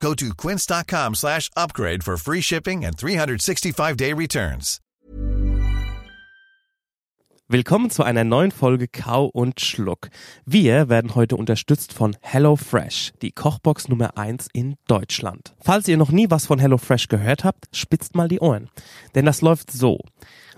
Go to quince.com slash upgrade for free shipping and 365-day returns. Willkommen zu einer neuen Folge Kau und Schluck. Wir werden heute unterstützt von HelloFresh, die Kochbox Nummer 1 in Deutschland. Falls ihr noch nie was von HelloFresh gehört habt, spitzt mal die Ohren. Denn das läuft so.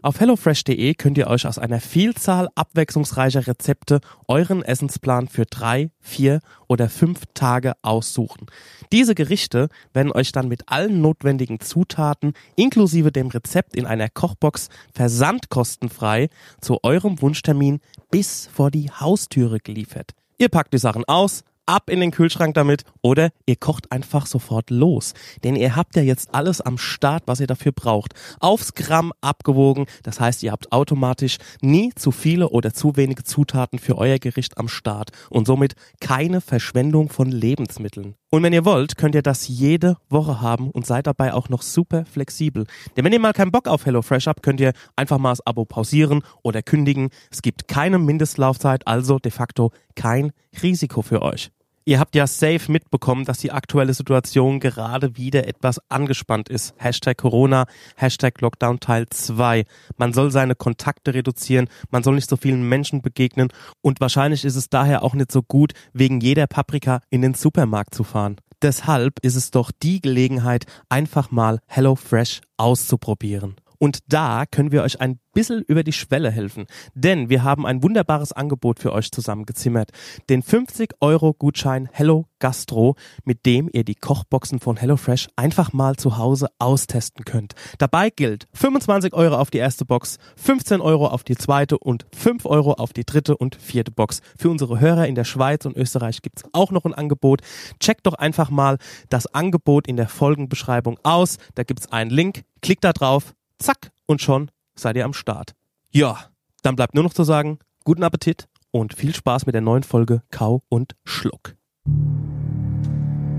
Auf hellofresh.de könnt ihr euch aus einer Vielzahl abwechslungsreicher Rezepte euren Essensplan für drei, vier oder fünf Tage aussuchen. Diese Gerichte werden euch dann mit allen notwendigen Zutaten inklusive dem Rezept in einer Kochbox versandkostenfrei zu eurem Wunschtermin bis vor die Haustüre geliefert. Ihr packt die Sachen aus, ab in den Kühlschrank damit oder ihr kocht einfach sofort los. Denn ihr habt ja jetzt alles am Start, was ihr dafür braucht. Aufs Gramm abgewogen. Das heißt, ihr habt automatisch nie zu viele oder zu wenige Zutaten für euer Gericht am Start und somit keine Verschwendung von Lebensmitteln. Und wenn ihr wollt, könnt ihr das jede Woche haben und seid dabei auch noch super flexibel. Denn wenn ihr mal keinen Bock auf HelloFresh habt, könnt ihr einfach mal das Abo pausieren oder kündigen. Es gibt keine Mindestlaufzeit, also de facto kein Risiko für euch. Ihr habt ja safe mitbekommen, dass die aktuelle Situation gerade wieder etwas angespannt ist. Hashtag Corona, Hashtag Lockdown Teil 2. Man soll seine Kontakte reduzieren, man soll nicht so vielen Menschen begegnen und wahrscheinlich ist es daher auch nicht so gut, wegen jeder Paprika in den Supermarkt zu fahren. Deshalb ist es doch die Gelegenheit, einfach mal HelloFresh auszuprobieren. Und da können wir euch ein bisschen über die Schwelle helfen. Denn wir haben ein wunderbares Angebot für euch zusammengezimmert. Den 50 Euro Gutschein Hello Gastro, mit dem ihr die Kochboxen von HelloFresh einfach mal zu Hause austesten könnt. Dabei gilt 25 Euro auf die erste Box, 15 Euro auf die zweite und 5 Euro auf die dritte und vierte Box. Für unsere Hörer in der Schweiz und Österreich gibt's auch noch ein Angebot. Checkt doch einfach mal das Angebot in der Folgenbeschreibung aus. Da gibt's einen Link. Klickt da drauf, zack, und schon seid ihr am Start. Ja, dann bleibt nur noch zu sagen, guten Appetit und viel Spaß mit der neuen Folge Kau und Schluck.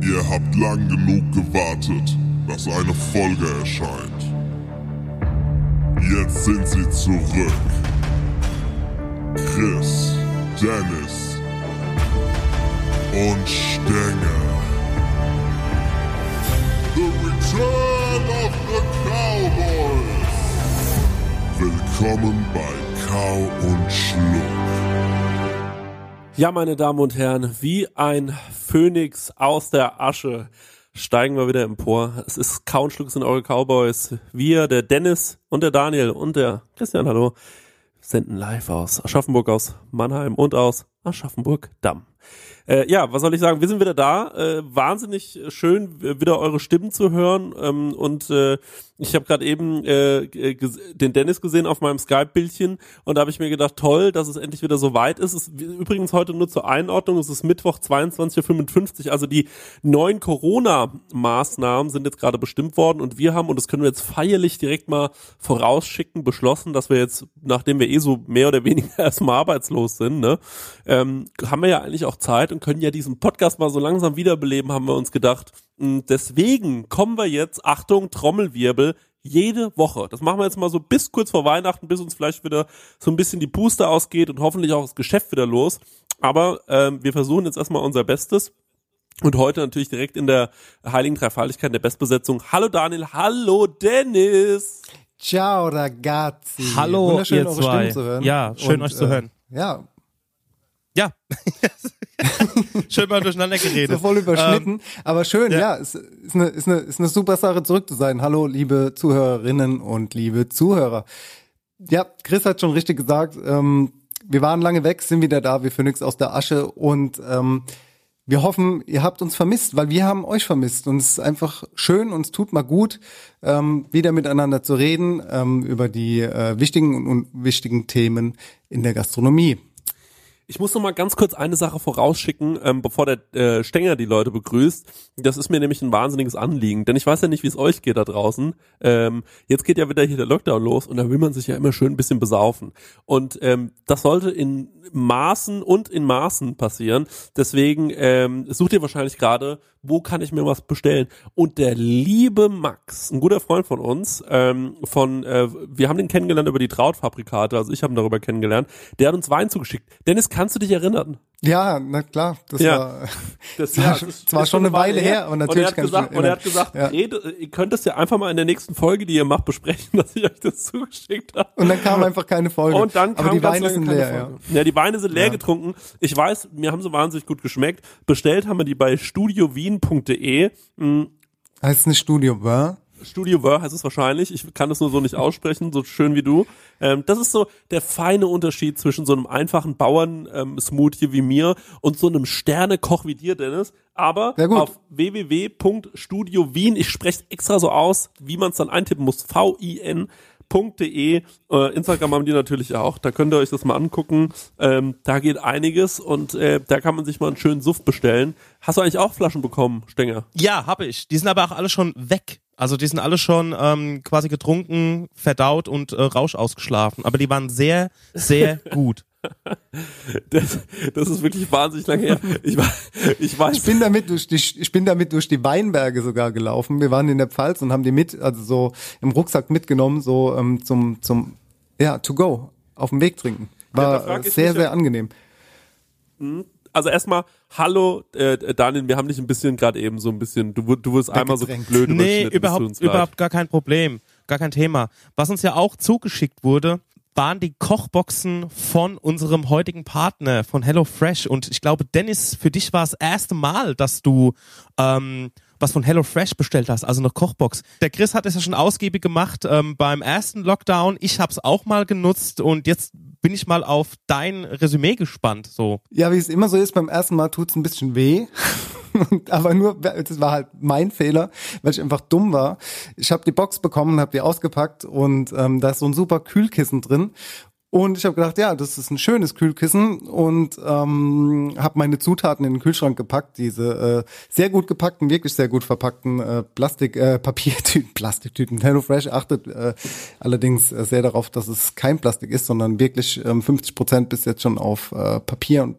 Ihr habt lang genug gewartet, dass eine Folge erscheint. Jetzt sind sie zurück. Chris, Dennis und Stenger. The Return of the Cowboys. Willkommen bei Kau und Schluck. Ja, meine Damen und Herren, wie ein Phönix aus der Asche steigen wir wieder empor. Es ist Kau und Schluck sind eure Cowboys. Wir, der Dennis und der Daniel und der Christian, hallo, senden live aus Aschaffenburg, aus Mannheim und aus Aschaffenburg-Damm. Äh, ja, was soll ich sagen? Wir sind wieder da. Äh, wahnsinnig schön, wieder eure Stimmen zu hören. Ähm, und äh, ich habe gerade eben äh, den Dennis gesehen auf meinem Skype-Bildchen und da habe ich mir gedacht, toll, dass es endlich wieder so weit ist. Es ist übrigens heute nur zur Einordnung, es ist Mittwoch 22.55 Uhr, also die neuen Corona-Maßnahmen sind jetzt gerade bestimmt worden und wir haben, und das können wir jetzt feierlich direkt mal vorausschicken, beschlossen, dass wir jetzt, nachdem wir eh so mehr oder weniger erstmal arbeitslos sind, ne, ähm, haben wir ja eigentlich auch Zeit und können ja diesen Podcast mal so langsam wiederbeleben, haben wir uns gedacht. Und deswegen kommen wir jetzt, Achtung, Trommelwirbel, jede Woche. Das machen wir jetzt mal so bis kurz vor Weihnachten, bis uns vielleicht wieder so ein bisschen die Puste ausgeht und hoffentlich auch das Geschäft wieder los. Aber ähm, wir versuchen jetzt erstmal unser Bestes. Und heute natürlich direkt in der Heiligen Dreifaltigkeit der Bestbesetzung. Hallo Daniel, hallo Dennis. Ciao ragazzi. Hallo Wunderschön, ihr eure zwei. Stimmen zu hören. Ja, schön Und, euch zu äh, hören. Ja, Ja. schön mal durcheinander geredet. so voll überschnitten. Ähm, aber schön, ja. ja, es ist eine, ist, eine, ist eine super Sache, zurück zu sein. Hallo, liebe Zuhörerinnen und liebe Zuhörer. Ja, Chris hat schon richtig gesagt, ähm, wir waren lange weg, sind wieder da, wie Phoenix aus der Asche und ähm, wir hoffen, ihr habt uns vermisst, weil wir haben euch vermisst. Und es ist einfach schön und es tut mal gut, ähm, wieder miteinander zu reden ähm, über die äh, wichtigen und unwichtigen Themen in der Gastronomie. Ich muss noch mal ganz kurz eine Sache vorausschicken, ähm, bevor der äh, Stenger die Leute begrüßt. Das ist mir nämlich ein wahnsinniges Anliegen, denn ich weiß ja nicht, wie es euch geht da draußen. Ähm, jetzt geht ja wieder hier der Lockdown los und da will man sich ja immer schön ein bisschen besaufen. Und ähm, das sollte in Maßen und in Maßen passieren. Deswegen ähm, sucht ihr wahrscheinlich gerade, wo kann ich mir was bestellen? Und der liebe Max, ein guter Freund von uns, ähm, von, äh, wir haben den kennengelernt über die Trautfabrikate, also ich habe ihn darüber kennengelernt, der hat uns Wein zugeschickt. Dennis, kannst du dich erinnern? Ja, na klar, das Ja. war, Das, das war, das war schon eine Weile her, aber und natürlich er hat kann gesagt, und er hat gesagt, Ja. rede, ihr könnt es ja einfach mal in der nächsten Folge, die ihr macht, besprechen, dass ich euch das zugeschickt habe. Und dann kam einfach keine Folge. Und dann kam aber die Weine sind leer, ja. Folge. ja. die Weine sind leer Ja. getrunken. Ich weiß, mir haben sie wahnsinnig gut geschmeckt. Bestellt haben wir die bei studiowien.de. Mm, Heißt nicht Studio, wa? Studio Wör heißt es wahrscheinlich. Ich kann es nur so nicht aussprechen, so schön wie du. Ähm, das ist so der feine Unterschied zwischen so einem einfachen Bauern-Smoothie wie mir und so einem Sterne-Koch wie dir, Dennis. Aber auf www.studiowien, ich spreche extra so aus, wie man es dann eintippen muss, V-I-N. .de, äh, Instagram haben die natürlich auch, da könnt ihr euch das mal angucken, ähm, da geht einiges und äh, da kann man sich mal einen schönen Suff bestellen. Hast du eigentlich auch Flaschen bekommen, Stenger? Ja, habe ich. Die sind aber auch alle schon weg. Also die sind alle schon ähm, quasi getrunken, verdaut und äh, Rausch ausgeschlafen. Aber die waren sehr, sehr gut. Das, das ist wirklich wahnsinnig lange her. Ich, wa- ich weiß. Ich bin damit durch die, ich bin damit durch die Weinberge sogar gelaufen. Wir waren in der Pfalz und haben die mit, also so im Rucksack mitgenommen, so ähm, zum, zum, ja, to go, auf dem Weg trinken. Ja, War ich sehr, mich ja- sehr angenehm. Also erstmal, hallo, äh, Daniel, wir haben dich ein bisschen gerade eben so ein bisschen, du, du wirst einmal so blöd Nee, überhaupt, überhaupt gar kein Problem. Gar kein Thema. Was uns ja auch zugeschickt wurde, waren die Kochboxen von unserem heutigen Partner von HelloFresh. Und ich glaube, Dennis, für dich war es das erste Mal, dass du ähm, was von HelloFresh bestellt hast, also eine Kochbox. Der Chris hat es ja schon ausgiebig gemacht ähm, beim ersten Lockdown. Ich habe es auch mal genutzt und jetzt bin ich mal auf dein Resümee gespannt. So. Ja, wie es immer so ist, beim ersten Mal tut's ein bisschen weh. Aber nur, das war halt mein Fehler, weil ich einfach dumm war. Ich habe die Box bekommen, habe die ausgepackt und ähm, da ist so ein super Kühlkissen drin. Und ich habe gedacht, ja, das ist ein schönes Kühlkissen und ähm, habe meine Zutaten in den Kühlschrank gepackt, diese äh, sehr gut gepackten, wirklich sehr gut verpackten äh, Plastik, äh, Papiertüten, Plastiktüten. HelloFresh achtet äh, allerdings äh, sehr darauf, dass es kein Plastik ist, sondern wirklich ähm, 50 Prozent bis jetzt schon auf äh, Papier und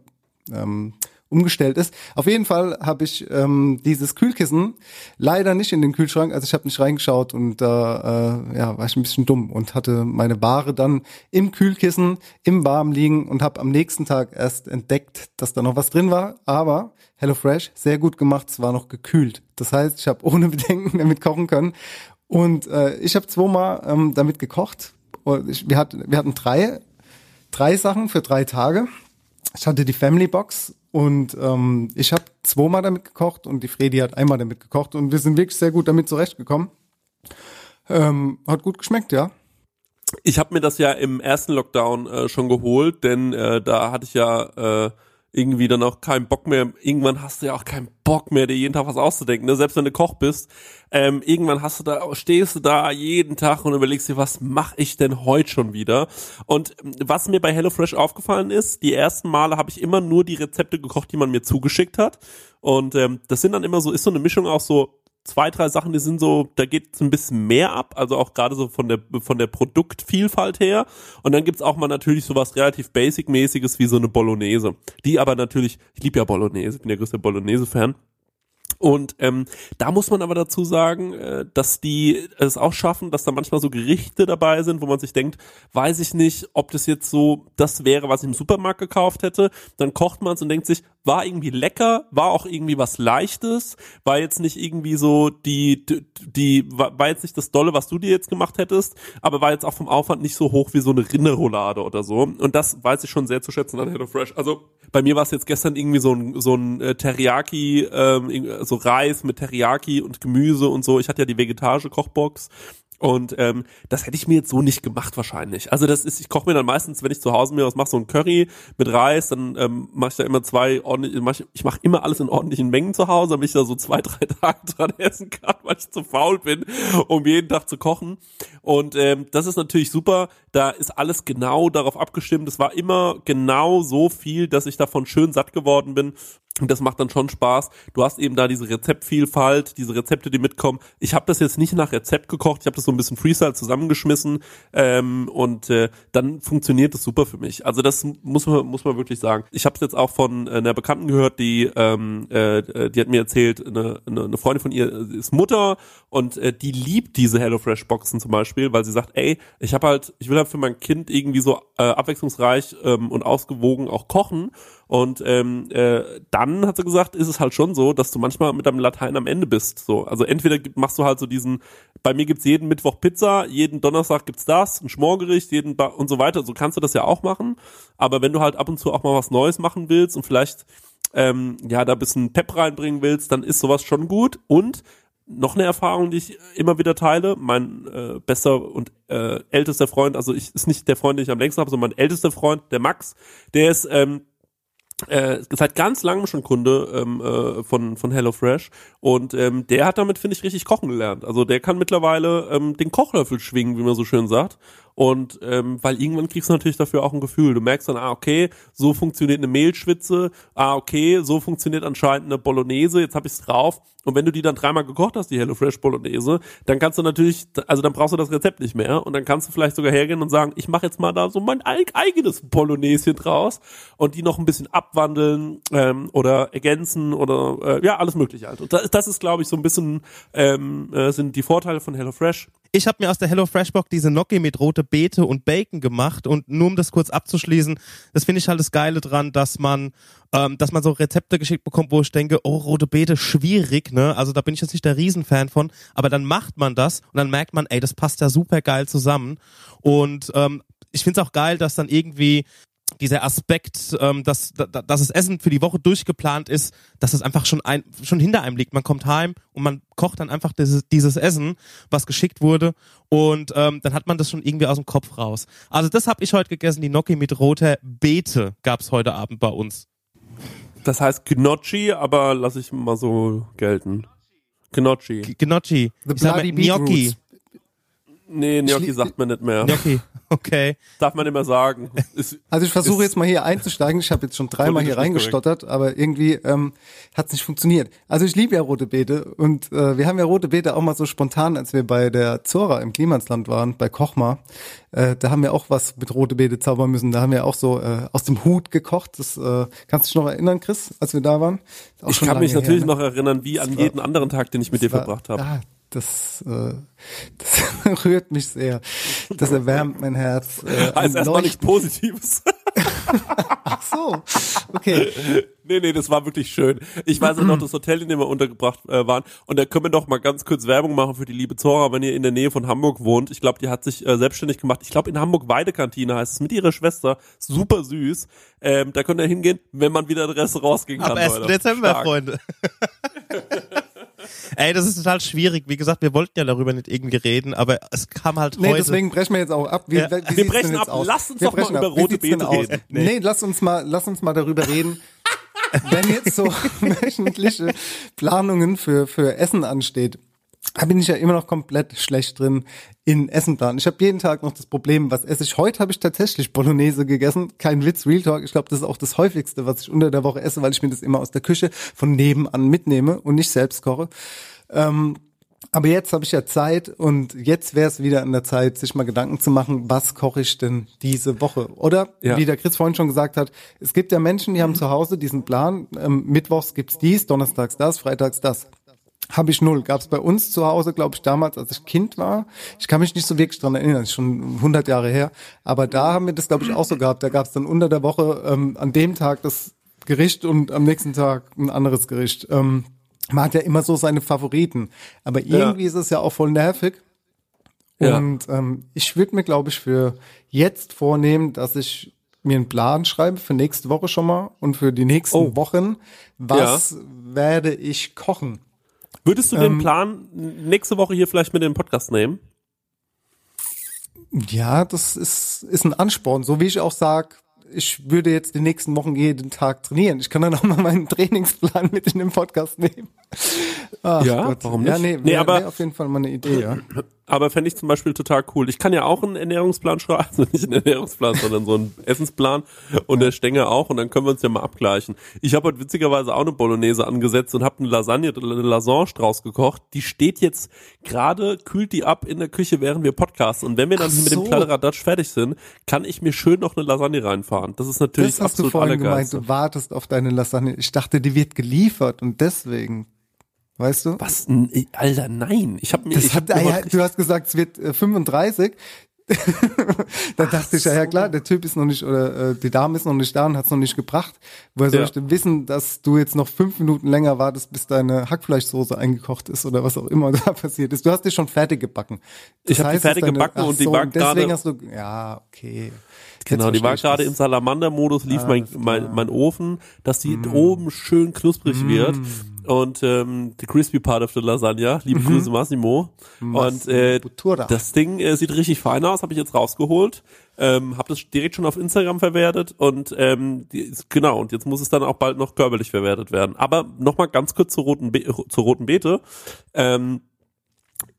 ähm, umgestellt ist. Auf jeden Fall habe ich ähm, dieses Kühlkissen leider nicht in den Kühlschrank, also ich habe nicht reingeschaut und da äh, ja, war ich ein bisschen dumm und hatte meine Ware dann im Kühlkissen im Warmen liegen und habe am nächsten Tag erst entdeckt, dass da noch was drin war, aber HelloFresh sehr gut gemacht, es war noch gekühlt. Das heißt, ich habe ohne Bedenken damit kochen können und äh, ich habe zweimal ähm, damit gekocht. Und Ich, wir, hatten, wir hatten drei, drei Sachen für drei Tage. Ich hatte die Family Box und ähm, ich habe zweimal damit gekocht und die Fredi hat einmal damit gekocht und wir sind wirklich sehr gut damit zurechtgekommen. Ähm, hat gut geschmeckt, ja. Ich habe mir das ja im ersten Lockdown äh, schon geholt, denn äh, da hatte ich ja äh, irgendwie dann auch keinen Bock mehr. Irgendwann hast du ja auch keinen Bock mehr, dir jeden Tag was auszudenken. Ne? Selbst wenn du Koch bist, ähm, irgendwann hast du da, stehst du da jeden Tag und überlegst dir, was mache ich denn heute schon wieder? Und ähm, was mir bei HelloFresh aufgefallen ist, die ersten Male habe ich immer nur die Rezepte gekocht, die man mir zugeschickt hat. Und ähm, das sind dann immer so, ist so eine Mischung auch so zwei, drei Sachen, die sind so, da geht es ein bisschen mehr ab, also auch gerade so von der von der Produktvielfalt her. Und dann gibt's auch mal natürlich sowas relativ Basic-mäßiges wie so eine Bolognese. Die aber natürlich, ich liebe ja Bolognese, bin der größte Bolognese-Fan. Und ähm, da muss man aber dazu sagen, äh, dass die es auch schaffen, dass da manchmal so Gerichte dabei sind, wo man sich denkt, weiß ich nicht, ob das jetzt so das wäre, was ich im Supermarkt gekauft hätte. Dann kocht man es und denkt sich, war irgendwie lecker, war auch irgendwie was Leichtes, war jetzt nicht irgendwie so die, die, die war jetzt nicht das Dolle, was du dir jetzt gemacht hättest, aber war jetzt auch vom Aufwand nicht so hoch wie so eine Rinderroulade oder so. Und das weiß ich schon sehr zu schätzen an HelloFresh. Also bei mir war es jetzt gestern irgendwie so ein, so ein äh, Teriyaki, ähm, so Reis mit Teriyaki und Gemüse und so. Ich hatte ja die vegetarische Kochbox Und ähm, das hätte ich mir jetzt so nicht gemacht wahrscheinlich. Also das ist, ich koche mir dann meistens, wenn ich zu Hause mir was mache, so ein Curry mit Reis, dann ähm, mache ich da immer zwei ordentlich, mach ich, ich mache immer alles in ordentlichen Mengen zu Hause, damit ich da so zwei, drei Tage dran essen kann, weil ich zu faul bin, um jeden Tag zu kochen. Und ähm, das ist natürlich super. Da ist alles genau darauf abgestimmt. Es war immer genau so viel, dass ich davon schön satt geworden bin. Und das macht dann schon Spaß. Du hast eben da diese Rezeptvielfalt, diese Rezepte, die mitkommen. Ich habe das jetzt nicht nach Rezept gekocht, ich habe das so ein bisschen Freestyle zusammengeschmissen ähm, und äh, dann funktioniert das super für mich. Also das muss man muss man wirklich sagen. Ich habe es jetzt auch von äh, einer Bekannten gehört, die ähm, äh, die hat mir erzählt, eine, eine, Freundin von ihr ist Mutter und äh, die liebt diese HelloFresh Boxen zum Beispiel, weil sie sagt, ey, ich habe halt, ich will halt für mein Kind irgendwie so äh, abwechslungsreich ähm, und ausgewogen auch kochen und ähm, äh, dann hat sie gesagt, ist es halt schon so, dass du manchmal mit deinem Latein am Ende bist. So, also entweder machst du halt so diesen, bei mir gibt's jeden Mittwoch Pizza, jeden Donnerstag gibt's das, ein Schmorgericht, jeden ba und so weiter. So kannst du das ja auch machen. Aber wenn du halt ab und zu auch mal was Neues machen willst und vielleicht ähm, ja da bisschen Pep reinbringen willst, dann ist sowas schon gut. Und noch eine Erfahrung, die ich immer wieder teile. Mein äh, bester und äh, ältester Freund, also ich ist nicht der Freund, den ich am längsten habe, sondern mein ältester Freund, der Max, der ist ähm, äh, seit ganz langem schon Kunde ähm, äh, von von HelloFresh und ähm, der hat damit finde ich richtig kochen gelernt. Also der kann mittlerweile ähm, den Kochlöffel schwingen, wie man so schön sagt. Und ähm, weil irgendwann kriegst du natürlich dafür auch ein Gefühl. Du merkst dann, ah, okay, so funktioniert eine Mehlschwitze, ah, okay, so funktioniert anscheinend eine Bolognese, jetzt hab ich's drauf. Und wenn du die dann dreimal gekocht hast, die HelloFresh Bolognese, dann kannst du natürlich, also dann brauchst du das Rezept nicht mehr und dann kannst du vielleicht sogar hergehen und sagen, ich mache jetzt mal da so mein eigenes Bologneschen draus und die noch ein bisschen abwandeln ähm, oder ergänzen oder äh, ja, alles mögliche halt. Und das, das ist, glaube ich, so ein bisschen ähm, äh, sind die Vorteile von HelloFresh. Ich habe mir aus der Hello Fresh Box diese Gnocchi mit rote Beete und Bacon gemacht und nur um das kurz abzuschließen, das finde ich halt das Geile dran, dass man, ähm, dass man so Rezepte geschickt bekommt, wo ich denke, oh rote Beete schwierig, ne? Also da bin ich jetzt nicht der Riesenfan von, aber dann macht man das und dann merkt man, ey, das passt ja super geil zusammen und ähm, ich finde es auch geil, dass dann irgendwie dieser Aspekt, ähm, dass, dass das Essen für die Woche durchgeplant ist, dass es einfach schon ein, schon hinter einem liegt. Man kommt heim und man kocht dann einfach dieses, dieses Essen, was geschickt wurde und ähm, dann hat man das schon irgendwie aus dem Kopf raus. Also das habe ich heute gegessen, die Gnocchi mit roter Beete gab's heute Abend bei uns. Das heißt Gnocchi, aber lass ich mal so gelten. Gnocchi. Gnocchi. The Ich sag mal Gnocchi. Nee, Gnocchi sagt man nicht mehr. Gnocchi. Okay. Darf man mehr sagen. Ist, Also ich versuche jetzt mal hier einzusteigen. Ich habe jetzt schon dreimal hier reingestottert, aber irgendwie ähm, hat es nicht funktioniert. Also ich liebe ja rote Beete und äh, wir haben ja rote Beete auch mal so spontan, als wir bei der Zora im Klimansland waren, bei Kochma. Äh, da haben wir auch was mit rote Beete zaubern müssen. Da haben wir auch so äh, aus dem Hut gekocht. Das äh, kannst du dich noch erinnern, Chris, als wir da waren? Ich schon kann mich natürlich her, ne? noch erinnern, wie an war- jeden anderen Tag, den ich mit dir war- verbracht habe. Ah, das, äh, das rührt mich sehr. Das erwärmt mein Herz. Äh, also erstmal nichts Positives. Ach so, okay. nee, nee, das war wirklich schön. Ich weiß ja noch das Hotel, in dem wir untergebracht äh, waren. Und da können wir doch mal ganz kurz Werbung machen für die liebe Zora, wenn ihr in der Nähe von Hamburg wohnt. Ich glaube, die hat sich äh, selbstständig gemacht. Ich glaube, in Hamburg Weidekantine heißt es, mit ihrer Schwester. Super süß. Ähm, da könnt ihr hingehen, wenn man wieder in Restaurants gehen kann. Ab 1. Leute. Dezember, Stark. Freunde. Ey, das ist total schwierig. Wie gesagt, wir wollten ja darüber nicht irgendwie reden, aber es kam halt Nee, heute. deswegen brechen wir jetzt auch ab. Wie, Ja. wie Wir brechen ab. Aus? Lass uns wir doch mal über rote Beete aus? reden. Nee. lass uns mal, lass uns mal darüber reden. Wenn jetzt so wöchentliche Planungen für, für Essen ansteht, da bin ich ja immer noch komplett schlecht drin in Essenplan. Ich habe jeden Tag noch das Problem, was esse ich. Heute habe ich tatsächlich Bolognese gegessen. Kein Witz, Real Talk. Ich glaube, das ist auch das häufigste, was ich unter der Woche esse, weil ich mir das immer aus der Küche von nebenan mitnehme und nicht selbst koche. Ähm, aber jetzt habe ich ja Zeit und jetzt wäre es wieder an der Zeit, sich mal Gedanken zu machen, was koche ich denn diese Woche? Oder Ja. wie der Chris vorhin schon gesagt hat, es gibt ja Menschen, die haben zu Hause diesen Plan, ähm, Mittwochs gibt's dies, Donnerstags das, Freitags das. Habe ich null. Gab es bei uns zu Hause, glaube ich, damals, als ich Kind war. Ich kann mich nicht so wirklich dran erinnern, ist schon 100 Jahre her. Aber da haben wir das, glaube ich, auch so gehabt. Da gab es dann unter der Woche ähm, an dem Tag das Gericht und am nächsten Tag ein anderes Gericht. Ähm, man hat ja immer so seine Favoriten. Aber irgendwie ist es ja auch voll nervig. Ja. Und ähm, ich würde mir, glaube ich, für jetzt vornehmen, dass ich mir einen Plan schreibe für nächste Woche schon mal und für die nächsten Oh. Wochen. Was werde ich kochen? Würdest du Ähm, den Plan nächste Woche hier vielleicht mit in den Podcast nehmen? Ja, das ist, ist ein Ansporn. So wie ich auch sag, ich würde jetzt die nächsten Wochen jeden Tag trainieren. Ich kann dann auch mal meinen Trainingsplan mit in den Podcast nehmen. Ach Ja, Gott. warum Ja, nicht? nee, Nee, wär, aber- wär auf jeden Fall mal eine Idee, ja. Aber fände ich zum Beispiel total cool. Ich kann ja auch einen Ernährungsplan schreiben, also nicht einen Ernährungsplan, sondern so einen Essensplan und der Stenger auch und dann können wir uns ja mal abgleichen. Ich habe heute witzigerweise auch eine Bolognese angesetzt und habe eine Lasagne, eine Lasagne draus gekocht. Die steht jetzt gerade, kühlt die ab in der Küche, während wir podcasten. Und wenn wir dann hier mit dem so. Kladderadatsch fertig sind, kann ich mir schön noch eine Lasagne reinfahren. Das ist natürlich Das hast du absolut vorhin gemeint, du wartest auf deine Lasagne. Ich dachte, die wird geliefert und deswegen, weißt du? Was? Alter, nein. Ich habe mir, Das ich hab hat, ah, ja, du hast gesagt, es wird äh, 35. da dachte ich, ja, ja klar, der Typ ist noch nicht, oder äh, die Dame ist noch nicht da und hat es noch nicht gebracht. Woher soll Ja. ich denn wissen, dass du jetzt noch fünf Minuten länger wartest, bis deine Hackfleischsoße eingekocht ist oder was auch immer da passiert ist? Du hast die schon fertig gebacken. Das Ich hab die fertig deine- gebacken und die so, war und deswegen gerade- hast du, ja, okay. Genau, die war gerade im Salamander-Modus, lief mein, Alles mein, mein Ofen, dass die oben schön knusprig wird. Und ähm, the crispy part of the Lasagna, liebe Grüße Massimo. Und äh, Buttura. das Ding äh, sieht richtig fein aus, habe ich jetzt rausgeholt. Ähm, habe das direkt schon auf Instagram verwertet und ähm, die, genau und jetzt muss es dann auch bald noch körperlich verwertet werden. Aber noch mal ganz kurz zur roten Be zur roten Beete. Ähm,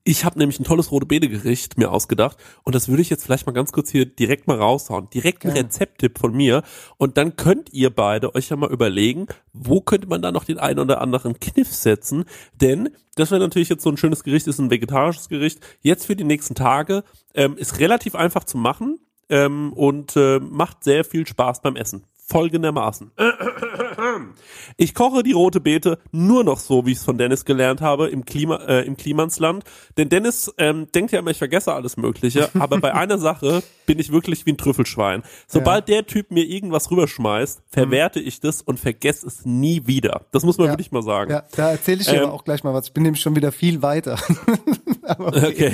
ich habe nämlich ein tolles rote Beete Gericht mir ausgedacht und das würde ich jetzt vielleicht mal ganz kurz hier direkt mal raushauen. Direkt ein. Rezepttipp von mir und dann könnt ihr beide euch ja mal überlegen, wo könnte man da noch den einen oder anderen Kniff setzen, denn das wäre natürlich jetzt so ein schönes Gericht, ist ein vegetarisches Gericht. Jetzt für die nächsten Tage ähm, ist relativ einfach zu machen ähm, und äh, macht sehr viel Spaß beim Essen. Folgendermaßen. Ich koche die rote Beete nur noch so, wie ich es von Dennis gelernt habe, im Klima, äh, im Klimansland. Denn Dennis ähm, denkt ja immer, ich vergesse alles Mögliche, aber bei einer Sache bin ich wirklich wie ein Trüffelschwein. Sobald der Typ mir irgendwas rüberschmeißt, verwerte ich das und vergesse es nie wieder. Das muss man Ja. wirklich mal sagen. Ja, da erzähle ich dir Ähm, aber auch gleich mal was. Ich bin nämlich schon wieder viel weiter. aber Okay.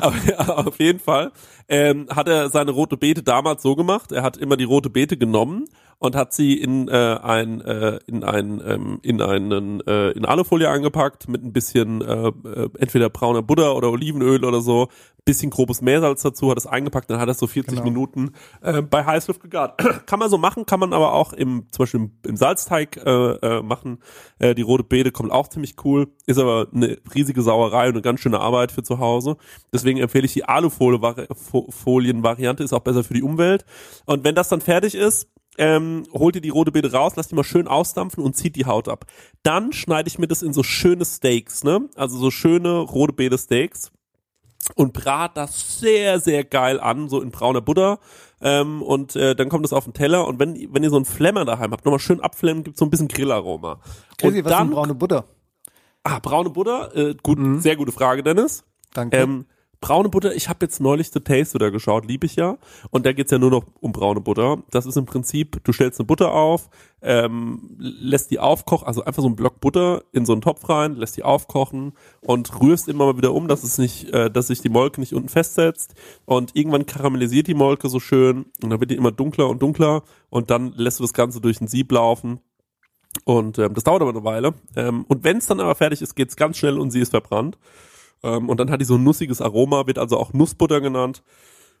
auf, auf jeden Fall ähm, hat er seine rote Beete damals so gemacht. Er hat immer die rote Beete genommen und hat sie in äh, ein äh, in ein ähm, in einen äh, in Alufolie eingepackt mit ein bisschen äh, äh, entweder brauner Butter oder Olivenöl oder so, bisschen grobes Meersalz dazu, hat es eingepackt, dann hat er es so 40 Genau. Minuten äh, bei Heißluft gegart. kann man so machen, kann man aber auch im zum Beispiel im, im Salzteig äh, äh, machen. Äh, die rote Beete kommt auch ziemlich cool, ist aber eine riesige Sauerei und eine ganz schöne Arbeit für zu Hause. Deswegen empfehle ich die Alufolien-Variante, ist auch besser für die Umwelt. Und wenn das dann fertig ist, ähm, holt ihr die rote Beete raus, lasst die mal schön ausdampfen und zieht die Haut ab. Dann schneide ich mir das in so schöne Steaks, ne? Also so schöne rote Beete Steaks und brat das sehr, sehr geil an, so in brauner Butter. Ähm, und äh, dann kommt es auf den Teller und wenn, wenn ihr so einen Flemmer daheim habt, nochmal schön abflemmen, gibt so ein bisschen Grillaroma. Chrissy, und was ist denn dann, braune Butter? ah, braune Butter, äh, gut, sehr gute Frage, Dennis. Danke. Ähm, braune Butter, ich habe jetzt neulich The Taste da geschaut, liebe ich ja. Und da geht's ja nur noch um braune Butter. Das ist im Prinzip, du stellst eine Butter auf, ähm, lässt die aufkochen, also einfach so einen Block Butter in so einen Topf rein, lässt die aufkochen und rührst immer mal wieder um, dass es nicht, äh, dass sich die Molke nicht unten festsetzt. Und irgendwann karamellisiert die Molke so schön und dann wird die immer dunkler und dunkler und dann lässt du das Ganze durch ein Sieb laufen. Und ähm, das dauert aber eine Weile. Ähm, und wenn es dann aber fertig ist, geht's ganz schnell und sie ist verbrannt. Ähm, und dann hat die so ein nussiges Aroma, wird also auch Nussbutter genannt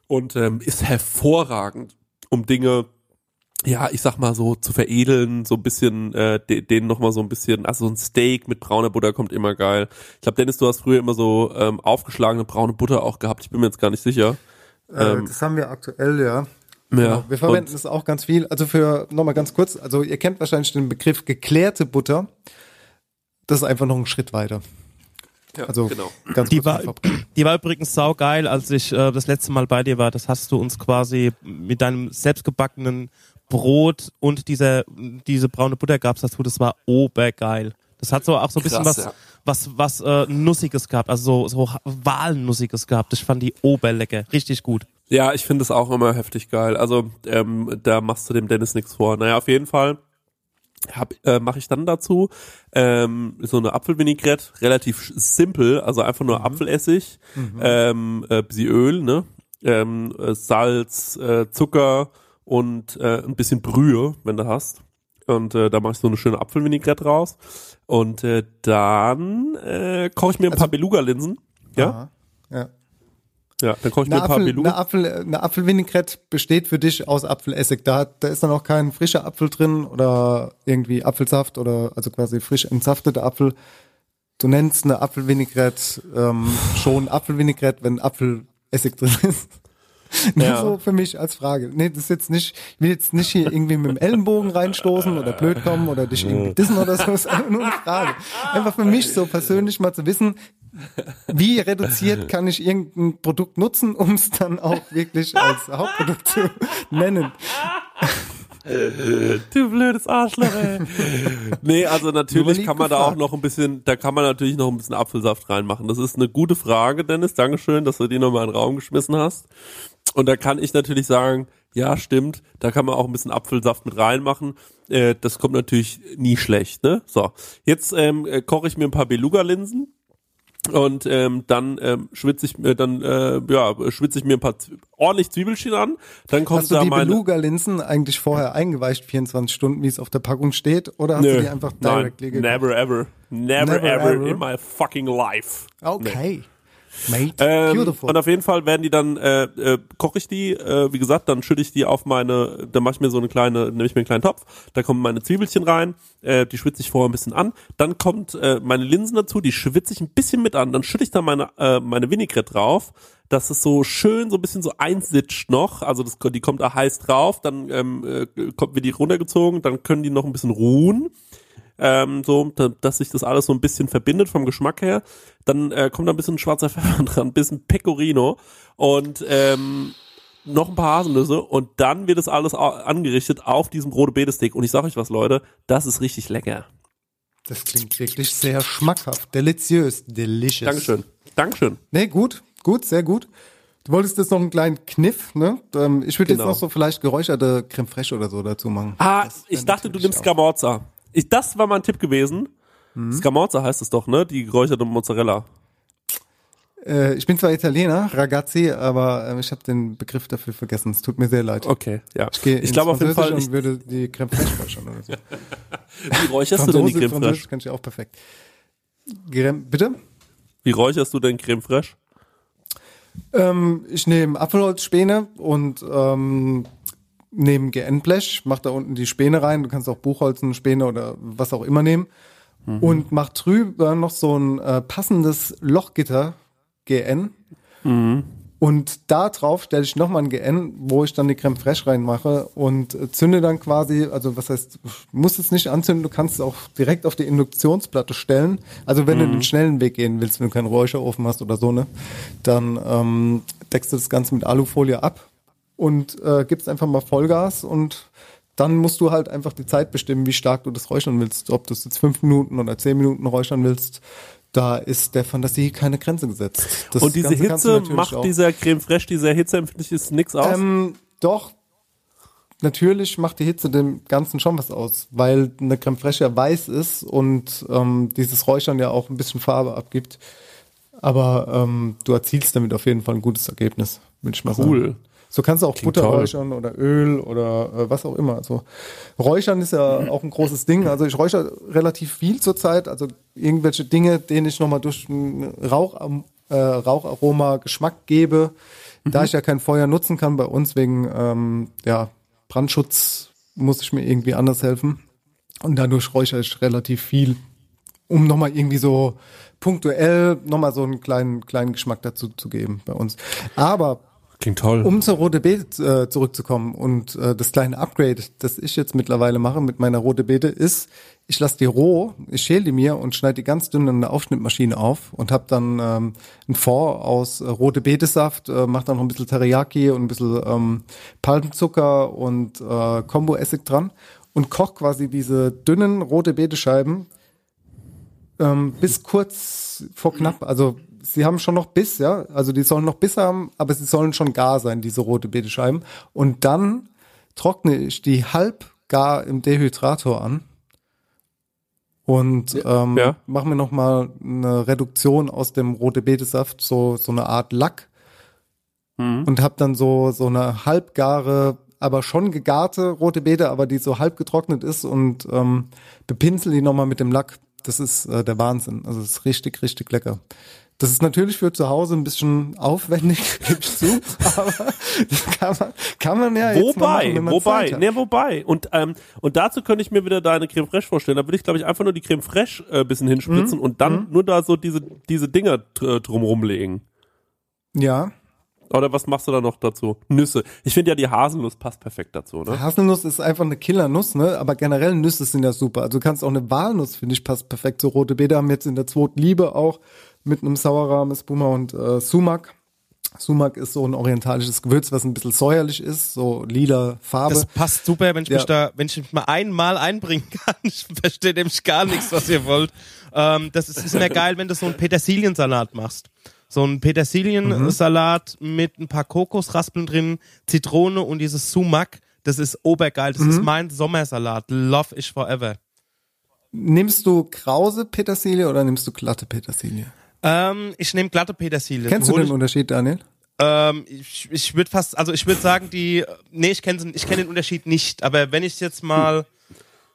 und ähm, ist hervorragend, um Dinge, ja, ich sag mal so zu veredeln, so ein bisschen, äh, de denen nochmal so ein bisschen, also so ein Steak mit brauner Butter kommt immer geil. Ich glaube, Dennis, du hast früher immer so ähm, aufgeschlagene braune Butter auch gehabt, ich bin mir jetzt gar nicht sicher. äh, das haben wir aktuell, ja. ähm, Ja, Genau. Wir verwenden es auch ganz viel. Also für, nochmal ganz kurz, also ihr kennt wahrscheinlich den Begriff geklärte Butter. Das ist einfach noch ein Schritt weiter. Ja, Also genau. ganz Die war, die war übrigens saugeil, als ich äh, das letzte Mal bei dir war. Das hast du uns quasi mit deinem selbstgebackenen Brot und dieser, diese braune Butter gab's dazu. Das war obergeil. Das hat so auch so ein bisschen Krass, was, ja. was, was äh, Nussiges gehabt, also so, so Walnussiges gehabt. Ich fand die oberlecker. Richtig gut. Ja, ich finde es auch immer heftig geil. Also ähm, da machst du dem Dennis nichts vor. Naja, auf jeden Fall hab, äh, mache ich dann dazu ähm, so eine Apfelvinaigrette, relativ simpel, also einfach nur Apfelessig, ähm, äh, bisschen Öl, ne, ähm, äh, Salz, äh, Zucker und äh, ein bisschen Brühe, wenn du hast. Und äh, da mache ich so eine schöne Apfelvinaigrette raus. Und äh, dann äh, koche ich mir ein paar Beluga-Linsen. Ja. Aha. Ja. Ja, dann koche ich mir Eine, ein paar Apfel, Beluga. eine, Apfel, eine Apfelvinaigrette besteht für dich aus Apfelessig. Da, da ist dann auch kein frischer Apfel drin oder irgendwie Apfelsaft oder also quasi frisch entsafteter Apfel. Du nennst eine Apfelvinaigrette ähm, schon Apfelvinaigrette, wenn Apfelessig drin ist. Nur Ja. so für mich als Frage. Nee, das ist jetzt nicht, ich will jetzt nicht hier irgendwie mit dem Ellenbogen reinstoßen oder blöd kommen oder dich irgendwie dissen oder so. Das ist einfach nur eine Frage. Einfach für mich so persönlich mal zu wissen, wie reduziert kann ich irgendein Produkt nutzen, um es dann auch wirklich als Hauptprodukt zu nennen. Du blödes Arschloch, ey. nee, also natürlich kann man da gefragt. auch noch ein bisschen, da kann man natürlich noch ein bisschen Apfelsaft reinmachen. Das ist eine gute Frage, Dennis. Dankeschön, dass du die nochmal in den Raum geschmissen hast. Und da kann ich natürlich sagen, ja, stimmt, da kann man auch ein bisschen Apfelsaft mit reinmachen. Äh, das kommt natürlich nie schlecht, ne? So, jetzt ähm, äh, koche ich mir ein paar Beluga-Linsen. Und ähm, dann ähm, schwitze ich mir dann äh, ja schwitze ich mir ein paar Z ordentlich Zwiebelchen an. Dann kommt Hast du da die meine Beluga-Linsen eigentlich vorher eingeweicht, 24 Stunden, wie es auf der Packung steht? Oder hast Nö, du die einfach nein, directly gekocht? never ever, never, Never ever, ever. in my fucking life. Okay. Mate, Ähm, beautiful. und auf jeden Fall werden die dann, äh, äh, koche ich die, äh, wie gesagt, dann schütte ich die auf meine, dann mache ich mir so eine kleine, nehme ich mir einen kleinen Topf, da kommen meine Zwiebelchen rein, äh, die schwitze ich vorher ein bisschen an, dann kommt äh, meine Linsen dazu, die schwitze ich ein bisschen mit an, dann schütte ich da meine, äh, meine Vinaigrette drauf, dass es so schön so ein bisschen so einsitscht noch, also das, die kommt da heiß drauf, dann ähm, äh, kommt wird die runtergezogen, dann können die noch ein bisschen ruhen ähm, so, da, dass sich das alles so ein bisschen verbindet vom Geschmack her. Dann äh, kommt da ein bisschen schwarzer Pfeffer dran, ein bisschen Pecorino und ähm, noch ein paar Haselnüsse und dann wird das alles angerichtet auf diesem rote Beete-Steak. Und ich sag euch was, Leute, das ist richtig lecker. das klingt wirklich sehr schmackhaft. Deliziös. Delicious. Dankeschön. Dankeschön. Nee, gut, gut, sehr gut. Du wolltest jetzt noch einen kleinen Kniff, ne? Ähm, Ich würde Genau. jetzt noch so vielleicht geräucherte Creme Fraiche oder so dazu machen. Ah, Das ich dachte, du nimmst auch- Scamorza. Ich, das war mein Tipp gewesen. Mhm. Scamorza heißt es doch, ne? Die geräucherte Mozzarella. Äh, ich bin zwar Italiener, Ragazzi, aber äh, ich habe den Begriff dafür vergessen. Es tut mir sehr leid. Okay, ja. Ich, gehe Ich glaube auf jeden Fall, ich, und würde die Creme Fraiche räuchern oder so. wie räucherst du denn die Creme Französisch Fraiche? kann ich auch perfekt. Creme, bitte? Wie räucherst du denn Creme Fraiche? Ähm, ich nehme Apfelholzspäne und ähm, nehme GN-Blech, mach da unten die Späne rein. Du kannst auch Buchholzen, Späne oder was auch immer nehmen. Und mach drüber noch so ein äh, passendes Lochgitter GN. Und da drauf stelle ich nochmal ein GN, wo ich dann die Creme Fraiche reinmache und äh, zünde dann quasi, also was heißt, du musst es nicht anzünden, du kannst es auch direkt auf die Induktionsplatte stellen. Also wenn du den schnellen Weg gehen willst, wenn du keinen Räucherofen hast oder so, ne, dann ähm, deckst du das Ganze mit Alufolie ab und äh, gibst einfach mal Vollgas und dann musst du halt einfach die Zeit bestimmen, wie stark du das räuchern willst. Ob du es jetzt fünf Minuten oder zehn Minuten räuchern willst, da ist der Fantasie keine Grenze gesetzt. Das Und diese Ganze Hitze macht auch- dieser Creme Fraiche, dieser Hitze empfindlich ist nix aus. ähm, doch, natürlich macht die Hitze dem Ganzen schon was aus, weil eine Creme Fraiche ja weiß ist und ähm, dieses Räuchern ja auch ein bisschen Farbe abgibt. Aber ähm, du erzielst damit auf jeden Fall ein gutes Ergebnis, würde ich mal Cool. sagen. So kannst du auch Klingt Butter toll. räuchern oder Öl oder äh, was auch immer. Also Räuchern ist ja auch ein großes Ding. Also ich räuchere relativ viel zurzeit. Also irgendwelche Dinge, denen ich nochmal durch ein Rauch, äh, Raucharoma Geschmack gebe. Da ich ja kein Feuer nutzen kann bei uns wegen ähm, ja, Brandschutz, muss ich mir irgendwie anders helfen. Und dadurch räuchere ich relativ viel, um nochmal irgendwie so punktuell nochmal so einen kleinen, kleinen Geschmack dazu zu geben bei uns. Aber Klingt toll. um zur Rote Beete äh, zurückzukommen und äh, das kleine Upgrade, das ich jetzt mittlerweile mache mit meiner Rote Beete, ist, ich lasse die roh, ich schäle die mir und schneide die ganz dünn in eine Aufschnittmaschine auf und habe dann ähm, ein Fond aus äh, rote Betesaft, äh, mache dann noch ein bisschen Teriyaki und ein bisschen ähm, Palmzucker und äh, Kombo-Essig dran und koche quasi diese dünnen rote Betescheiben ähm, bis kurz vor knapp, also sie haben schon noch Biss, ja, also die sollen noch Biss haben, aber sie sollen schon gar sein, diese rote Betescheiben. Und dann trockne ich die halb gar im Dehydrator an und ähm, ja. mache mir noch mal eine Reduktion aus dem rote Betesaft, so so eine Art Lack und habe dann so so eine halbgare, aber schon gegarte rote Beete, aber die so halb getrocknet ist und ähm, bepinsel die noch mal mit dem Lack. Das ist äh, der Wahnsinn. Also das ist richtig richtig lecker. Das ist natürlich für zu Hause ein bisschen aufwendig, ich zu, aber das kann man, kann man ja jetzt mal Wobei, machen, wenn man wobei, Zeit hat. ne, wobei. Und, ähm, und dazu könnte ich mir wieder deine Creme Fraiche vorstellen. Da würde ich, glaube ich, einfach nur die Creme Fraiche äh, bisschen Mhm. hinspritzen und dann nur da so diese, diese Dinger äh, drumrum legen. Ja, Oder was machst du da noch dazu? Nüsse. Ich finde ja, die Haselnuss passt perfekt dazu, ne? Haselnuss ist einfach eine Killernuss, ne? Aber generell Nüsse sind ja super. Also du kannst auch eine Walnuss, finde ich, passt perfekt zu rote Beete. Haben wir jetzt in der zweiten Liebe auch mit einem Sauerrahm, Spuma und äh, Sumak. Sumak ist so ein orientalisches Gewürz, was ein bisschen säuerlich ist, so lila Farbe. Das passt super, wenn ich Ja. mich da, wenn ich mich mal einmal einbringen kann. Ich verstehe nämlich gar nichts, was ihr wollt. Ähm, das ist, ist mir geil, wenn du so einen Petersiliensalat machst. So einen Petersiliensalat mit ein paar Kokosraspeln drin, Zitrone und dieses Sumak. Das ist obergeil. Das ist mein Sommersalat. Love ich forever. nimmst du krause Petersilie oder nimmst du glatte Petersilie? Ähm, ich nehme glatte Petersilie. Kennst du den Unterschied, Daniel? Ähm, ich ich würde fast, also ich würde sagen, die, nee, ich kenne ich kenn den Unterschied nicht, aber wenn ich jetzt mal,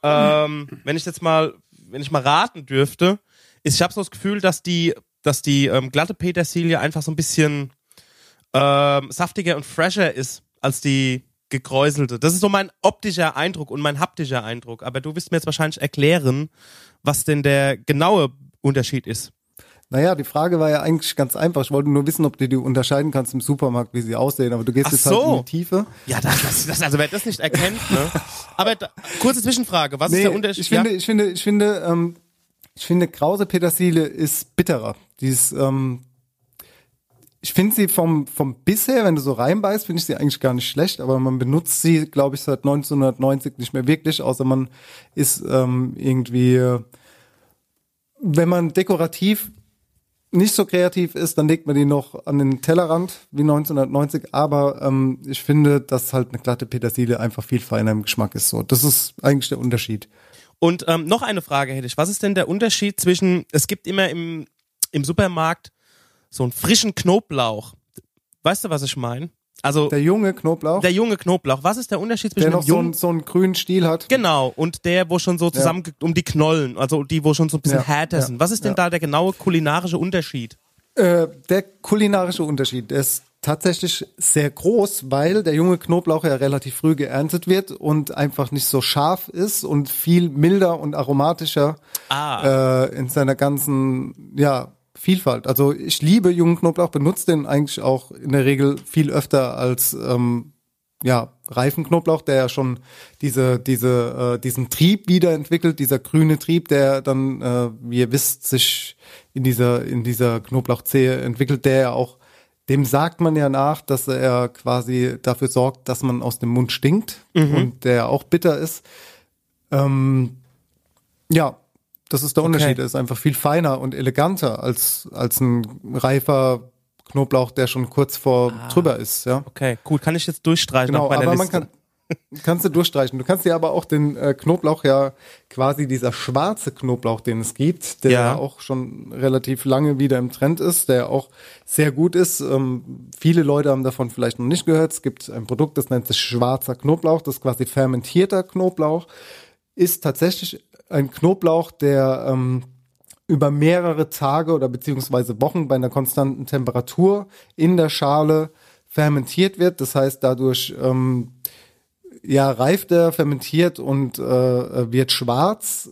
ähm, wenn ich jetzt mal, wenn ich mal raten dürfte, ist, ich habe so das Gefühl, dass die, dass die ähm, glatte Petersilie einfach so ein bisschen ähm, saftiger und fresher ist als die gekräuselte. Das ist so mein optischer Eindruck und mein haptischer Eindruck. Aber du wirst mir jetzt wahrscheinlich erklären, was denn der genaue Unterschied ist. Naja, die Frage war ja eigentlich ganz einfach. Ich wollte nur wissen, ob du die unterscheiden kannst im Supermarkt, wie sie aussehen. Aber du gehst Ach jetzt halt so. in die Tiefe. Ja, das, das, das also wer das nicht erkennt, ne? Aber da, kurze Zwischenfrage, was ist Nee, der Unterschied? ich finde, ich finde, ich finde, ähm, ich finde, krause Petersilie ist bitterer. Die ist, ähm, ich finde sie vom, vom bisher, wenn du so reinbeißt, finde ich sie eigentlich gar nicht schlecht, aber man benutzt sie, glaube ich, seit 1990 nicht mehr wirklich, außer man ist ähm, irgendwie, äh, wenn man dekorativ nicht so kreativ ist, dann legt man die noch an den Tellerrand wie 1990. Aber ähm, ich finde, dass halt eine glatte Petersilie einfach viel feiner im Geschmack ist. So, das ist eigentlich der Unterschied. Und ähm, noch eine Frage hätte ich. Was ist denn der Unterschied zwischen, es gibt immer im, im Supermarkt so einen frischen Knoblauch. Weißt du, was ich meine? Also Der junge Knoblauch, der junge Knoblauch. Was ist der Unterschied zwischen der noch dem so jungen einen, so einen grünen Stiel hat. Genau, und der, wo schon so zusammen um die Knollen, also die, wo schon so ein bisschen Ja, härter ja, sind. Was ist denn ja. da der genaue kulinarische Unterschied? Äh, der kulinarische Unterschied ist tatsächlich sehr groß, weil der junge Knoblauch ja relativ früh geerntet wird und einfach nicht so scharf ist und viel milder und aromatischer Ah. äh, in seiner ganzen ja, Vielfalt. Also ich liebe jungen Knoblauch, benutze den eigentlich auch in der Regel viel öfter als ähm, ja, reifen Knoblauch, der ja schon diese, diese, äh, diesen Trieb wiederentwickelt, dieser grüne Trieb, der dann, äh, wie ihr wisst, sich in dieser, in dieser Knoblauchzehe entwickelt, der ja auch, dem sagt man ja nach, dass er quasi dafür sorgt, dass man aus dem Mund stinkt und der auch bitter ist. Ähm, ja, das ist der Unterschied. Er ist einfach viel feiner und eleganter als, als ein reifer Knoblauch, der schon kurz vor drüber ist, ja. Okay, cool. Kann ich jetzt durchstreichen Genau, aber man Liste? kann, kannst du durchstreichen. Du kannst dir aber auch den äh, Knoblauch ja quasi dieser schwarze Knoblauch, den es gibt, der Ja. ja. auch schon relativ lange wieder im Trend ist, der auch sehr gut ist. Ähm, viele Leute haben davon vielleicht noch nicht gehört. Es gibt ein Produkt, das nennt sich schwarzer Knoblauch, das ist quasi fermentierter Knoblauch, ist tatsächlich ein Knoblauch, der ähm, über mehrere Tage oder beziehungsweise Wochen bei einer konstanten Temperatur in der Schale fermentiert wird. Das heißt, dadurch ähm, ja reift er, fermentiert und äh, wird schwarz,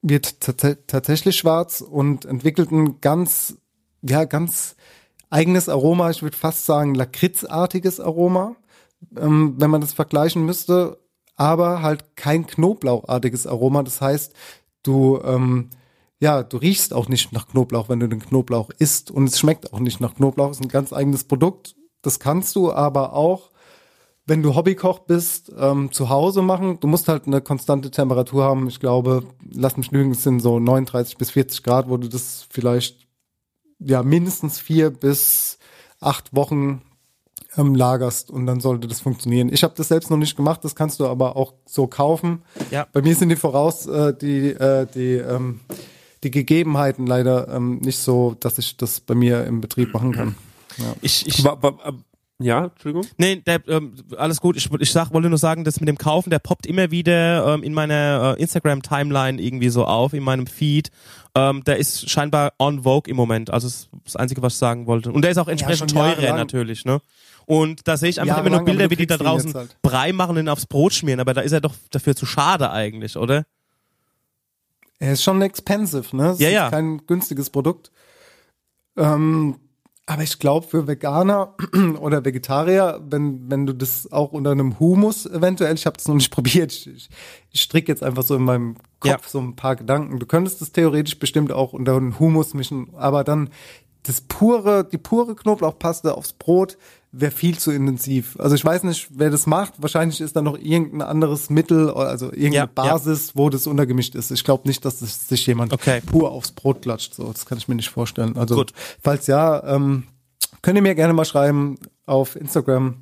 wird tats- tatsächlich schwarz und entwickelt ein ganz, ja, ganz eigenes Aroma. Ich würde fast sagen lakritzartiges Aroma, ähm, wenn man das vergleichen müsste, aber halt kein Knoblauchartiges Aroma. Das heißt, du ähm, ja, du riechst auch nicht nach Knoblauch, wenn du den Knoblauch isst. Und es schmeckt auch nicht nach Knoblauch. Es ist ein ganz eigenes Produkt. Das kannst du aber auch, wenn du Hobbykoch bist, ähm, zu Hause machen. Du musst halt eine konstante Temperatur haben. Ich glaube, lass mich lügen, es sind so 39 bis 40 Grad, wo du das vielleicht ja mindestens vier bis acht Wochen ähm, lagerst und dann sollte das funktionieren. Ich habe das selbst noch nicht gemacht, das kannst du aber auch so kaufen. Ja. Bei mir sind die voraus äh, die äh, die ähm, die Gegebenheiten leider ähm, nicht so, dass ich das bei mir im Betrieb machen kann. Ich, ich, Wa- wa- Ja, Entschuldigung. Nee, der, ähm, alles gut. Ich, ich sag, wollte nur sagen, das mit dem Kaufen, der poppt immer wieder ähm, in meiner äh, Instagram-Timeline irgendwie so auf, in meinem Feed. Ähm, der ist scheinbar on Vogue im Moment. Also das, ist das Einzige, was ich sagen wollte. Und der ist auch entsprechend schon teurer natürlich, ne? Und da sehe ich einfach immer aber Bilder, wie die da draußen halt. Brei machen und ihn aufs Brot schmieren, aber da ist er doch dafür zu schade eigentlich, oder? Er ist schon expensive, ne? Es Ja, ist ja. kein günstiges Produkt. Ähm, aber ich glaube, für Veganer oder Vegetarier, wenn, wenn du das auch unter einem Humus eventuell, ich habe das noch nicht probiert, ich, ich, ich stricke jetzt einfach so in meinem Kopf Ja. so ein paar Gedanken. Du könntest das theoretisch bestimmt auch unter einen Humus mischen, aber dann das pure, die pure Knoblauchpaste aufs Brot wäre viel zu intensiv. Also ich weiß nicht, wer das macht. Wahrscheinlich ist da noch irgendein anderes Mittel, also irgendeine Ja, ja. Basis, wo das untergemischt ist. Ich glaube nicht, dass das sich jemand Okay. pur aufs Brot klatscht. So, das kann ich mir nicht vorstellen. Also Gut. falls ja, ähm, könnt ihr mir gerne mal schreiben auf Instagram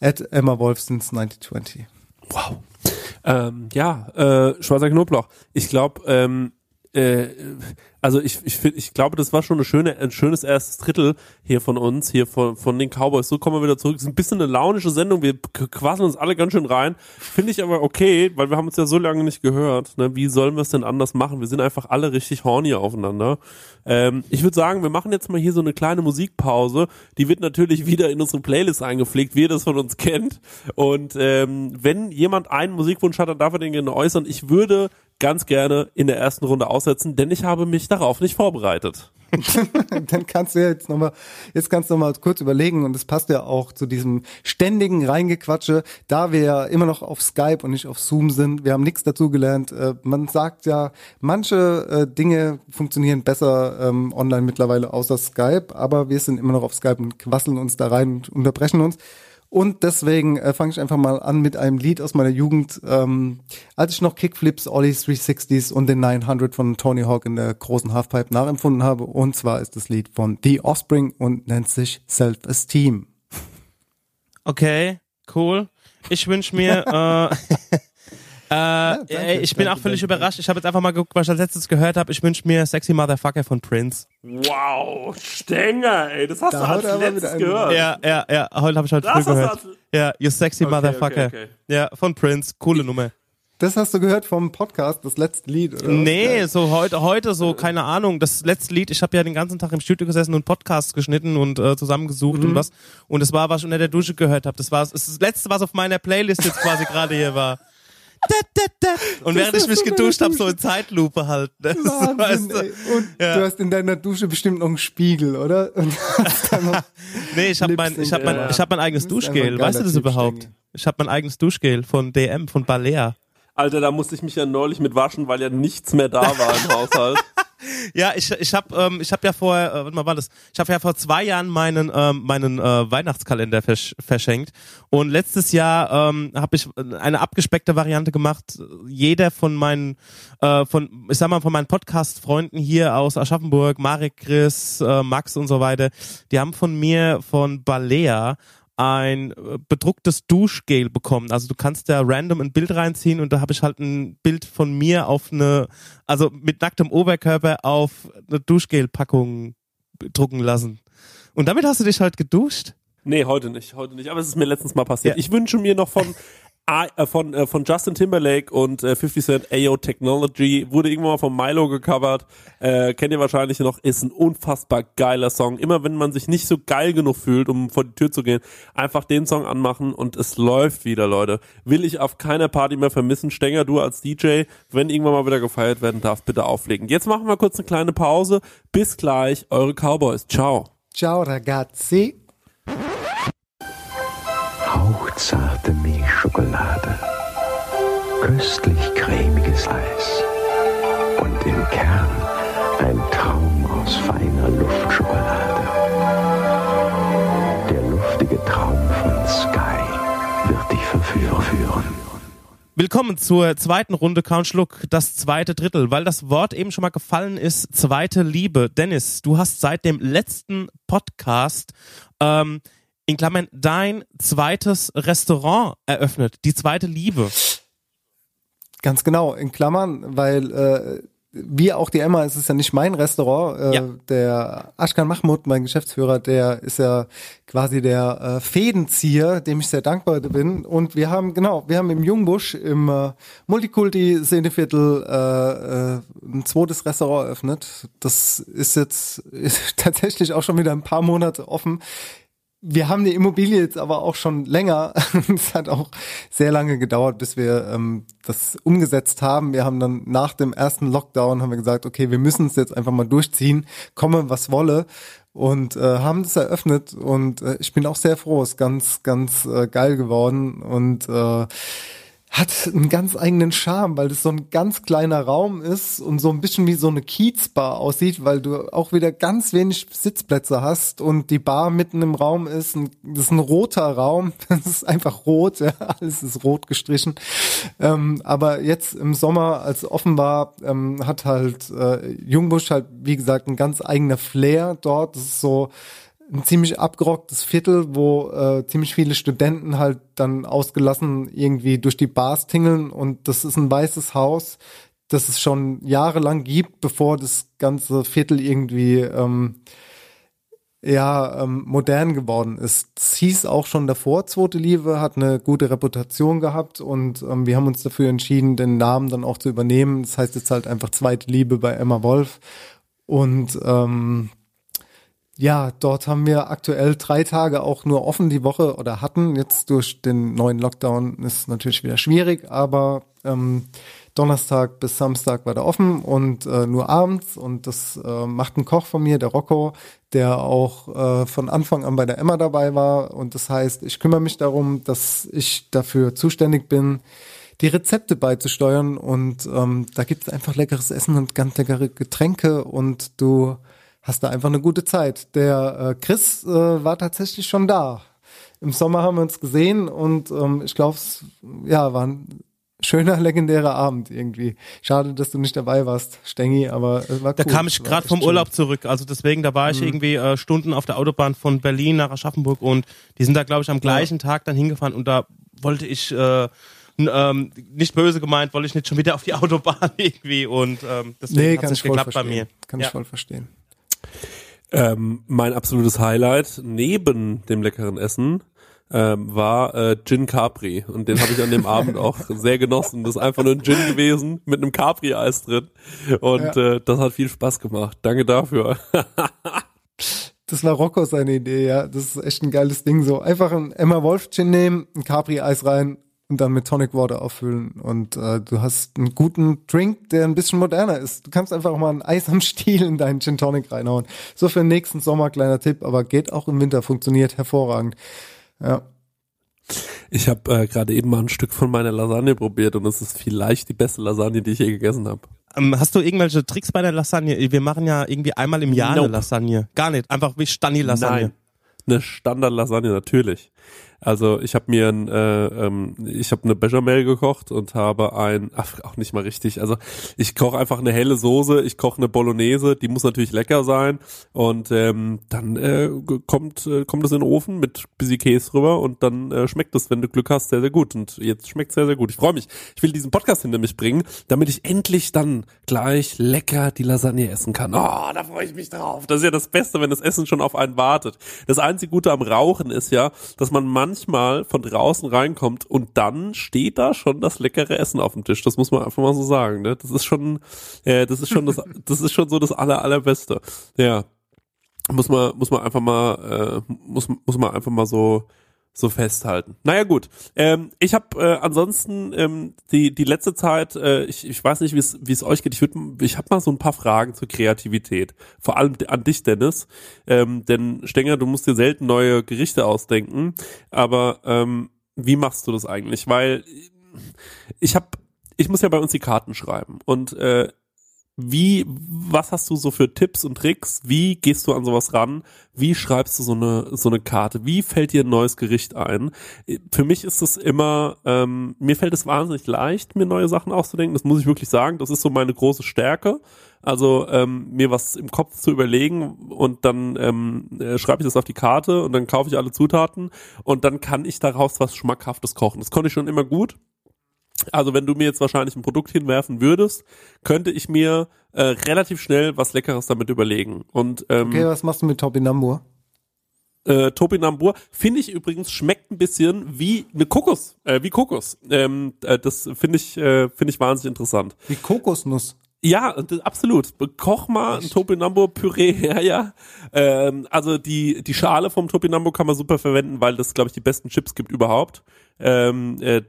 at Emma Wolf since 1920. Wow. Ähm, ja, äh, Schwarzer Knoblauch. Ich glaube, ähm, äh, also ich, ich, find, ich glaube, das war schon eine schöne, ein schönes erstes Drittel hier von uns, hier von, von den Cowboys. So kommen wir wieder zurück. Es ist ein bisschen eine launische Sendung. Wir quasseln uns alle ganz schön rein. Finde ich aber okay, weil wir haben uns ja so lange nicht gehört. Ne? Wie sollen wir es denn anders machen? Wir sind einfach alle richtig horny aufeinander. Ähm, ich würde sagen, wir machen jetzt mal hier so eine kleine Musikpause. Die wird natürlich wieder in unsere Playlist eingepflegt, wie ihr das von uns kennt. Und ähm, wenn jemand einen Musikwunsch hat, dann darf er den gerne äußern. Ich würde ganz gerne in der ersten Runde aussetzen, denn ich habe mich darauf nicht vorbereitet. Dann kannst du ja jetzt nochmal, jetzt kannst du noch mal kurz überlegen und das passt ja auch zu diesem ständigen Reingequatsche, da wir ja immer noch auf Skype und nicht auf Zoom sind. Wir haben nichts dazugelernt. Äh, man sagt ja, manche äh, Dinge funktionieren besser ähm, online mittlerweile außer Skype, aber wir sind immer noch auf Skype und quasseln uns da rein und unterbrechen uns. Und deswegen äh, fange ich einfach mal an mit einem Lied aus meiner Jugend, ähm, als ich noch Kickflips, Ollies 360s und den 900 von Tony Hawk in der großen Halfpipe nachempfunden habe. Und zwar ist das Lied von The Offspring und nennt sich Self-Esteem. Okay, cool. Ich wünsche mir, äh, äh, danke, ey, ich bin danke, auch völlig danke, überrascht. Ich habe jetzt einfach mal geguckt, was ich als letztes gehört habe. Ich wünsche mir Sexy Motherfucker von Prince. Wow, Stenger, ey, das hast Da du als letztes gehört. Ja, ja, ja. Heute habe ich heute Das früh gehört. Ja, You Sexy Okay, Motherfucker. okay, okay. Ja, von Prince. Coole Nummer. Das hast du gehört vom Podcast, das letzte Lied, oder? Nee, so heute, heute so, keine Ahnung. Das letzte Lied, ich habe ja den ganzen Tag im Studio gesessen und Podcasts geschnitten und äh, zusammengesucht Mhm. und was. Und das war, was ich unter der Dusche gehört habe. Das war das letzte, was auf meiner Playlist jetzt quasi gerade hier war. Und während ich mich geduscht habe, so in Zeitlupe halt. Ne? Wahnsinn, Weißt du? Und Ja. du hast in deiner Dusche bestimmt noch einen Spiegel, oder? Nee, ich habe mein, ich hab mein, ich hab mein eigenes Duschgel. Weißt du das überhaupt? Ich habe mein eigenes Duschgel von DM, von Balea. Alter, da musste ich mich ja neulich mit waschen, weil ja nichts mehr da war im Haushalt. Ja, ich, ich habe ähm, ich hab ja vor, äh, warte mal, war das? Ich habe ja vor zwei Jahren meinen ähm, meinen äh, Weihnachtskalender versch verschenkt und letztes Jahr ähm, habe ich eine abgespeckte Variante gemacht. Jeder von meinen äh, von ich sag mal von meinen Podcast-Freunden hier aus Aschaffenburg, Marek, Chris, äh, Max und so weiter, die haben von mir von Balea ein äh, bedrucktes Duschgel bekommen. Also du kannst da random ein Bild reinziehen und da habe ich halt ein Bild von mir auf eine, also mit nacktem Oberkörper auf eine Duschgelpackung drucken lassen. Und damit hast du dich halt geduscht? Nee, heute nicht, heute nicht. Aber es ist mir letztens mal passiert. Ja. Ich wünsche mir noch von I- äh, von äh, von Justin Timberlake und äh, 50 Cent AO Technology wurde irgendwann mal von Milo gecovert. Äh, kennt ihr wahrscheinlich noch, ist ein unfassbar geiler Song. Immer wenn man sich nicht so geil genug fühlt, um vor die Tür zu gehen, einfach den Song anmachen und es läuft wieder, Leute. Will ich auf keiner Party mehr vermissen. Stenger, du als DJ, wenn irgendwann mal wieder gefeiert werden darf, bitte auflegen. Jetzt machen wir kurz eine kleine Pause. Bis gleich, eure Cowboys. Ciao. Ciao ragazzi. Hauchzarte Milchschokolade, köstlich cremiges Eis und im Kern ein Traum aus feiner Luftschokolade. Der luftige Traum von Sky wird dich verführen. Willkommen zur zweiten Runde Count das zweite Drittel, weil das Wort eben schon mal gefallen ist, zweite Liebe. Dennis, du hast seit dem letzten Podcast ähm, in Klammern dein zweites Restaurant eröffnet, die zweite Liebe. Ganz genau, in Klammern, weil äh, wie auch die Emma, es ist ja nicht mein Restaurant. Äh, Ja. Der Ashkan Mahmoud, mein Geschäftsführer, der ist ja quasi der äh, Fädenzieher, dem ich sehr dankbar bin. Und wir haben, genau, wir haben im Jungbusch im äh, Multikulti-Szeneviertel äh, äh, ein zweites Restaurant eröffnet. Das ist jetzt ist tatsächlich auch schon wieder ein paar Monate offen. Wir haben die Immobilie jetzt aber auch schon länger. es hat auch sehr lange gedauert, bis wir ähm, das umgesetzt haben. Wir haben dann nach dem ersten Lockdown haben wir gesagt, okay, wir müssen es jetzt einfach mal durchziehen, komme was wolle und äh, haben das eröffnet und äh, ich bin auch sehr froh, ist ganz ganz äh, geil geworden und äh, hat einen ganz eigenen Charme, weil das so ein ganz kleiner Raum ist und so ein bisschen wie so eine Kiezbar aussieht, weil du auch wieder ganz wenig Sitzplätze hast und die Bar mitten im Raum ist. Ein, das ist ein roter Raum, das ist einfach rot, ja, alles ist rot gestrichen. Ähm, aber jetzt im Sommer, als es offen war, ähm, hat halt äh, Jungbusch halt, wie gesagt, ein ganz eigener Flair dort. Das ist so ein ziemlich abgerocktes Viertel, wo äh, ziemlich viele Studenten halt dann ausgelassen irgendwie durch die Bars tingeln und das ist ein weißes Haus, das es schon jahrelang gibt, bevor das ganze Viertel irgendwie ähm, ja ähm, modern geworden ist. Das hieß auch schon davor, Zweite Liebe, hat eine gute Reputation gehabt und ähm, wir haben uns dafür entschieden, den Namen dann auch zu übernehmen. Das heißt jetzt halt einfach Zweite Liebe bei Emma Wolf und ähm, ja, dort haben wir aktuell drei Tage auch nur offen die Woche oder hatten. Jetzt durch den neuen Lockdown ist natürlich wieder schwierig, aber ähm, Donnerstag bis Samstag war da offen und äh, nur abends. Und das äh, macht ein Koch von mir, der Rocco, der auch äh, von Anfang an bei der Emma dabei war. Und das heißt, ich kümmere mich darum, dass ich dafür zuständig bin, die Rezepte beizusteuern. Und ähm, da gibt es einfach leckeres Essen und ganz leckere Getränke und du hast da einfach eine gute Zeit. Der äh, Chris äh, war tatsächlich schon da. Im Sommer haben wir uns gesehen und ähm, ich glaube, es ja, war ein schöner, legendärer Abend irgendwie. Schade, dass du nicht dabei warst, Stengi, aber es war Da cool. kam ich gerade vom schön. Urlaub zurück, also deswegen, da war ich irgendwie äh, Stunden auf der Autobahn von Berlin nach Aschaffenburg und die sind da, glaube ich, am gleichen Tag dann hingefahren und da wollte ich, äh, ähm, nicht böse gemeint, wollte ich nicht schon wieder auf die Autobahn irgendwie und ähm, deswegen Nee, hat es ich nicht geklappt bei mir. Kann ja. ich voll verstehen. Ähm, mein absolutes Highlight neben dem leckeren Essen ähm, war äh, Gin Capri und den habe ich an dem Abend auch sehr genossen. Das ist einfach nur ein Gin gewesen mit einem Capri-Eis drin und äh, das hat viel Spaß gemacht. Danke dafür. Das war Rocco seine Idee, ja. Das ist echt ein geiles Ding. So einfach ein Emma Wolf Gin nehmen, ein Capri-Eis rein und dann mit Tonic Water auffüllen. Und äh, du hast einen guten Drink, der ein bisschen moderner ist. Du kannst einfach mal ein Eis am Stiel in deinen Gin Tonic reinhauen. So für den nächsten Sommer, kleiner Tipp, aber geht auch im Winter, funktioniert hervorragend. Ja. Ich habe äh, gerade eben mal ein Stück von meiner Lasagne probiert und es ist vielleicht die beste Lasagne, die ich je gegessen habe. Ähm, hast du irgendwelche Tricks bei der Lasagne? Wir machen ja irgendwie einmal im Jahr eine Nope. Lasagne. Gar nicht, einfach wie Stani-Lasagne. Nein, eine Standard-Lasagne natürlich. Also ich habe mir ein, äh, ähm, ich habe eine Bechamel gekocht und habe ein, ach, auch nicht mal richtig. Also ich koche einfach eine helle Soße, ich koche eine Bolognese, die muss natürlich lecker sein und ähm, dann äh, kommt äh, kommt es in den Ofen mit bisschen Käse drüber und dann äh, schmeckt es, wenn du Glück hast, sehr sehr gut. Und jetzt schmeckt sehr sehr gut. Ich freue mich. Ich will diesen Podcast hinter mich bringen, damit ich endlich dann gleich lecker die Lasagne essen kann. Oh, da freue ich mich drauf. Das ist ja das Beste, wenn das Essen schon auf einen wartet. Das einzige Gute am Rauchen ist ja, dass man manchmal von draußen reinkommt und dann steht da schon das leckere Essen auf dem Tisch. Das muss man einfach mal so sagen. Ne? Das ist schon, äh, das ist schon das, das ist schon so das aller allerbeste. Ja, muss man muss man einfach mal äh, muss muss man einfach mal so so festhalten. Naja gut, ähm, ich habe äh, ansonsten ähm, die die letzte Zeit, äh, ich, ich weiß nicht, wie es euch geht. Ich würde, ich habe mal so ein paar Fragen zur Kreativität, vor allem an dich, Dennis. Ähm, denn Stenger, du musst dir selten neue Gerichte ausdenken, aber ähm, wie machst du das eigentlich? Weil ich habe, ich muss ja bei uns die Karten schreiben und äh, wie, was hast du so für Tipps und Tricks? Wie gehst du an sowas ran? Wie schreibst du so eine, so eine Karte? Wie fällt dir ein neues Gericht ein? Für mich ist es immer, ähm, mir fällt es wahnsinnig leicht, mir neue Sachen auszudenken. Das muss ich wirklich sagen. Das ist so meine große Stärke. Also ähm, mir was im Kopf zu überlegen und dann ähm, äh, schreibe ich das auf die Karte und dann kaufe ich alle Zutaten und dann kann ich daraus was Schmackhaftes kochen. Das konnte ich schon immer gut. Also wenn du mir jetzt wahrscheinlich ein Produkt hinwerfen würdest, könnte ich mir äh, relativ schnell was Leckeres damit überlegen. Und ähm, Okay, was machst du mit Topinambur? äh, Topinambur finde ich übrigens schmeckt ein bisschen wie eine Kokos, äh, wie Kokos. Ähm, äh, das finde ich äh, finde ich wahnsinnig interessant. Wie Kokosnuss. Ja, absolut. Koch mal ein Topinambur-Püree her, ja. Ähm, also die, die Schale vom Topinambur kann man super verwenden, weil das, glaube ich, die besten Chips gibt überhaupt. Ähm, äh,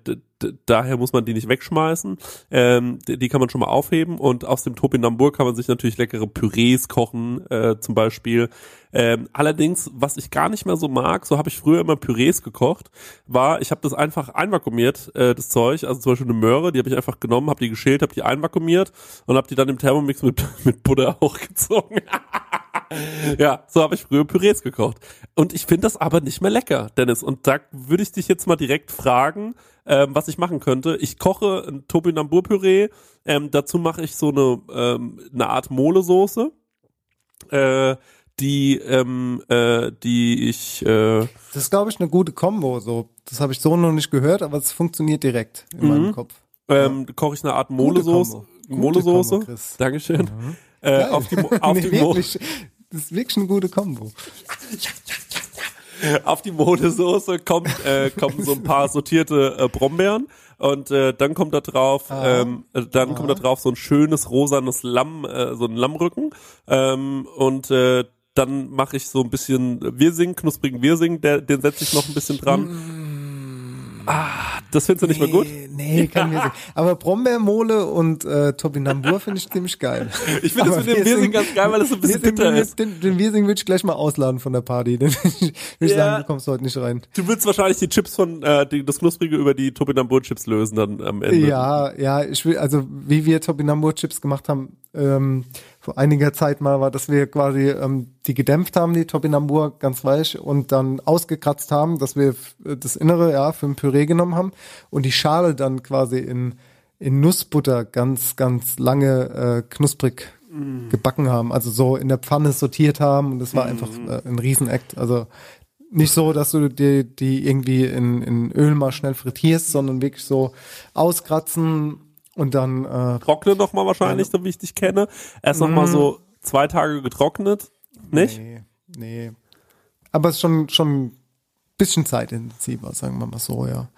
daher muss man die nicht wegschmeißen. Ähm, die, die kann man schon mal aufheben und aus dem Topinambur kann man sich natürlich leckere Pürees kochen, äh, zum Beispiel. Ähm, allerdings, was ich gar nicht mehr so mag, so habe ich früher immer Pürees gekocht, war, ich habe das einfach einvakuumiert, äh, das Zeug, also zum Beispiel eine Möhre, die habe ich einfach genommen, habe die geschält, habe die einvakuumiert und habe die dann im Thermomix mit, mit Butter hochgezogen. ja, so habe ich früher Pürees gekocht. Und ich finde das aber nicht mehr lecker, Dennis. Und da würde ich dich jetzt mal direkt fragen, ähm, was ich machen könnte. Ich koche ein Topinambur-Püree, ähm, dazu mache ich so eine, ähm, eine Art Molesoße. Äh, die, ähm, äh, die ich, äh, Das ist, glaube ich, eine gute Kombo. So, das habe ich so noch nicht gehört, aber es funktioniert direkt in meinem Kopf. ähm, koche ich eine Art Molesoße. Molesoße. Dankeschön. Äh, auf die, auf, nee, die wirklich, das ist wirklich eine gute Kombo. Auf die Molesoße kommt, äh, kommen so ein paar sortierte äh, Brombeeren und äh, dann kommt da drauf, ähm, äh, dann kommt da drauf so ein schönes rosanes Lamm, äh, so ein Lammrücken ähm, und äh, dann mache ich so ein bisschen Wirsing, knusprigen Wirsing, der, den setze ich noch ein bisschen dran. Ah, das findest du nicht mehr gut? Nee, nee kann mir sagen. Aber Brombeermole und äh, Topinambur finde ich ziemlich geil. Ich finde das mit dem Wirsing- ganz geil, weil es so ein bisschen bitter ist. Den, den Wirsing würde ich gleich mal ausladen von der Party. Den würde ich Ja. sagen, du kommst heute nicht rein. Du willst wahrscheinlich die Chips von, äh, die, das Knusprige über die Topinambur-Chips lösen dann am Ende. Ja, ja, ich will, also wie wir Topinambur-Chips gemacht haben, ähm, vor einiger Zeit mal war, dass wir quasi ähm, die gedämpft haben, die Topinambur ganz weich und dann ausgekratzt haben, dass wir f- das Innere ja für ein Püree genommen haben und die Schale dann quasi in, in Nussbutter ganz, ganz lange äh, knusprig gebacken haben, also so in der Pfanne sortiert haben und das war einfach äh, ein Riesenakt. Also nicht so, dass du die, die irgendwie in, in Öl mal schnell frittierst, sondern wirklich so auskratzen und dann äh, Trockne noch mal wahrscheinlich, so wie ich dich kenne. Erst noch mal so zwei Tage getrocknet, nicht? Nee, nee. Aber es ist schon, schon ein bisschen zeitintensiver, sagen wir mal so, ja.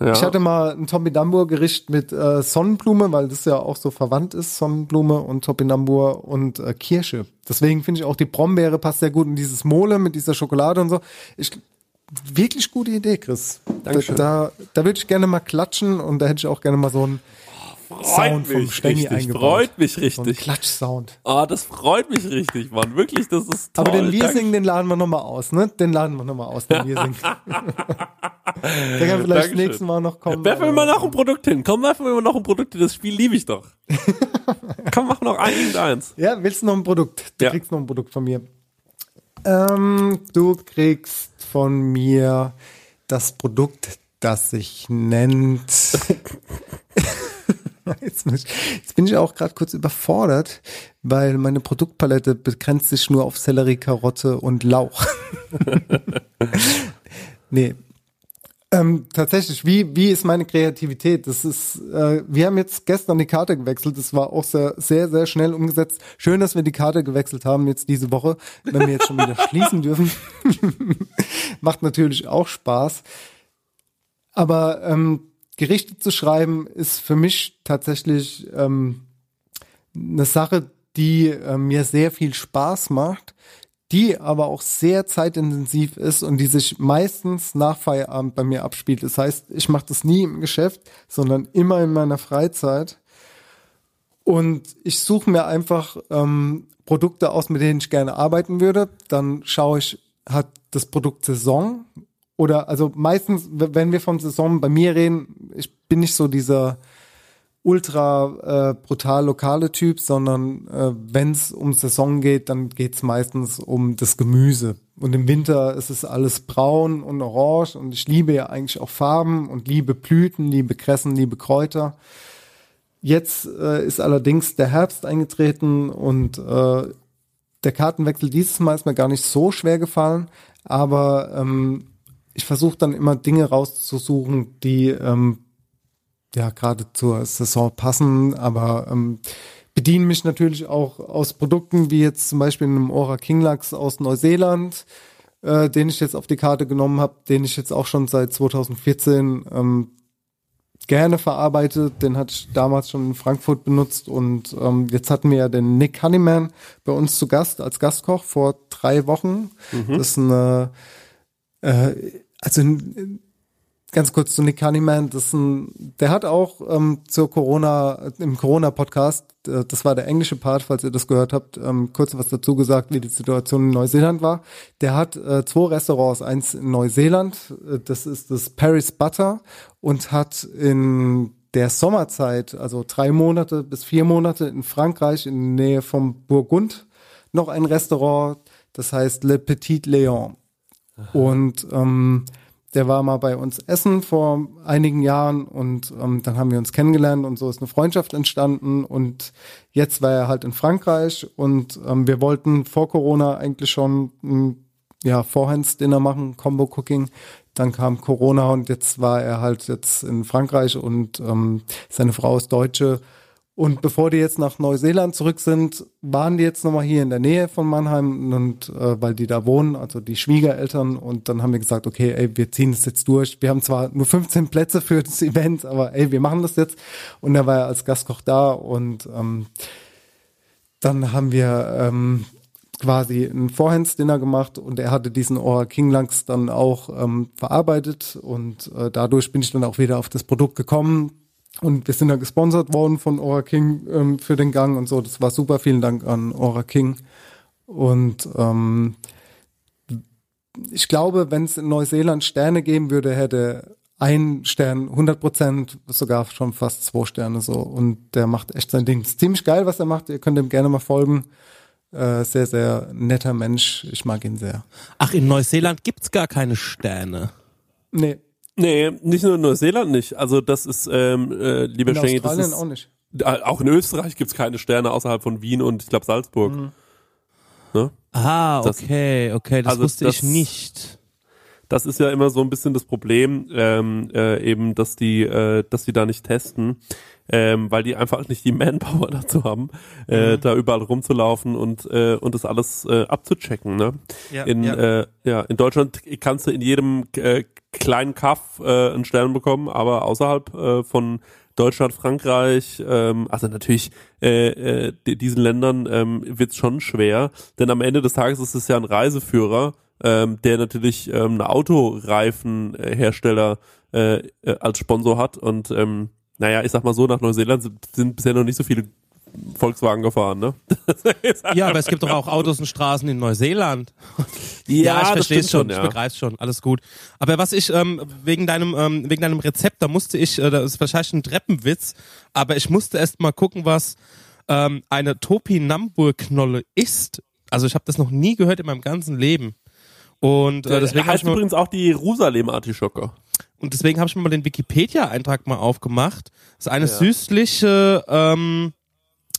Ja. Ich hatte mal ein Topinambur-Gericht mit äh, Sonnenblume, weil das ja auch so verwandt ist, Sonnenblume und Topinambur und äh, Kirsche. Deswegen finde ich auch die Brombeere passt sehr gut in dieses Mole mit dieser Schokolade und so. Ich, wirklich gute Idee, Chris. Dankeschön. Da, da, da würde ich gerne mal klatschen und da hätte ich auch gerne mal so einen Sound vom richtig, eingebaut. freut mich So einen richtig. Klatsch-Sound. Ah, das freut mich richtig, Mann. Wirklich, das ist toll. Aber den. Wirsing, den laden wir nochmal aus, ne? Den laden wir nochmal aus, den Wirsing. Der kann vielleicht Dankeschön. nächstes Mal noch kommen. Werfen wir mal noch ein Produkt hin. Komm, werfen wir mal noch ein Produkt hin. Das Spiel liebe ich doch. Komm, mach noch ein eins. Ja, willst du noch ein Produkt? Du Ja. kriegst noch ein Produkt von mir. Ähm, du kriegst von mir das Produkt, das sich nennt. Jetzt, ich, jetzt bin ich auch gerade kurz überfordert, weil meine Produktpalette begrenzt sich nur auf Sellerie, Karotte und Lauch. nee. Ähm, tatsächlich, wie, wie ist meine Kreativität? Das ist, äh, wir haben jetzt gestern die Karte gewechselt. Das war auch sehr, sehr, sehr schnell umgesetzt. Schön, dass wir die Karte gewechselt haben jetzt diese Woche, wenn wir jetzt schon wieder schließen dürfen. Macht natürlich auch Spaß. Aber ähm, Gerichte zu schreiben ist für mich tatsächlich ähm, eine Sache, die äh, mir sehr viel Spaß macht, die aber auch sehr zeitintensiv ist und die sich meistens nach Feierabend bei mir abspielt. Das heißt, ich mache das nie im Geschäft, sondern immer in meiner Freizeit. Und ich suche mir einfach ähm, Produkte aus, mit denen ich gerne arbeiten würde. Dann schaue ich, hat das Produkt Saison? Oder also meistens, wenn wir von Saison bei mir reden, ich bin nicht so dieser ultra äh, brutal lokale Typ, sondern äh, wenn es um Saison geht, dann geht es meistens um das Gemüse. Und im Winter ist es alles braun und orange und ich liebe ja eigentlich auch Farben und liebe Blüten, liebe Kressen, liebe Kräuter. Jetzt äh, ist allerdings der Herbst eingetreten und äh, der Kartenwechsel dieses Mal ist mir gar nicht so schwer gefallen, aber ähm, ich versuche dann immer Dinge rauszusuchen, die, ähm, ja gerade zur Saison passen, aber ähm, bediene mich natürlich auch aus Produkten wie jetzt zum Beispiel einem Ora King Lachs aus Neuseeland, äh, den ich jetzt auf die Karte genommen habe, den ich jetzt auch schon seit 2014 ähm, gerne verarbeitet. Den hatte ich damals schon in Frankfurt benutzt und ähm, jetzt hatten wir ja den Nick Honeyman bei uns zu Gast als Gastkoch vor drei Wochen. Das ist eine, äh, also ganz kurz zu Nick Honeyman, das ist ein, der hat auch ähm, zur Corona, im Corona-Podcast, äh, das war der englische Part, falls ihr das gehört habt, ähm, kurz was dazu gesagt, wie die Situation in Neuseeland war. Der hat äh, zwei Restaurants, eins in Neuseeland, äh, das ist das Paris Butter und hat in der Sommerzeit, also drei Monate bis vier Monate in Frankreich in der Nähe vom Burgund noch ein Restaurant, das heißt Le Petit Léon. Und ähm, der war mal bei uns essen vor einigen Jahren und ähm, dann haben wir uns kennengelernt und so ist eine Freundschaft entstanden und jetzt war er halt in Frankreich und ähm, wir wollten vor Corona eigentlich schon ein ja, Vorhands-Dinner machen, Combo-Cooking. Dann kam Corona und jetzt war er halt jetzt in Frankreich und ähm, seine Frau ist Deutsche. Und bevor die jetzt nach Neuseeland zurück sind, waren die jetzt nochmal hier in der Nähe von Mannheim und äh, weil die da wohnen, also die Schwiegereltern. Und dann haben wir gesagt, okay, ey, wir ziehen das jetzt durch. Wir haben zwar nur 15 Plätze für das Event, aber ey, wir machen das jetzt. Und er war ja als Gastkoch da und ähm, dann haben wir ähm, quasi ein Vorhands-Dinner gemacht und er hatte diesen Ora King Lachs dann auch ähm, verarbeitet und äh, dadurch bin ich dann auch wieder auf das Produkt gekommen und wir sind dann gesponsert worden von Ora King ähm, für den Gang und so. Das war super. Vielen Dank an Ora King. Und ähm, ich glaube, wenn es in Neuseeland Sterne geben würde, hätte ein Stern 100 Prozent, sogar schon fast zwei Sterne so. Und der macht echt sein Ding. Ist ziemlich geil, was er macht. Ihr könnt ihm gerne mal folgen. Äh, sehr, sehr netter Mensch. Ich mag ihn sehr. Ach, in Neuseeland gibt's gar keine Sterne. Nee, Nee, nicht nur in Neuseeland nicht. Also das ist, ähm, äh, lieber in Schengi, das ist, auch nicht. Äh, Auch in Österreich gibt's keine Sterne außerhalb von Wien und ich glaube Salzburg. Mhm. Ne? Ah, Das- okay, okay, das also wusste ich das- nicht. Das ist ja immer so ein bisschen das Problem, ähm, äh, eben, dass die, äh, dass die da nicht testen, ähm, weil die einfach nicht die Manpower dazu haben, äh, da überall rumzulaufen und äh, und das alles äh, abzuchecken. Ne? Ja, in ja. Äh, ja in Deutschland kannst du in jedem äh, kleinen Kaff äh, einen Stern bekommen, aber außerhalb äh, von Deutschland, Frankreich, ähm, also natürlich äh, äh, die- diesen Ländern ähm, wird es schon schwer, denn am Ende des Tages ist es ja ein Reiseführer, ähm, der natürlich ähm, eine Autoreifenhersteller äh, äh, als Sponsor hat und ähm, naja, ich sag mal so, nach Neuseeland sind, sind bisher noch nicht so viele Volkswagen gefahren, ne? Ja, aber es gibt doch auch Autos und Straßen in Neuseeland. ich das verstehe es stimmt schon, ich ja. begreife schon, alles gut. Aber was ich ähm, wegen deinem ähm, wegen deinem Rezept, da musste ich, äh, das ist wahrscheinlich ein Treppenwitz, aber ich musste erst mal gucken, was ähm, eine Topinambur-Knolle ist. Also ich habe das noch nie gehört in meinem ganzen Leben. Und äh, deswegen habe heißt ich, übrigens auch die Jerusalem-Artischocke. Und deswegen hab ich mir mal den Wikipedia-Eintrag mal aufgemacht. Das ist eine süßliche ähm,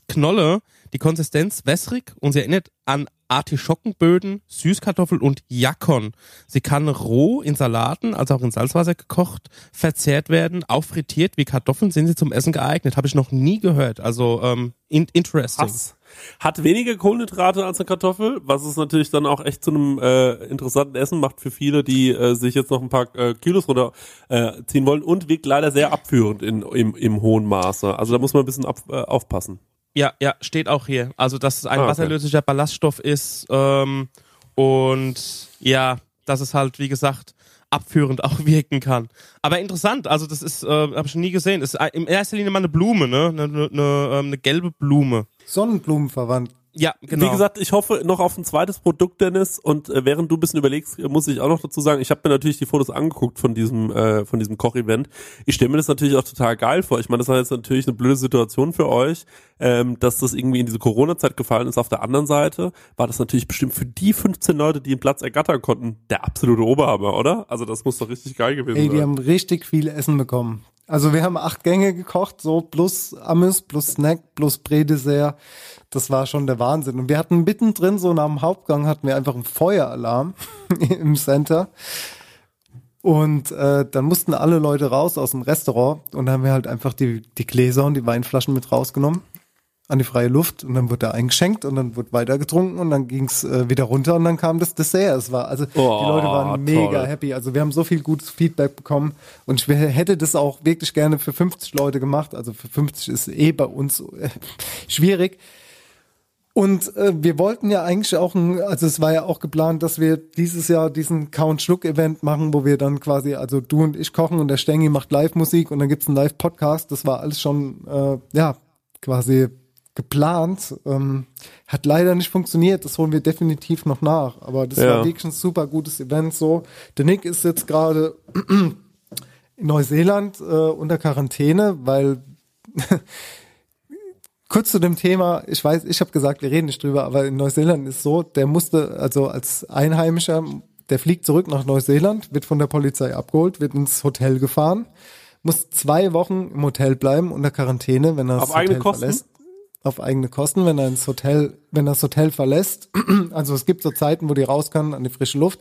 Knolle, die Konsistenz wässrig und sie erinnert an Artischockenböden, Süßkartoffel und Jakon. Sie kann roh in Salaten, also auch in Salzwasser gekocht, verzehrt werden, auch frittiert wie Kartoffeln sind sie zum Essen geeignet. Habe ich noch nie gehört. Also ähm, in interesting. Hass. Hat weniger Kohlenhydrate als eine Kartoffel, was es natürlich dann auch echt zu einem äh, interessanten Essen macht für viele, die äh, sich jetzt noch ein paar äh, Kilos runter äh, ziehen wollen und wirkt leider sehr abführend in, im, im hohen Maße. Also da muss man ein bisschen ab, äh, aufpassen. Ja, ja, steht auch hier. Also, dass es ein Ah, okay. wasserlöslicher Ballaststoff ist ähm, und ja, dass es halt, wie gesagt, abführend auch wirken kann. Aber interessant, also das ist, äh, habe ich schon nie gesehen. Ist in erster Linie mal eine Blume, ne? Eine, eine, eine, ähm, gelbe Blume. Sonnenblumen verwandt. Ja, genau. Wie gesagt, ich hoffe noch auf ein zweites Produkt, Dennis. Und äh, während du ein bisschen überlegst, muss ich auch noch dazu sagen, ich habe mir natürlich die Fotos angeguckt von diesem äh, von diesem Kochevent. Ich stelle mir das natürlich auch total geil vor. Ich meine, das war jetzt natürlich eine blöde Situation für euch, ähm, dass das irgendwie in diese Corona-Zeit gefallen ist. Auf der anderen Seite war das natürlich bestimmt für die 15 Leute, die den Platz ergattern konnten, der absolute Oberhammer, oder? Also das muss doch richtig geil gewesen Ey, die sein. haben richtig viel Essen bekommen. Also wir haben acht Gänge gekocht, so plus Amüs, plus Snack, plus Prädessert. Das war schon der Wahnsinn. Und wir hatten mittendrin, so nach dem Hauptgang, hatten wir einfach einen Feueralarm im Center. Und äh, dann mussten alle Leute raus aus dem Restaurant und haben wir halt einfach die, die Gläser und die Weinflaschen mit rausgenommen an die freie Luft und dann wurde da eingeschenkt und dann wurde weiter getrunken und dann ging's äh, wieder runter und dann kam das Dessert. Es war also Oh, die Leute waren mega toll. happy. Also wir haben so viel gutes Feedback bekommen und ich hätte das auch wirklich gerne für 50 Leute gemacht. Also für 50 ist eh bei uns äh, schwierig. Und äh, wir wollten ja eigentlich auch, ein, also es war ja auch geplant, dass wir dieses Jahr diesen Count Schluck Event machen, wo wir dann quasi, also du und ich kochen und der Stengi macht Live-Musik und dann gibt's einen Live-Podcast. Das war alles schon, äh, ja, quasi geplant. Ähm, hat leider nicht funktioniert. Das holen wir definitiv noch nach. Aber das Ja. war wirklich ein super gutes Event. So, der Nick ist jetzt gerade in Neuseeland äh, unter Quarantäne, weil kurz zu dem Thema, ich weiß, ich habe gesagt, wir reden nicht drüber, aber in Neuseeland ist so, der musste, also als Einheimischer, der fliegt zurück nach Neuseeland, wird von der Polizei abgeholt, wird ins Hotel gefahren, muss zwei Wochen im Hotel bleiben unter Quarantäne, wenn er Auf das eigene Hotel Kosten? verlässt. Auf eigene Kosten, wenn er ins Hotel, wenn er das Hotel verlässt. Also es gibt so Zeiten, wo die raus kann an die frische Luft.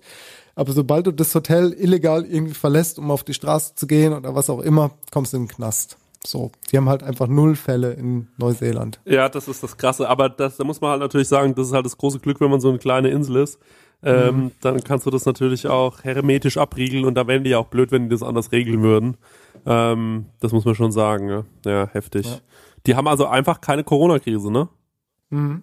Aber sobald du das Hotel illegal irgendwie verlässt, um auf die Straße zu gehen oder was auch immer, kommst du in den Knast. So, die haben halt einfach null Fälle in Neuseeland. Ja, das ist das Krasse. Aber das, da muss man halt natürlich sagen, das ist halt das große Glück, wenn man so eine kleine Insel ist. Ähm, Mhm. Dann kannst du das natürlich auch hermetisch abriegeln und da wären die ja auch blöd, wenn die das anders regeln würden. Ähm, das muss man schon sagen, ja, ja heftig. Ja. Die haben also einfach keine Corona-Krise, ne? Mhm.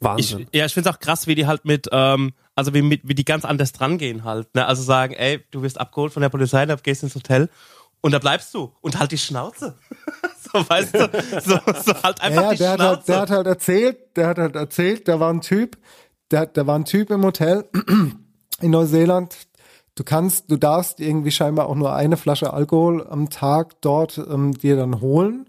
Ich, Wahnsinn. ja, ich finde es auch krass, wie die halt mit, ähm, also wie, mit, wie die ganz anders drangehen halt. Ne? Also sagen, ey, du wirst abgeholt von der Polizei, da gehst ins Hotel und da bleibst du und halt die Schnauze. so, weißt du, so, so halt einfach Ja, die der hat, Schnauze. halt, der hat halt erzählt, der hat halt erzählt, da war ein Typ, der, der war ein Typ im Hotel in Neuseeland. Du kannst, du darfst irgendwie scheinbar auch nur eine Flasche Alkohol am Tag dort ähm, dir dann holen.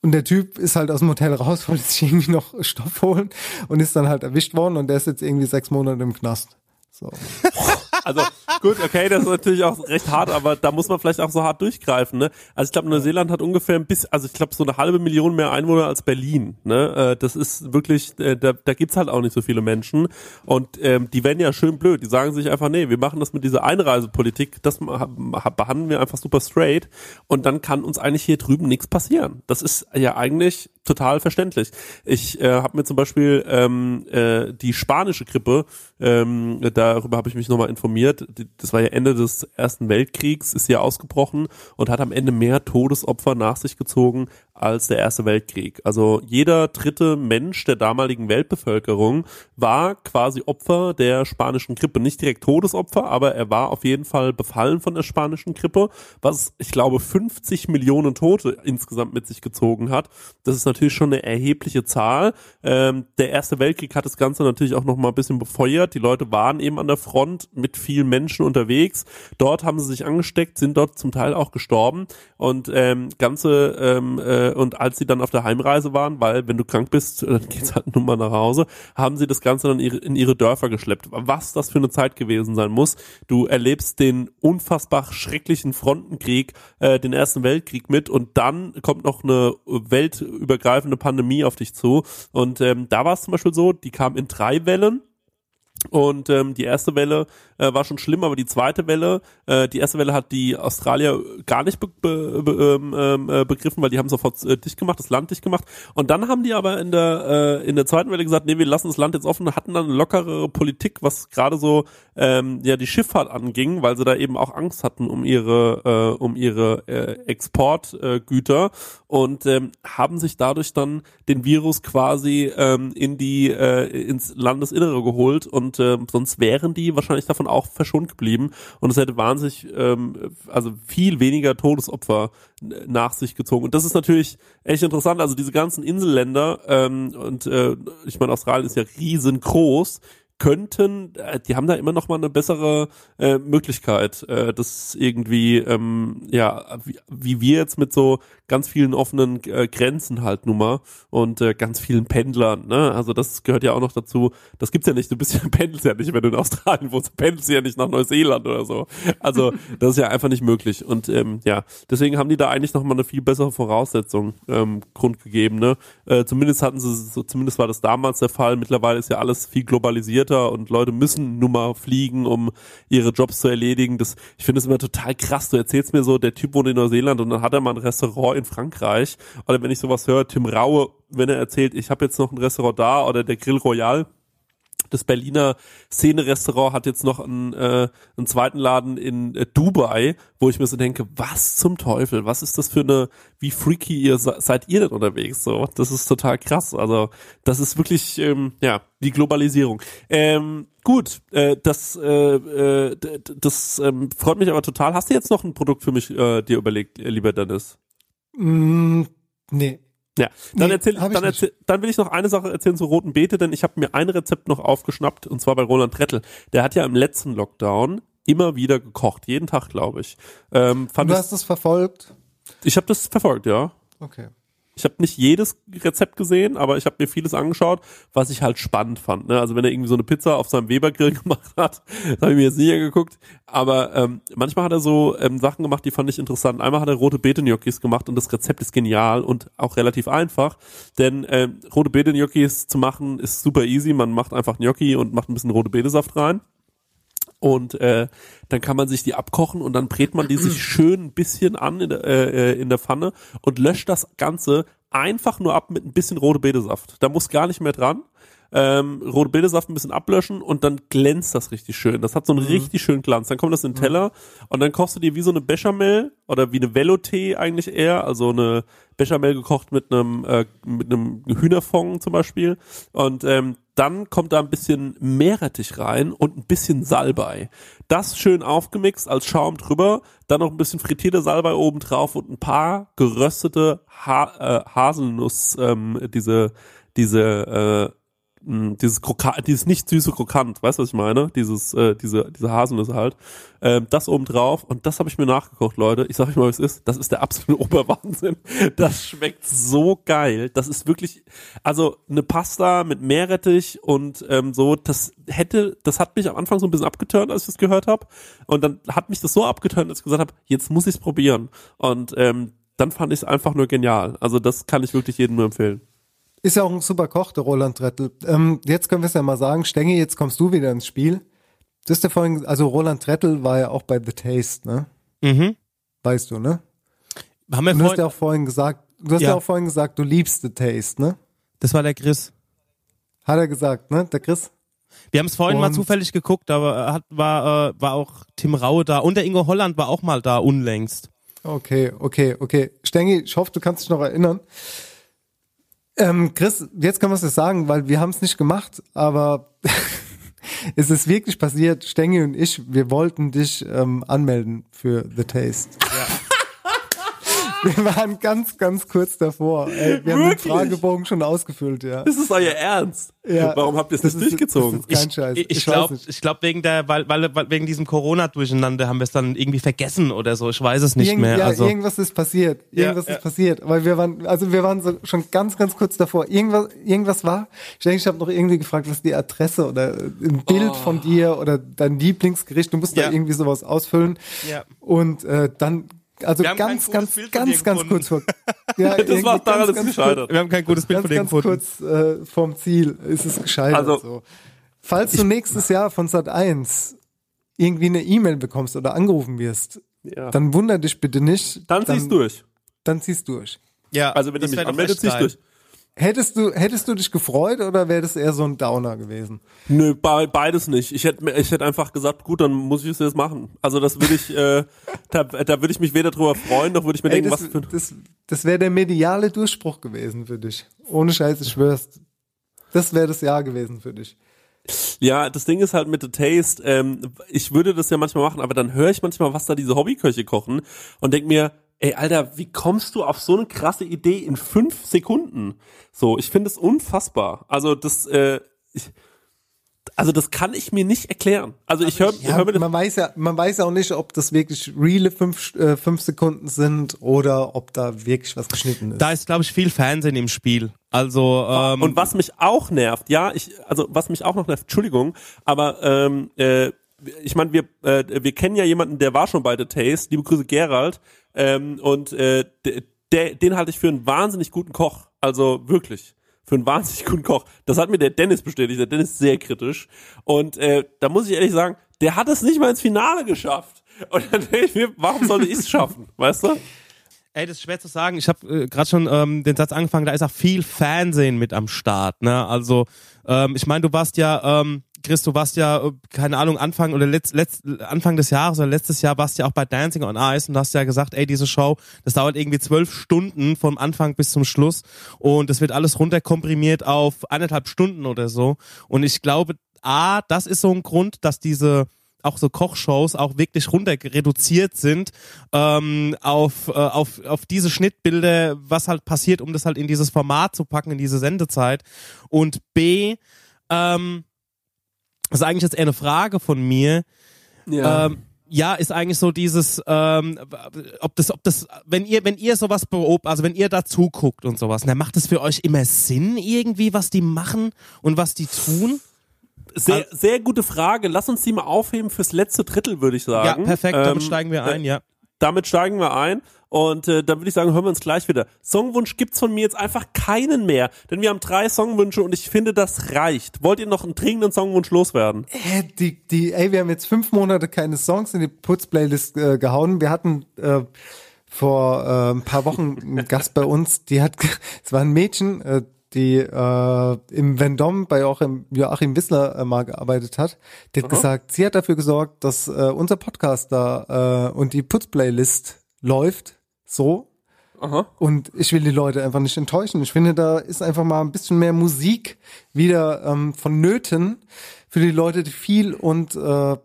Und der Typ ist halt aus dem Hotel raus, wollte sich irgendwie noch Stoff holen und ist dann halt erwischt worden und der ist jetzt irgendwie sechs Monate im Knast. So. Also gut, okay, das ist natürlich auch recht hart, aber da muss man vielleicht auch so hart durchgreifen. Ne? Also ich glaube, Neuseeland hat ungefähr ein bisschen, also ich glaube so eine halbe Million mehr Einwohner als Berlin. Ne? Äh, Das ist wirklich, äh, da, da gibt's halt auch nicht so viele Menschen und ähm, die werden ja schön blöd. Die sagen sich einfach, nee, wir machen das mit dieser Einreisepolitik, das behandeln wir einfach super straight und dann kann uns eigentlich hier drüben nichts passieren. Das ist ja eigentlich total verständlich. Ich äh, habe mir zum Beispiel ähm, äh, die spanische Grippe, ähm, darüber habe ich mich nochmal informiert, Die- das war ja Ende des Ersten Weltkriegs, ist hier ausgebrochen und hat am Ende mehr Todesopfer nach sich gezogen als der Erste Weltkrieg. Also jeder dritte Mensch der damaligen Weltbevölkerung war quasi Opfer der spanischen Grippe. Nicht direkt Todesopfer, aber er war auf jeden Fall befallen von der spanischen Grippe, was ich glaube 50 Millionen Tote insgesamt mit sich gezogen hat. Das ist natürlich schon eine erhebliche Zahl. Ähm, der Erste Weltkrieg hat das Ganze natürlich auch noch mal ein bisschen befeuert. Die Leute waren eben an der Front mit vielen Menschen unterwegs. Dort haben sie sich angesteckt, sind dort zum Teil auch gestorben und ähm, ganze ähm, äh, und als sie dann auf der Heimreise waren, weil wenn du krank bist, dann geht's halt nur mal nach Hause, haben sie das Ganze dann in ihre Dörfer geschleppt. Was das für eine Zeit gewesen sein muss. Du erlebst den unfassbar schrecklichen Frontenkrieg, äh, den Ersten Weltkrieg mit und dann kommt noch eine weltübergreifende Pandemie auf dich zu. Und ähm, da war es zum Beispiel so, die kam in drei Wellen. Und ähm, die erste Welle äh, war schon schlimm, aber die zweite Welle, äh, die erste Welle hat die Australier gar nicht be be be ähm, ähm, äh, begriffen, weil die haben sofort äh, dicht gemacht, das Land dicht gemacht. Und dann haben die aber in der äh, in der zweiten Welle gesagt, nee, wir lassen das Land jetzt offen, hatten dann eine lockerere Politik, was gerade so ähm, ja die Schifffahrt anging, weil sie da eben auch Angst hatten um ihre äh, um ihre äh, Exportgüter äh, und ähm, haben sich dadurch dann den Virus quasi ähm, in die äh, ins Landesinnere geholt und ähm, sonst wären die wahrscheinlich davon auch verschont geblieben. Und es hätte wahnsinnig ähm, also viel weniger Todesopfer nach sich gezogen. Und das ist natürlich echt interessant. Also diese ganzen Inselländer ähm, und äh, ich meine Australien ist ja riesengroß könnten, äh, die haben da immer noch mal eine bessere äh, Möglichkeit, äh, das irgendwie, ähm, ja, wie, wie wir jetzt mit so ganz vielen offenen äh, Grenzen halt nun mal und äh, ganz vielen Pendlern, ne? Also das gehört ja auch noch dazu. Das gibt's ja nicht. Du bist ja pendelst ja nicht, wenn du in Australien wohnst, pendelst ja nicht nach Neuseeland oder so. Also das ist ja einfach nicht möglich. Und ähm, ja, deswegen haben die da eigentlich noch mal eine viel bessere Voraussetzung ähm, grundgegeben, ne? Äh, zumindest hatten sie, so, zumindest war das damals der Fall. Mittlerweile ist ja alles viel globalisiert. Komplizierter und Leute müssen nun mal fliegen, um ihre Jobs zu erledigen. Das, ich finde es immer total krass. Du erzählst mir so, der Typ wohnt in Neuseeland und dann hat er mal ein Restaurant in Frankreich. Oder wenn ich sowas höre, Tim Raue, wenn er erzählt, ich habe jetzt noch ein Restaurant da oder der Grill Royal das Berliner Szene-Restaurant hat jetzt noch einen, äh, einen zweiten Laden in äh, Dubai, wo ich mir so denke, was zum Teufel, was ist das für eine, wie freaky ihr se- seid ihr denn unterwegs? So, das ist total krass. Also das ist wirklich, ähm, ja, die Globalisierung. Ähm, gut, äh, das, äh, äh, das ähm, freut mich aber total. Hast du jetzt noch ein Produkt für mich äh, dir überlegt, äh, lieber Dennis? Mm, nee. Ja, dann Nee, erzähl, dann erzähl, dann will ich noch eine Sache erzählen zur roten Beete, denn ich habe mir ein Rezept noch aufgeschnappt und zwar bei Roland Rettel. Der hat ja im letzten Lockdown immer wieder gekocht, jeden Tag, glaube ich. Ähm, fand Du hast es verfolgt? ich habe das verfolgt, ja. Okay. Ich habe nicht jedes Rezept gesehen, aber ich habe mir vieles angeschaut, was ich halt spannend fand. Ne? Also wenn er irgendwie so eine Pizza auf seinem Webergrill gemacht hat, habe ich mir jetzt nicht angeguckt. Aber ähm, manchmal hat er so ähm, Sachen gemacht, die fand ich interessant. Einmal hat er rote Beete-Gnocchis gemacht und das Rezept ist genial und auch relativ einfach. Denn ähm, rote Beete-Gnocchis zu machen ist super easy. Man macht einfach Gnocchi und macht ein bisschen rote Betesaft rein. Und äh, dann kann man sich die abkochen und dann brät man die sich schön ein bisschen an in der, äh, äh, in der Pfanne und löscht das Ganze einfach nur ab mit ein bisschen rote Betesaft. Da muss gar nicht mehr dran. Ähm, rote Betesaft ein bisschen ablöschen und dann glänzt das richtig schön. Das hat so einen richtig schönen Glanz. Dann kommt das in den Teller und dann kochst du dir wie so eine Bechamel oder wie eine Velouté eigentlich eher, also eine Bechamel gekocht mit einem äh, mit einem Hühnerfond zum Beispiel und ähm, dann kommt da ein bisschen Meerrettich rein und ein bisschen Salbei. Das schön aufgemixt als Schaum drüber, dann noch ein bisschen frittierte Salbei oben drauf und ein paar geröstete ha äh, Haselnuss, ähm, diese, diese, äh, mh, dieses Krokant, dieses nicht süße Krokant, weißt du, was ich meine? Dieses, äh, diese, diese Haselnüsse halt. Ähm, das oben drauf und das habe ich mir nachgekocht, Leute. Ich sag euch mal, was es ist. Das ist der absolute Oberwahnsinn. Das schmeckt so geil. Das ist wirklich, also eine Pasta mit Meerrettich und ähm, so, das hätte, das hat mich am Anfang so ein bisschen abgeturnt, als ich das gehört habe. Und dann hat mich das so abgeturnt, dass ich gesagt habe, jetzt muss ich es probieren. Und ähm, dann fand ich es einfach nur genial. Also das kann ich wirklich jedem nur empfehlen. Ist ja auch ein super Koch, der Roland Rettel. Ähm, jetzt können wir es ja mal sagen. Stengi, jetzt kommst du wieder ins Spiel. Du hast ja vorhin, also Roland Rettel war ja auch bei The Taste, ne? Mhm. Weißt du, ne? Haben wir du hast ja auch vorhin gesagt, du hast ja. Ja. auch vorhin gesagt, du liebst The Taste, ne? das war der Chris. Hat er gesagt, ne? Der Chris? Wir haben es vorhin mal Und- zufällig geguckt, aber hat, war, äh, war auch Tim Raue da und der Ingo Holland war auch mal da unlängst. Okay, okay, okay. Stengi, ich hoffe, du kannst dich noch erinnern. Ähm, Chris, jetzt können wir es jetzt sagen, weil wir haben es nicht gemacht, aber es ist wirklich passiert. Stengi und ich, wir wollten dich ähm, anmelden für The Taste. Wir waren ganz, ganz kurz davor. Ey, wir haben den? Fragebogen schon ausgefüllt, ja. Das ist euer Ernst. Ja. Warum habt ihr es nicht ist- durchgezogen? das ist kein Scheiß. Ich, ich glaube, ich glaube wegen der, weil, weil, weil wegen diesem Corona-Durcheinander haben wir es dann irgendwie vergessen oder so. Ich weiß es nicht Irgend- mehr. Ja, also irgendwas ist passiert. Irgendwas Ja, ist ja. passiert. Weil wir waren, also wir waren so schon ganz, ganz kurz davor. Irgendwas, irgendwas war. Ich denke, ich habe noch irgendwie gefragt, was die Adresse oder ein Bild von dir oder dein Lieblingsgericht. Du musst Ja. da irgendwie sowas ausfüllen. Ja. Und äh, dann, also Wir haben ganz, kein ganz, Bild ganz, ganz kurz vor. Ja, Das war daran, ganz, dass es gescheitert. wir haben kein gutes Bild Ganz, von dir ganz gefunden. kurz äh, vom Ziel ist es gescheitert. Also- so. Falls du nächstes Jahr von Sat 1 irgendwie eine E-Mail bekommst oder angerufen wirst, Ja. dann wunder dich bitte nicht. Dann ziehst du durch. Dann ziehst du durch. Ja, Also wenn ihr das mich anmeldet, echt zieh ich geil. durch. Hättest du, hättest du dich gefreut oder wäre das eher so ein Downer gewesen? Nö, be beides nicht. Ich hätte ich hätte einfach gesagt, gut, dann muss ich es jetzt machen. Also das würde ich, äh, da, da würde ich mich weder drüber freuen, noch würde ich mir Ey, denken, das was für das, das wäre der mediale Durchbruch gewesen für dich. Ohne Scheiß, ich schwör's. Das wäre das Jahr gewesen für dich. Ja, das Ding ist halt mit The Taste, ähm, ich würde das ja manchmal machen, aber dann höre ich manchmal, was da diese Hobbyköche kochen und denk mir, ey, Alter, wie kommst du auf so eine krasse Idee in fünf Sekunden? So, ich finde es unfassbar. Also das, äh, ich, also das kann ich mir nicht erklären. Also ich höre Ja, hör mir das, man weiß ja, man weiß ja auch nicht, ob das wirklich reale fünf, äh, fünf Sekunden sind oder ob da wirklich was geschnitten ist. Da ist, glaube ich, viel Fernsehen im Spiel. Also, ähm, Und was mich auch nervt, ja, ich, also was mich auch noch nervt, Entschuldigung, aber ähm, äh, ich meine, wir, äh, wir kennen ja jemanden, der war schon bei The Taste, liebe Grüße Gerald, ähm, und äh, der, den halte ich für einen wahnsinnig guten Koch, also wirklich. für einen wahnsinnig guten Koch. Das hat mir der Dennis bestätigt. Der Dennis ist sehr kritisch. Und äh, da muss ich ehrlich sagen, der hat es nicht mal ins Finale geschafft. Und dann denke ich mir, warum sollte ich es schaffen? Weißt du? Ey, das ist schwer zu sagen. Ich habe äh, gerade schon ähm, den Satz angefangen, da ist auch viel Fernsehen mit am Start. Ne? Also ähm, ich meine, du warst ja, ähm, Chris, du warst ja, keine Ahnung, Anfang oder letzt, letzt, Anfang des Jahres oder letztes Jahr warst du ja auch bei Dancing on Ice und hast ja gesagt, ey, diese Show, das dauert irgendwie zwölf Stunden vom Anfang bis zum Schluss und es wird alles runterkomprimiert auf eineinhalb Stunden oder so. Und ich glaube, A, das ist so ein Grund, dass diese auch so Kochshows auch wirklich runter reduziert sind ähm, auf, äh, auf, auf diese Schnittbilder, was halt passiert, um das halt in dieses Format zu packen, in diese Sendezeit. Und B, ähm, das ist eigentlich jetzt eher eine Frage von mir. Ja. Ähm, ja, ist eigentlich so dieses, ähm, ob das, ob das, wenn ihr, wenn ihr sowas beobachtet, also wenn ihr da zuguckt und sowas, dann macht es für euch immer Sinn irgendwie, was die machen und was die tun? sehr, sehr gute Frage. Lass uns die mal aufheben fürs letzte Drittel, würde ich sagen. Ja, perfekt, damit Ähm, steigen wir ein, ja. Damit steigen wir ein. Und äh, dann würde ich sagen, hören wir uns gleich wieder. Songwunsch gibt's von mir jetzt einfach keinen mehr. Denn wir haben drei Songwünsche und ich finde, das reicht. Wollt ihr noch einen dringenden Songwunsch loswerden? Äh, die, die, ey, wir haben jetzt fünf Monate keine Songs in die Putz-Playlist äh, gehauen. Wir hatten äh, vor äh, ein paar Wochen einen Gast bei uns, die hat, es war ein Mädchen, äh, die äh, im Vendôme bei Joachim, Joachim Wissler äh, mal gearbeitet hat. Die hat gesagt, sie hat dafür gesorgt, dass äh, unser Podcast da äh, und die Putz-Playlist läuft so. Aha. Und ich will die Leute einfach nicht enttäuschen. Ich finde, da ist einfach mal ein bisschen mehr Musik wieder ähm, vonnöten für die Leute, die viel und äh,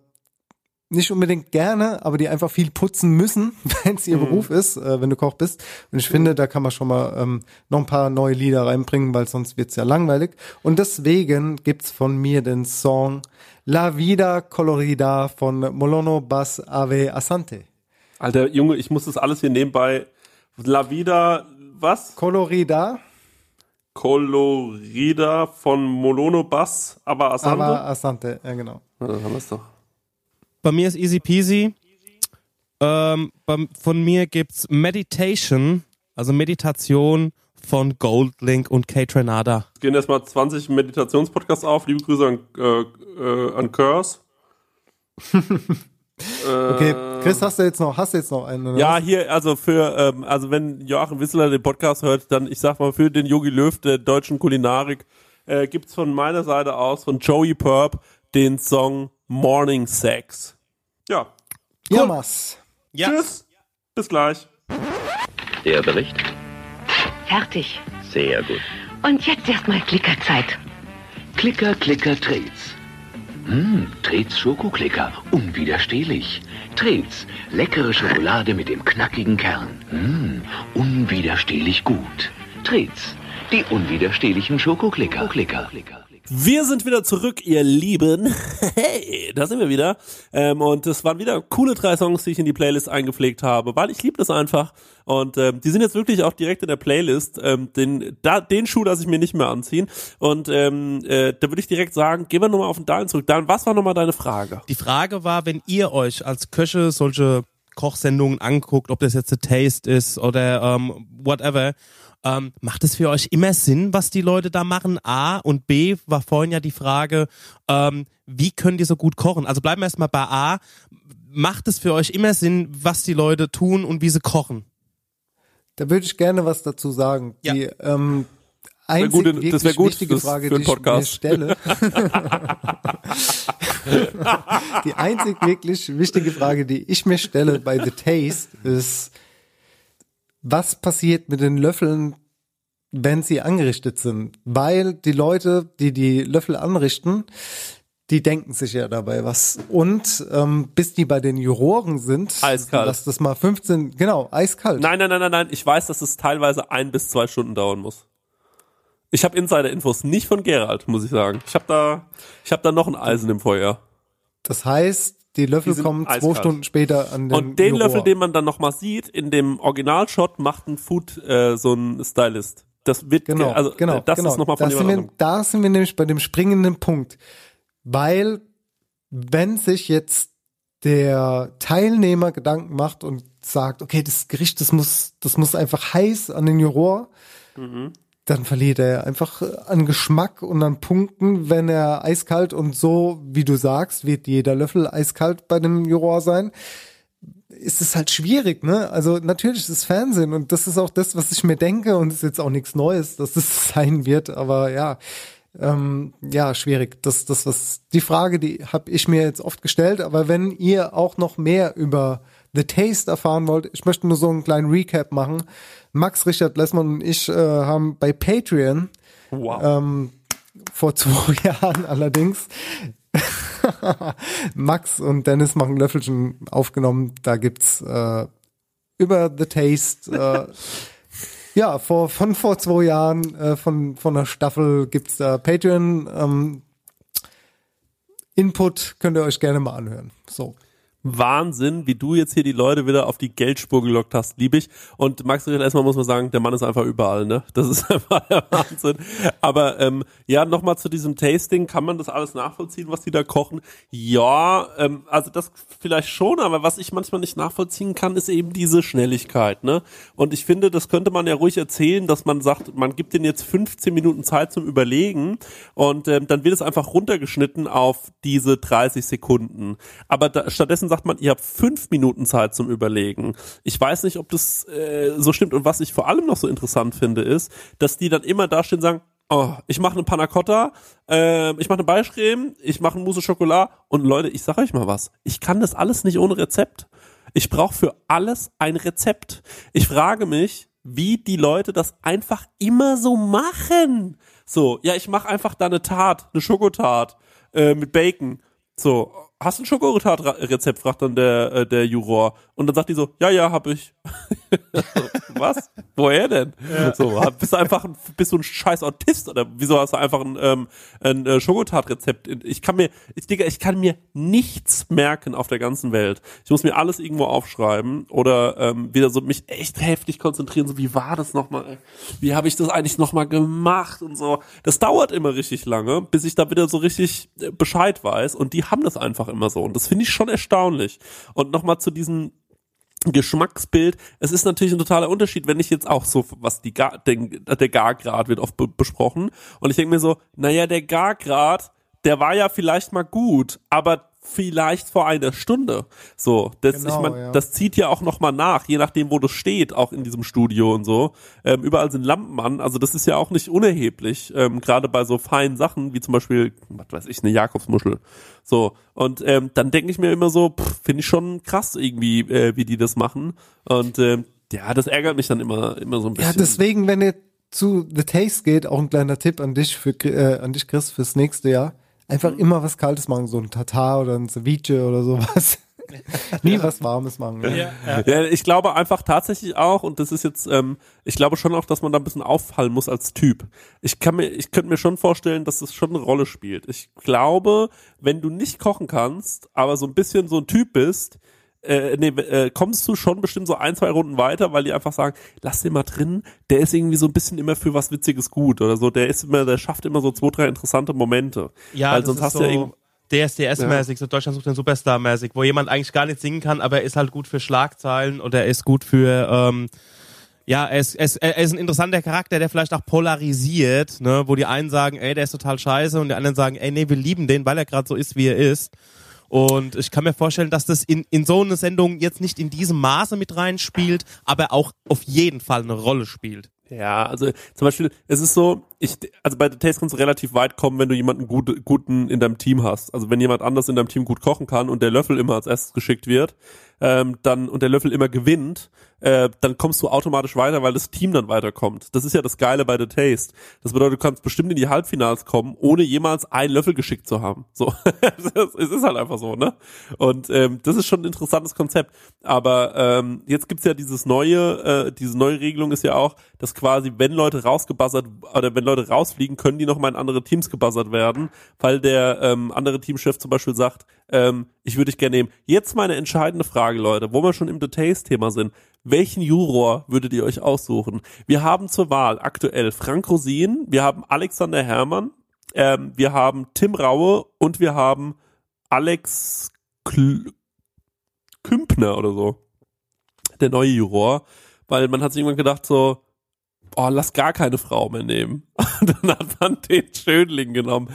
nicht unbedingt gerne, aber die einfach viel putzen müssen, wenn es ihr Beruf ist, äh, wenn du Koch bist. Und ich finde, da kann man schon mal ähm, noch ein paar neue Lieder reinbringen, weil sonst wird's ja langweilig. Und deswegen gibt's von mir den Song La Vida Colorida von Molono Bas Ave Asante. Alter Junge, ich muss das alles hier nebenbei. La Vida, was? Colorida, Colorida von Molono Bass, aber Asante. aber Asante, ja genau. Ja, dann haben wir's doch. Bei mir ist easy peasy. Ähm, beim, von mir gibt's Meditation, also Meditation von Goldlink und Kate Renada. Es gehen erstmal 20 Meditationspodcasts auf. Liebe Grüße an, äh, äh, an Curse. Okay, Chris, hast du jetzt noch, hast du jetzt noch einen? Ja, was? hier, also für, ähm, also wenn Joachim Wissler den Podcast hört, dann, ich sag mal, für den Yogi Löw der deutschen Kulinarik, äh, gibt's von meiner Seite aus, von Joey Purp, den Song Morning Sex. Ja. Mas. Ja. Tschüss. Bis gleich. Der Bericht? Fertig. Sehr gut. Und jetzt erstmal Klickerzeit. Klicker, Klicker, Trets. Hm, Trets Schokoklicker. Unwiderstehlich. Trets, leckere Schokolade mit dem knackigen Kern. Hm, unwiderstehlich gut. Trets, die unwiderstehlichen Schokoklicker. Klicker. Wir sind wieder zurück, ihr Lieben. Hey, da sind wir wieder. Ähm, und es waren wieder coole drei Songs, die ich in die Playlist eingepflegt habe, weil ich liebe das einfach. Und ähm, die sind jetzt wirklich auch direkt in der Playlist. Ähm, den, da, den Schuh lasse ich mir nicht mehr anziehen. Und ähm, äh, da würde ich direkt sagen, gehen wir nochmal auf den Daniel zurück. Dan, was war nochmal deine Frage? Die Frage war, wenn ihr euch als Köche solche Kochsendungen anguckt, ob das jetzt The Taste ist oder ähm, whatever, ähm, macht es für euch immer Sinn, was die Leute da machen? A und B war vorhin ja die Frage, ähm, wie können die so gut kochen? Also bleiben wir erstmal bei A. Macht es für euch immer Sinn, was die Leute tun und wie sie kochen? Da würde ich gerne was dazu sagen. Ja. Die ähm, einzig gut, das wirklich wär gut wichtige fürs- Frage, für die einen Podcast. ich mir stelle. die einzig wirklich wichtige Frage, die ich mir stelle bei The Taste ist, was passiert mit den Löffeln, wenn sie angerichtet sind? Weil die Leute, die die Löffel anrichten, die denken sich ja dabei was. Und ähm, bis die bei den Juroren sind, Eiskalt. lass das mal 15, genau, eiskalt. Nein, nein, nein, nein, nein. Ich weiß, dass es teilweise ein bis zwei Stunden dauern muss. Ich habe Insider-Infos, nicht von Gerald, muss ich sagen. Ich habe da, ich habe da noch ein Eisen im Feuer. Das heißt, die Löffel Die kommen zwei eiskalt. Stunden später an den Und den Juror. Löffel, den man dann nochmal sieht, in dem Originalshot macht ein Food, äh, so ein Stylist. Das wird, Genau, ge- also, genau, äh, das genau. ist nochmal von da sind, wir, da sind wir nämlich bei dem springenden Punkt. Weil, wenn sich jetzt der Teilnehmer Gedanken macht und sagt, okay, das Gericht, das muss, das muss einfach heiß an den Juror, Mhm. Dann verliert er einfach an Geschmack und an Punkten, wenn er eiskalt und so, wie du sagst, wird jeder Löffel eiskalt bei dem Juror sein. Ist es halt schwierig, ne? Also natürlich ist es Fernsehen und das ist auch das, was ich mir denke und ist jetzt auch nichts Neues, dass es sein wird, aber ja, ähm, ja, schwierig. Das, das, was die Frage, die habe ich mir jetzt oft gestellt, aber wenn ihr auch noch mehr über The Taste erfahren wollt, ich möchte nur so einen kleinen Recap machen. Max, Richard Lessmann und ich äh, haben bei Patreon Wow. ähm, vor zwei Jahren allerdings Max und Dennis machen Löffelchen aufgenommen. Da gibt's äh, über The Taste äh, ja vor von vor zwei Jahren äh, von von der Staffel gibt's da Patreon ähm, Input könnt ihr euch gerne mal anhören. So. Wahnsinn, wie du jetzt hier die Leute wieder auf die Geldspur gelockt hast, lieb ich. Und Max Richard, erstmal muss man sagen, der Mann ist einfach überall, ne? Das ist einfach der Wahnsinn. Aber ähm, ja, nochmal zu diesem Tasting, kann man das alles nachvollziehen, was die da kochen? Ja, ähm, also das vielleicht schon, aber was ich manchmal nicht nachvollziehen kann, ist eben diese Schnelligkeit, ne? Und ich finde, das könnte man ja ruhig erzählen, dass man sagt, man gibt denen jetzt 15 Minuten Zeit zum Überlegen und ähm, dann wird es einfach runtergeschnitten auf diese 30 Sekunden. Aber da, stattdessen sagt man, ihr habt fünf Minuten Zeit zum Überlegen. Ich weiß nicht, ob das äh, so stimmt. Und was ich vor allem noch so interessant finde, ist, dass die dann immer da stehen und sagen, oh, ich mache eine Panna Cotta, äh, ich mache eine Beiscreme, ich mache eine Mousse Schokolade. Und Leute, ich sag euch mal was, ich kann das alles nicht ohne Rezept. Ich brauche für alles ein Rezept. Ich frage mich, wie die Leute das einfach immer so machen. So, ja, ich mache einfach da eine Tat, eine Schokotart äh, mit Bacon. So, hast du ein Schokolatat-Rezept, fragt dann der, äh, der Juror. Und dann sagt die so, ja, ja, hab ich. so, was? Woher denn? So, hab- bist du einfach, ein- bist du ein scheiß Autist oder wieso hast du einfach ein, ähm, ein äh, Schokolatat-Rezept? Ich kann mir, ich, Digga, ich kann mir nichts merken auf der ganzen Welt. Ich muss mir alles irgendwo aufschreiben oder ähm, wieder so mich echt heftig konzentrieren, so wie war das nochmal? Wie habe ich das eigentlich nochmal gemacht und so. Das dauert immer richtig lange, bis ich da wieder so richtig äh, Bescheid weiß und die haben das einfach immer so und das finde ich schon erstaunlich. Und nochmal zu diesem Geschmacksbild. Es ist natürlich ein totaler Unterschied, wenn ich jetzt auch so, was die Gar, den, der Gargrad wird oft be besprochen. Und ich denke mir so, naja, der Gargrad, der war ja vielleicht mal gut, aber vielleicht vor einer Stunde. So, das, Genau, ich mein, ja. das zieht ja auch noch mal nach, je nachdem, wo das steht, auch in diesem Studio und so. Ähm, überall sind Lampen an, also das ist ja auch nicht unerheblich, ähm, gerade bei so feinen Sachen, wie zum Beispiel, was weiß ich, eine Jakobsmuschel. So, und ähm, dann denke ich mir immer so, finde ich schon krass irgendwie, äh, wie die das machen. Und ähm, ja, das ärgert mich dann immer, immer so ein bisschen. Ja, deswegen, wenn ihr zu The Taste geht, auch ein kleiner Tipp an dich für äh, an dich Chris fürs nächste Jahr. Einfach immer was Kaltes machen, so ein Tatar oder ein Ceviche oder sowas. Nie was Warmes machen. Ja. Ja, ich glaube einfach tatsächlich auch, und das ist jetzt, ähm, ich glaube schon auch, dass man da ein bisschen auffallen muss als Typ. Ich kann mir, ich könnte mir schon vorstellen, dass das schon eine Rolle spielt. Ich glaube, wenn du nicht kochen kannst, aber so ein bisschen so ein Typ bist, äh, nee, äh, kommst du schon bestimmt so ein, zwei Runden weiter, weil die einfach sagen, lass den mal drin, der ist irgendwie so ein bisschen immer für was Witziges gut oder so, der ist immer, der schafft immer so zwei, drei interessante Momente. Ja, weil das sonst ist hast so ja DSDS-mäßig, so Deutschland sucht den Superstar-mäßig, wo jemand eigentlich gar nicht singen kann, aber er ist halt gut für Schlagzeilen oder er ist gut für, ähm, ja, er ist, er, ist, er ist ein interessanter Charakter, der vielleicht auch polarisiert, ne, wo die einen sagen, ey, der ist total scheiße und die anderen sagen, ey, nee, wir lieben den, weil er gerade so ist, wie er ist. Und ich kann mir vorstellen, dass das in, in so eine Sendung jetzt nicht in diesem Maße mit reinspielt, aber auch auf jeden Fall eine Rolle spielt. Ja, also zum Beispiel, es ist so, ich, also bei The Taste kannst du relativ weit kommen, wenn du jemanden gut, guten in deinem Team hast. Also wenn jemand anders in deinem Team gut kochen kann und der Löffel immer als erstes geschickt wird, ähm, dann und der Löffel immer gewinnt, äh, dann kommst du automatisch weiter, weil das Team dann weiterkommt. Das ist ja das Geile bei The Taste. Das bedeutet, du kannst bestimmt in die Halbfinals kommen, ohne jemals einen Löffel geschickt zu haben. So, es ist halt einfach so, ne? Und ähm, das ist schon ein interessantes Konzept. Aber ähm, jetzt gibt's ja dieses neue, äh, diese neue Regelung ist ja auch, dass quasi, wenn Leute rausgebuzzert oder wenn Leute rausfliegen, können die nochmal in andere Teams gebuzzert werden, weil der ähm, andere Teamchef zum Beispiel sagt, ähm, ich würde dich gerne nehmen. Jetzt meine entscheidende Frage, Leute, wo wir schon im The Taste-Thema sind. Welchen Juror würdet ihr euch aussuchen? Wir haben zur Wahl aktuell Frank Rosin, wir haben Alexander Herrmann, ähm, wir haben Tim Raue und wir haben Alex Kl Kümpner oder so. Der neue Juror. Weil man hat sich irgendwann gedacht so, oh, lass gar keine Frau mehr nehmen. Und dann hat man den Schönling genommen.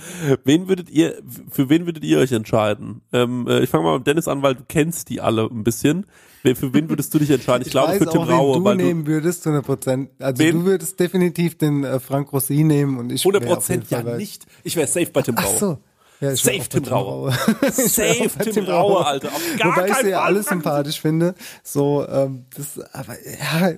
Wen würdet ihr, für wen würdet ihr euch entscheiden? Ähm, äh, ich fange mal mit Dennis an, weil du kennst die alle ein bisschen. Für wen würdest du dich entscheiden? Ich, glaube weiß für Tim auch, wen Raue, du weil du nehmen würdest, 100 Prozent. Also Wen? du würdest definitiv den äh, Frank Rossi nehmen und ich 100 wär auf jeden Prozent ja nicht. Ich wäre safe bei Tim Ach Raue. so. Ja, ich Safe Tim Raue. Ich Safe Tim Raue, Alter. Auf gar Wobei ich sie ja alles sympathisch finde. So, ähm, das, aber ja,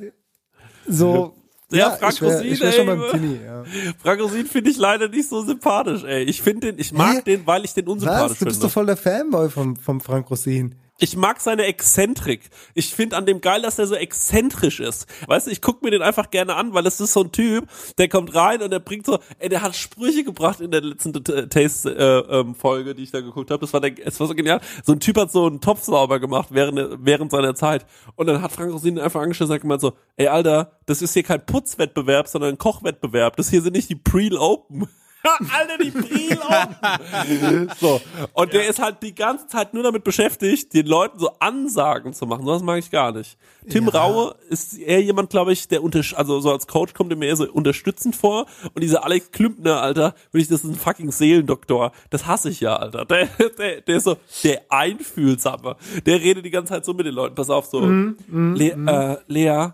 so. Ja, Frank wär, Rosin, schon ey. beim Timmy, ja. Frank Rosin finde ich leider nicht so sympathisch, ey. Ich finde den, ich mag Hä? den, weil ich den unsympathisch Was? Du bist finde. doch voll der Fanboy vom, vom Frank Rosin. Ich mag seine Exzentrik. Ich finde an dem geil, dass er so exzentrisch ist. Weißt du, ich guck mir den einfach gerne an, weil es ist so ein Typ, der kommt rein und der bringt so, ey, der hat Sprüche gebracht in der letzten äh, Taste-Folge, die ich da geguckt habe. Das war der, es war so genial. So ein Typ hat so einen Topf sauber gemacht während, während seiner Zeit. Und dann hat Frank Rosin einfach angestellt und sagt immer so, ey, Alter, das ist hier kein Putzwettbewerb, sondern ein Kochwettbewerb. Das hier sind nicht die Preel Open. Alter, die Preel Open. So. Und der ist halt die ganze Zeit nur damit beschäftigt, den Leuten so Ansagen zu machen. So was mag ich gar nicht. Tim Raue ist eher jemand, glaube ich, der unter, also so als Coach kommt er mir eher so unterstützend vor. Und dieser Alex Klümpner, Alter, würde ich, das ist ein fucking Seelendoktor. Das hasse ich ja, Alter. Der, der, der ist so, der Einfühlsame. Der redet die ganze Zeit so mit den Leuten. Pass auf, so. Le äh, Lea,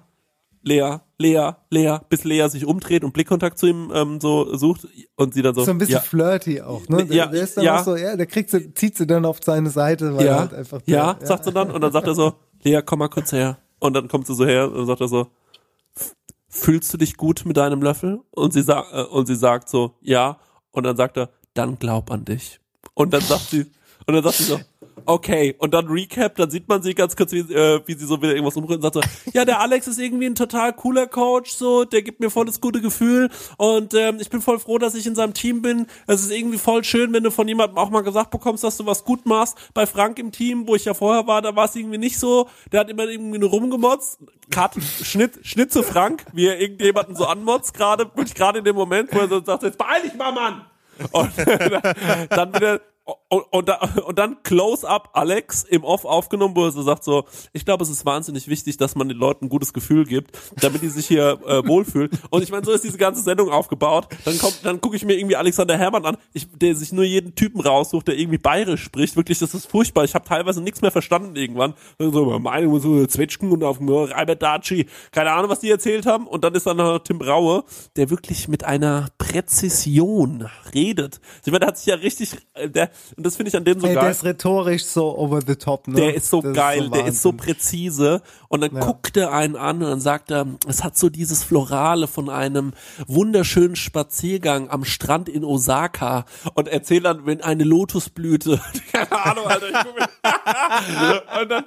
Lea, Lea, Lea, bis Lea sich umdreht und Blickkontakt zu ihm ähm, so sucht und sie dann so, So ein bisschen ja, flirty auch, ne? Der, Ja, der ist dann ja. auch so, ja, der kriegt sie, zieht sie dann auf seine Seite, weil er ja, halt einfach ja, der, sagt sie dann und dann sagt er so, Lea, komm mal kurz her. Und dann kommt sie so her und sagt er so, fühlst du dich gut mit deinem Löffel? Und sie sagt, äh, und sie sagt so, ja. Und dann sagt er, dann glaub an dich. Und dann sagt sie, und dann sagt sie so, okay. Und dann Recap, dann sieht man sie ganz kurz, wie, äh, wie sie so wieder irgendwas umrührt und sagt so, ja, der Alex ist irgendwie ein total cooler Coach, so, der gibt mir voll das gute Gefühl und ähm, ich bin voll froh, dass ich in seinem Team bin. Es ist irgendwie voll schön, wenn du von jemandem auch mal gesagt bekommst, dass du was gut machst. Bei Frank im Team, wo ich ja vorher war, da war es irgendwie nicht so. Der hat immer irgendwie nur rumgemotzt. Cut, Schnitt, Schnitt zu Frank, wie er irgendjemanden so anmotzt, gerade, gerade in dem Moment, wo er so sagt, jetzt beeil dich mal, Mann! Und dann wieder und, und, und dann Close-up Alex im Off aufgenommen, wo er so sagt so, ich glaube, es ist wahnsinnig wichtig, dass man den Leuten ein gutes Gefühl gibt, damit die sich hier äh, wohlfühlen. Und ich meine, so ist diese ganze Sendung aufgebaut. Dann kommt, dann gucke ich mir irgendwie Alexander Herrmann an, ich, der sich nur jeden Typen raussucht, der irgendwie bayerisch spricht. Wirklich, das ist furchtbar. Ich habe teilweise nichts mehr verstanden irgendwann. Dann so, meine so Zwetschgen und auf dem Reiberdaci. Keine Ahnung, was die erzählt haben. Und dann ist dann noch Tim Braue, der wirklich mit einer Präzision redet. Ich meine, der hat sich ja richtig, der, und das finde ich an dem so Ey, der geil. ist rhetorisch so over the top, ne? Der ist so Das geil, der ist so präzise. Und dann Ja. guckt er einen an und dann sagt er, es hat so dieses Florale von einem wunderschönen Spaziergang am Strand in Osaka und erzählt dann, wenn eine Lotusblüte, keine Ahnung, Alter, ich guck mir, und, dann,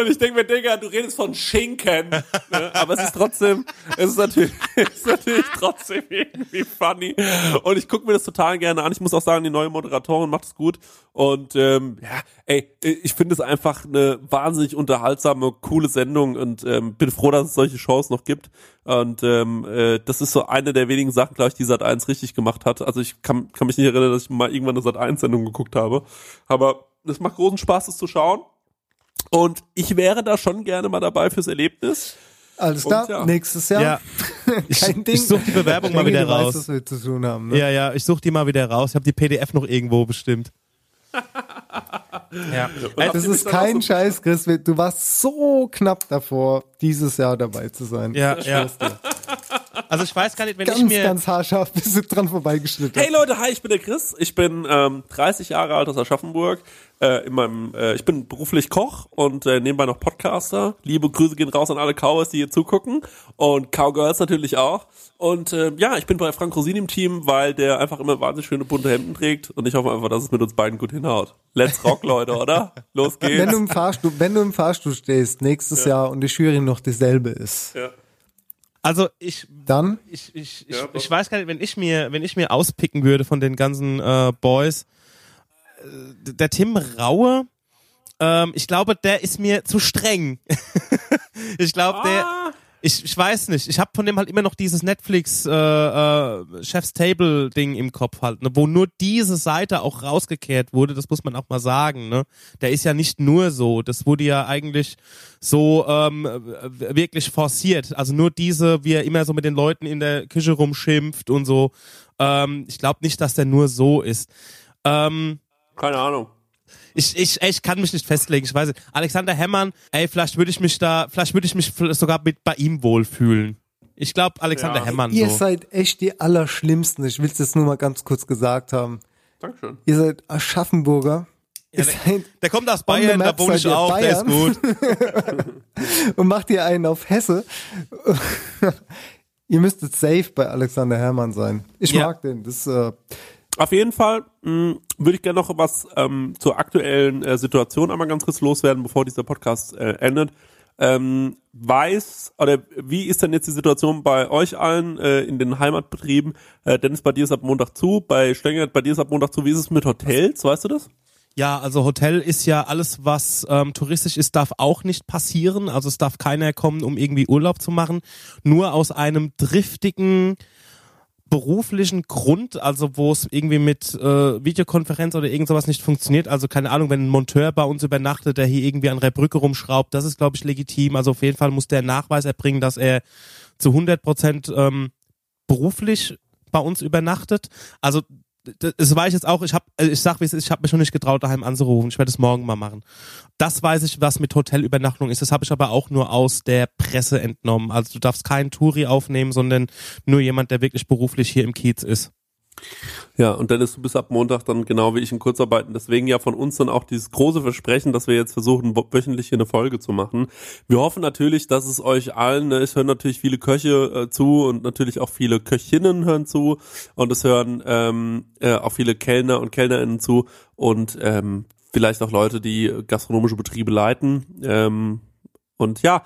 und ich denke mir, Digga, du redest von Schinken, ne? aber es ist trotzdem, es ist natürlich, es ist natürlich trotzdem irgendwie funny und ich gucke mir das total gerne an. Ich muss auch sagen, die neue Moderatorin macht es gut und ähm, ja, ey, ich finde es einfach eine wahnsinnig unterhaltsame, coole Sendung und ähm, bin froh, dass es solche Shows noch gibt. Und ähm, äh, das ist so eine der wenigen Sachen, glaube ich, die Sat 1 richtig gemacht hat. Also ich kann, kann mich nicht erinnern, dass ich mal irgendwann eine Sat 1 Sendung geguckt habe. Aber es macht großen Spaß, das zu schauen. Und ich wäre da schon gerne mal dabei fürs Erlebnis. Alles Und klar, ja. nächstes Jahr. Ja. Ich, Kein Ding. ich suche die Bewerbung mal wieder du weißt, raus. was wir zu tun haben, ne? Ja, ja, ich suche die mal wieder raus. Ich habe die PDF noch irgendwo bestimmt. ja. habt Das ihr mich ist kein Scheiß, Chris. Du warst so knapp davor, dieses Jahr dabei zu sein. Ja, ja. Also ich weiß gar nicht, wenn Ganz, ich mir ganz haarscharf bist du dran vorbeigeschnitten. Hey Leute, hi, ich bin der Chris. Ich bin ähm, 30 Jahre alt aus Aschaffenburg. Äh, in meinem, äh, ich bin beruflich Koch und äh, nebenbei noch Podcaster. Liebe Grüße gehen raus an alle Cowboys, die hier zugucken und Cowgirls natürlich auch. Und äh, ja, ich bin bei Frank Rosin im Team, weil der einfach immer wahnsinnig schöne bunte Hemden trägt und ich hoffe einfach, dass es mit uns beiden gut hinhaut. Let's rock, Leute, oder? Los Wenn geht's. du im Fahrstuhl, wenn du im Fahrstuhl stehst nächstes Jahr und die Jury noch dieselbe ist, Ja. Also ich dann? ich, ich, ich, Ja, ich weiß gar nicht, wenn ich mir, wenn ich mir auspicken würde von den ganzen äh, Boys, äh, der Tim Raue, ähm, ich glaube, der ist mir zu streng. ich glaube, der, Ah, Ich, ich weiß nicht. Ich habe von dem halt immer noch dieses Netflix äh, äh, Chef's Table Ding im Kopf halt, ne, wo nur diese Seite auch rausgekehrt wurde. Das muss man auch mal sagen. Ne, der ist ja nicht nur so. Das wurde ja eigentlich so ähm, wirklich forciert. Also nur diese, wie er immer so mit den Leuten in der Küche rumschimpft und so. Ähm, ich glaube nicht, dass der nur so ist. Ähm, Keine Ahnung. Ich, ich, ey, ich kann mich nicht festlegen. Ich weiß nicht. Alexander Hemmern, ey, vielleicht würde ich mich da, vielleicht würde ich mich sogar mit bei ihm wohlfühlen. Ich glaube, Alexander Ja. Hemmern Ihr so. seid echt die Allerschlimmsten. Ich will es jetzt nur mal ganz kurz gesagt haben. Dankeschön. Ihr seid Aschaffenburger. Ja, seid, Der kommt aus Bayern, da wohne ich auch, der ist Bayern. gut. und macht ihr einen auf Hesse. ihr müsstet safe bei Alexander Herrmann sein. Ich Ja. mag den. Das, äh, Auf jeden Fall mh, würde ich gerne noch was ähm, zur aktuellen äh, Situation einmal ganz kurz loswerden, bevor dieser Podcast äh, endet. Ähm, weiß oder wie ist denn jetzt die Situation bei euch allen äh, in den Heimatbetrieben? Äh, Dennis, bei dir ist ab Montag zu, bei Stenger, bei dir ist ab Montag zu. Wie ist es mit Hotels? Weißt du das? Ja, also Hotel ist ja alles, was ähm, touristisch ist, darf auch nicht passieren. Also es darf keiner kommen, um irgendwie Urlaub zu machen. Nur aus einem driftigen beruflichen Grund, also wo es irgendwie mit äh, Videokonferenz oder irgend sowas nicht funktioniert. Also keine Ahnung, wenn ein Monteur bei uns übernachtet, der hier irgendwie an der Brücke rumschraubt, das ist, glaube ich, legitim. Also auf jeden Fall muss der Nachweis erbringen, dass er zu 100 Prozent ähm, beruflich bei uns übernachtet. Also das weiß ich jetzt auch, ich hab, äh, ich sag wie es ist, ich habe mich schon nicht getraut, daheim anzurufen. Ich werde es morgen mal machen. Das weiß ich, was mit Hotelübernachtung ist. Das habe ich aber auch nur aus der Presse entnommen. Also du darfst keinen Touri aufnehmen, sondern nur jemand, der wirklich beruflich hier im Kiez ist. Ja, und Dennis, du bist ab Montag dann genau wie ich in Kurzarbeiten. Deswegen ja von uns dann auch dieses große Versprechen, dass wir jetzt versuchen, wöchentlich hier eine Folge zu machen. Wir hoffen natürlich, dass es euch allen, ne, es hören natürlich viele Köche äh, zu und natürlich auch viele Köchinnen hören zu und es hören ähm, äh, auch viele Kellner und Kellnerinnen zu und ähm, vielleicht auch Leute, die gastronomische Betriebe leiten. Ähm, und ja,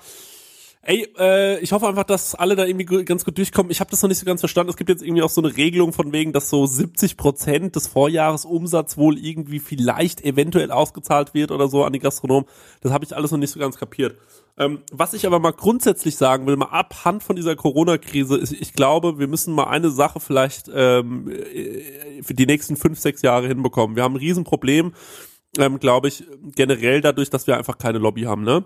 Ey, äh, ich hoffe einfach, dass alle da irgendwie ganz gut durchkommen. Ich habe das noch nicht so ganz verstanden. Es gibt jetzt irgendwie auch so eine Regelung von wegen, dass so 70 Prozent des Vorjahresumsatz wohl irgendwie vielleicht eventuell ausgezahlt wird oder so an die Gastronomen. Das habe ich alles noch nicht so ganz kapiert. Ähm, was ich aber mal grundsätzlich sagen will, mal abhand von dieser Corona-Krise, ist, ich glaube, wir müssen mal eine Sache vielleicht ähm, äh, für die nächsten fünf, sechs Jahre hinbekommen. Wir haben ein Riesenproblem, ähm, glaube ich, generell dadurch, dass wir einfach keine Lobby haben, ne?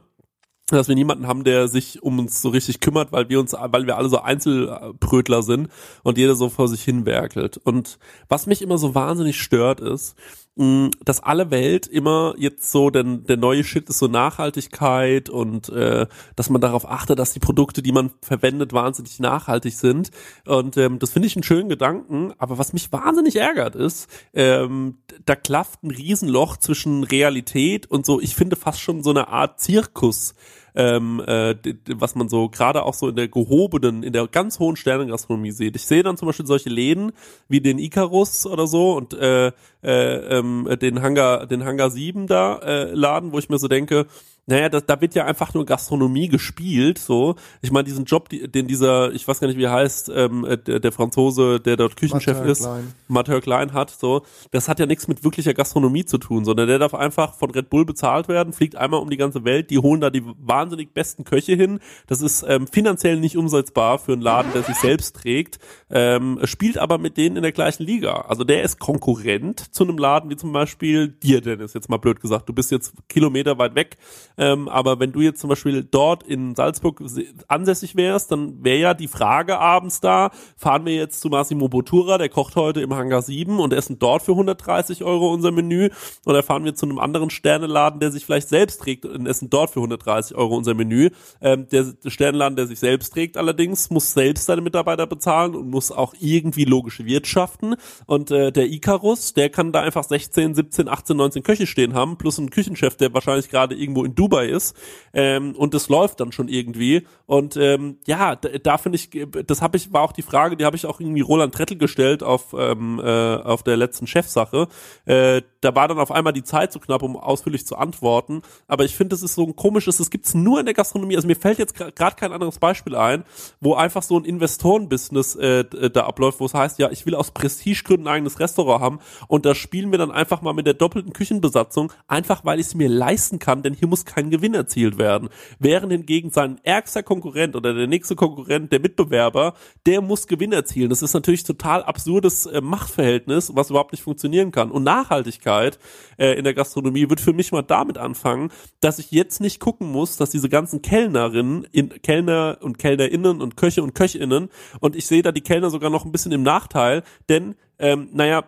Dass wir niemanden haben, der sich um uns so richtig kümmert, weil wir uns, weil wir alle so Einzelprötler sind und jeder so vor sich hin werkelt. Und was mich immer so wahnsinnig stört, ist, mh, dass alle Welt immer jetzt so, denn der neue Shit ist so Nachhaltigkeit und äh, dass man darauf achtet, dass die Produkte, die man verwendet, wahnsinnig nachhaltig sind. Und ähm, das finde ich einen schönen Gedanken. Aber was mich wahnsinnig ärgert, ist, ähm, da klafft ein Riesenloch zwischen Realität und so. Ich finde fast schon so eine Art Zirkus ähm, äh, was man so gerade auch so in der gehobenen, in der ganz hohen Sternengastronomie sieht. Ich sehe dann zum Beispiel solche Läden wie den Icarus oder so und äh, äh, ähm, den Hangar, den Hangar 7 da äh, Laden, wo ich mir so denke, naja, da, da wird ja einfach nur Gastronomie gespielt, so. Ich meine, diesen Job, die, den dieser, ich weiß gar nicht, wie er heißt, ähm, äh, der, der Franzose, der dort Küchenchef Martin ist, Klein. Mathieu Klein hat, so, das hat ja nichts mit wirklicher Gastronomie zu tun, sondern der darf einfach von Red Bull bezahlt werden, fliegt einmal um die ganze Welt, die holen da die wahnsinnig besten Köche hin. Das ist ähm, finanziell nicht umsetzbar für einen Laden, der sich selbst trägt, ähm, spielt aber mit denen in der gleichen Liga. Also der ist Konkurrent zu einem Laden wie zum Beispiel dir, Dennis, jetzt mal blöd gesagt. Du bist jetzt Kilometer weit weg, ähm, aber wenn du jetzt zum Beispiel dort in Salzburg ansässig wärst, dann wäre ja die Frage abends da, fahren wir jetzt zu Massimo Bottura, der kocht heute im Hangar 7 und essen dort für 130 Euro unser Menü oder fahren wir zu einem anderen Sterneladen, der sich vielleicht selbst trägt und essen dort für 130 Euro unser Menü. Ähm, der Sterneladen, der sich selbst trägt allerdings, muss selbst seine Mitarbeiter bezahlen und muss auch irgendwie logisch wirtschaften und äh, der Icarus, der kann da einfach 16, 17, 18, 19 Köche stehen haben, plus einen Küchenchef, der wahrscheinlich gerade irgendwo in Dubai ist ähm, und das läuft dann schon irgendwie und ähm, ja, da, da finde ich, das habe ich, war auch die Frage, die habe ich auch irgendwie Roland Trettel gestellt auf, ähm, äh, auf der letzten Chefsache. Äh, da war dann auf einmal die Zeit zu knapp, um ausführlich zu antworten. Aber ich finde, das ist so ein komisches, das gibt's nur in der Gastronomie. Also mir fällt jetzt gerade kein anderes Beispiel ein, wo einfach so ein Investorenbusiness äh, d- da abläuft, wo es heißt, ja, ich will aus Prestigegründen ein eigenes Restaurant haben und da spielen wir dann einfach mal mit der doppelten Küchenbesatzung, einfach weil ich es mir leisten kann, denn hier muss kein Gewinn erzielt werden. Während hingegen sein ärgster Konkurrent oder der nächste Konkurrent, der Mitbewerber, der muss Gewinn erzielen. Das ist natürlich total absurdes äh, Machtverhältnis, was überhaupt nicht funktionieren kann. Und Nachhaltigkeit äh, in der Gastronomie wird für mich mal damit anfangen, dass ich jetzt nicht gucken muss, dass diese ganzen Kellnerinnen, in, Kellner und Kellnerinnen und Köche und Köchinnen und ich sehe da die Kellner sogar noch ein bisschen im Nachteil, denn ähm, naja,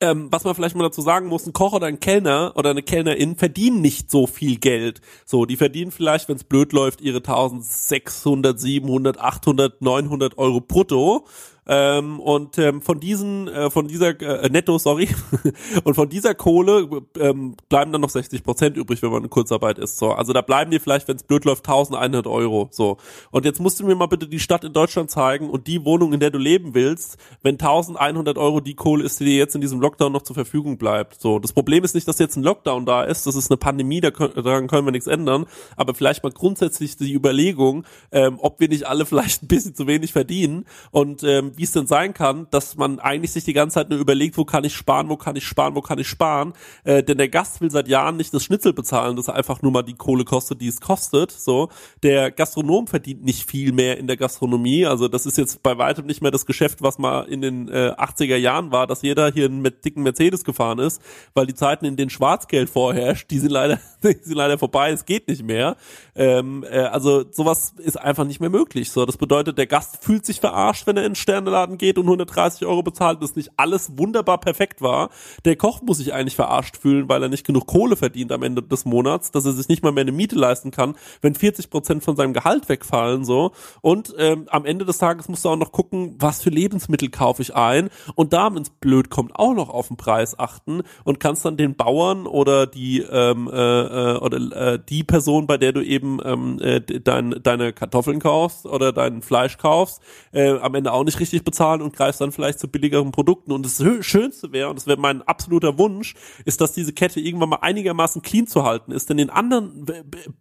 ähm, was man vielleicht mal dazu sagen muss, ein Koch oder ein Kellner oder eine Kellnerin verdienen nicht so viel Geld. So, die verdienen vielleicht, wenn es blöd läuft, ihre 1600, 700, 800, 900 Euro brutto. Ähm, und ähm, von diesen, äh, von dieser äh, Netto, sorry, und von dieser Kohle ähm, bleiben dann noch 60 Prozent übrig, wenn man in Kurzarbeit ist. So, also da bleiben dir vielleicht, wenn es blöd läuft, 1100 Euro. So. Und jetzt musst du mir mal bitte die Stadt in Deutschland zeigen und die Wohnung, in der du leben willst, wenn 1100 Euro die Kohle ist, die dir jetzt in diesem Lockdown noch zur Verfügung bleibt. So, das Problem ist nicht, dass jetzt ein Lockdown da ist. Das ist eine Pandemie, daran können wir nichts ändern. Aber vielleicht mal grundsätzlich die Überlegung, ähm, ob wir nicht alle vielleicht ein bisschen zu wenig verdienen und ähm, wie es denn sein kann, dass man eigentlich sich die ganze Zeit nur überlegt, wo kann ich sparen, wo kann ich sparen, wo kann ich sparen. Äh, denn der Gast will seit Jahren nicht das Schnitzel bezahlen, das einfach nur mal die Kohle kostet, die es kostet. So, der Gastronom verdient nicht viel mehr in der Gastronomie. Also das ist jetzt bei weitem nicht mehr das Geschäft, was mal in den äh, 80er Jahren war, dass jeder hier mit dicken Mercedes gefahren ist, weil die Zeiten, in denen Schwarzgeld vorherrscht, die sind leider, die sind leider vorbei. Es geht nicht mehr. Ähm, äh, also sowas ist einfach nicht mehr möglich. So, das bedeutet, der Gast fühlt sich verarscht, wenn er in Sterne Laden geht und 130 Euro bezahlt, dass nicht alles wunderbar perfekt war. Der Koch muss sich eigentlich verarscht fühlen, weil er nicht genug Kohle verdient am Ende des Monats, dass er sich nicht mal mehr eine Miete leisten kann, wenn 40 Prozent von seinem Gehalt wegfallen, so. Und ähm, am Ende des Tages musst du auch noch gucken, was für Lebensmittel kaufe ich ein und da, wenn es blöd kommt, auch noch auf den Preis achten und kannst dann den Bauern oder die ähm, äh, äh oder äh, die Person, bei der du eben ähm, äh, dein, deine Kartoffeln kaufst oder dein Fleisch kaufst, äh, am Ende auch nicht richtig richtig bezahlen und greifst dann vielleicht zu billigeren Produkten. Und das Schönste wäre, und das wäre mein absoluter Wunsch, ist, dass diese Kette irgendwann mal einigermaßen clean zu halten ist. Denn in anderen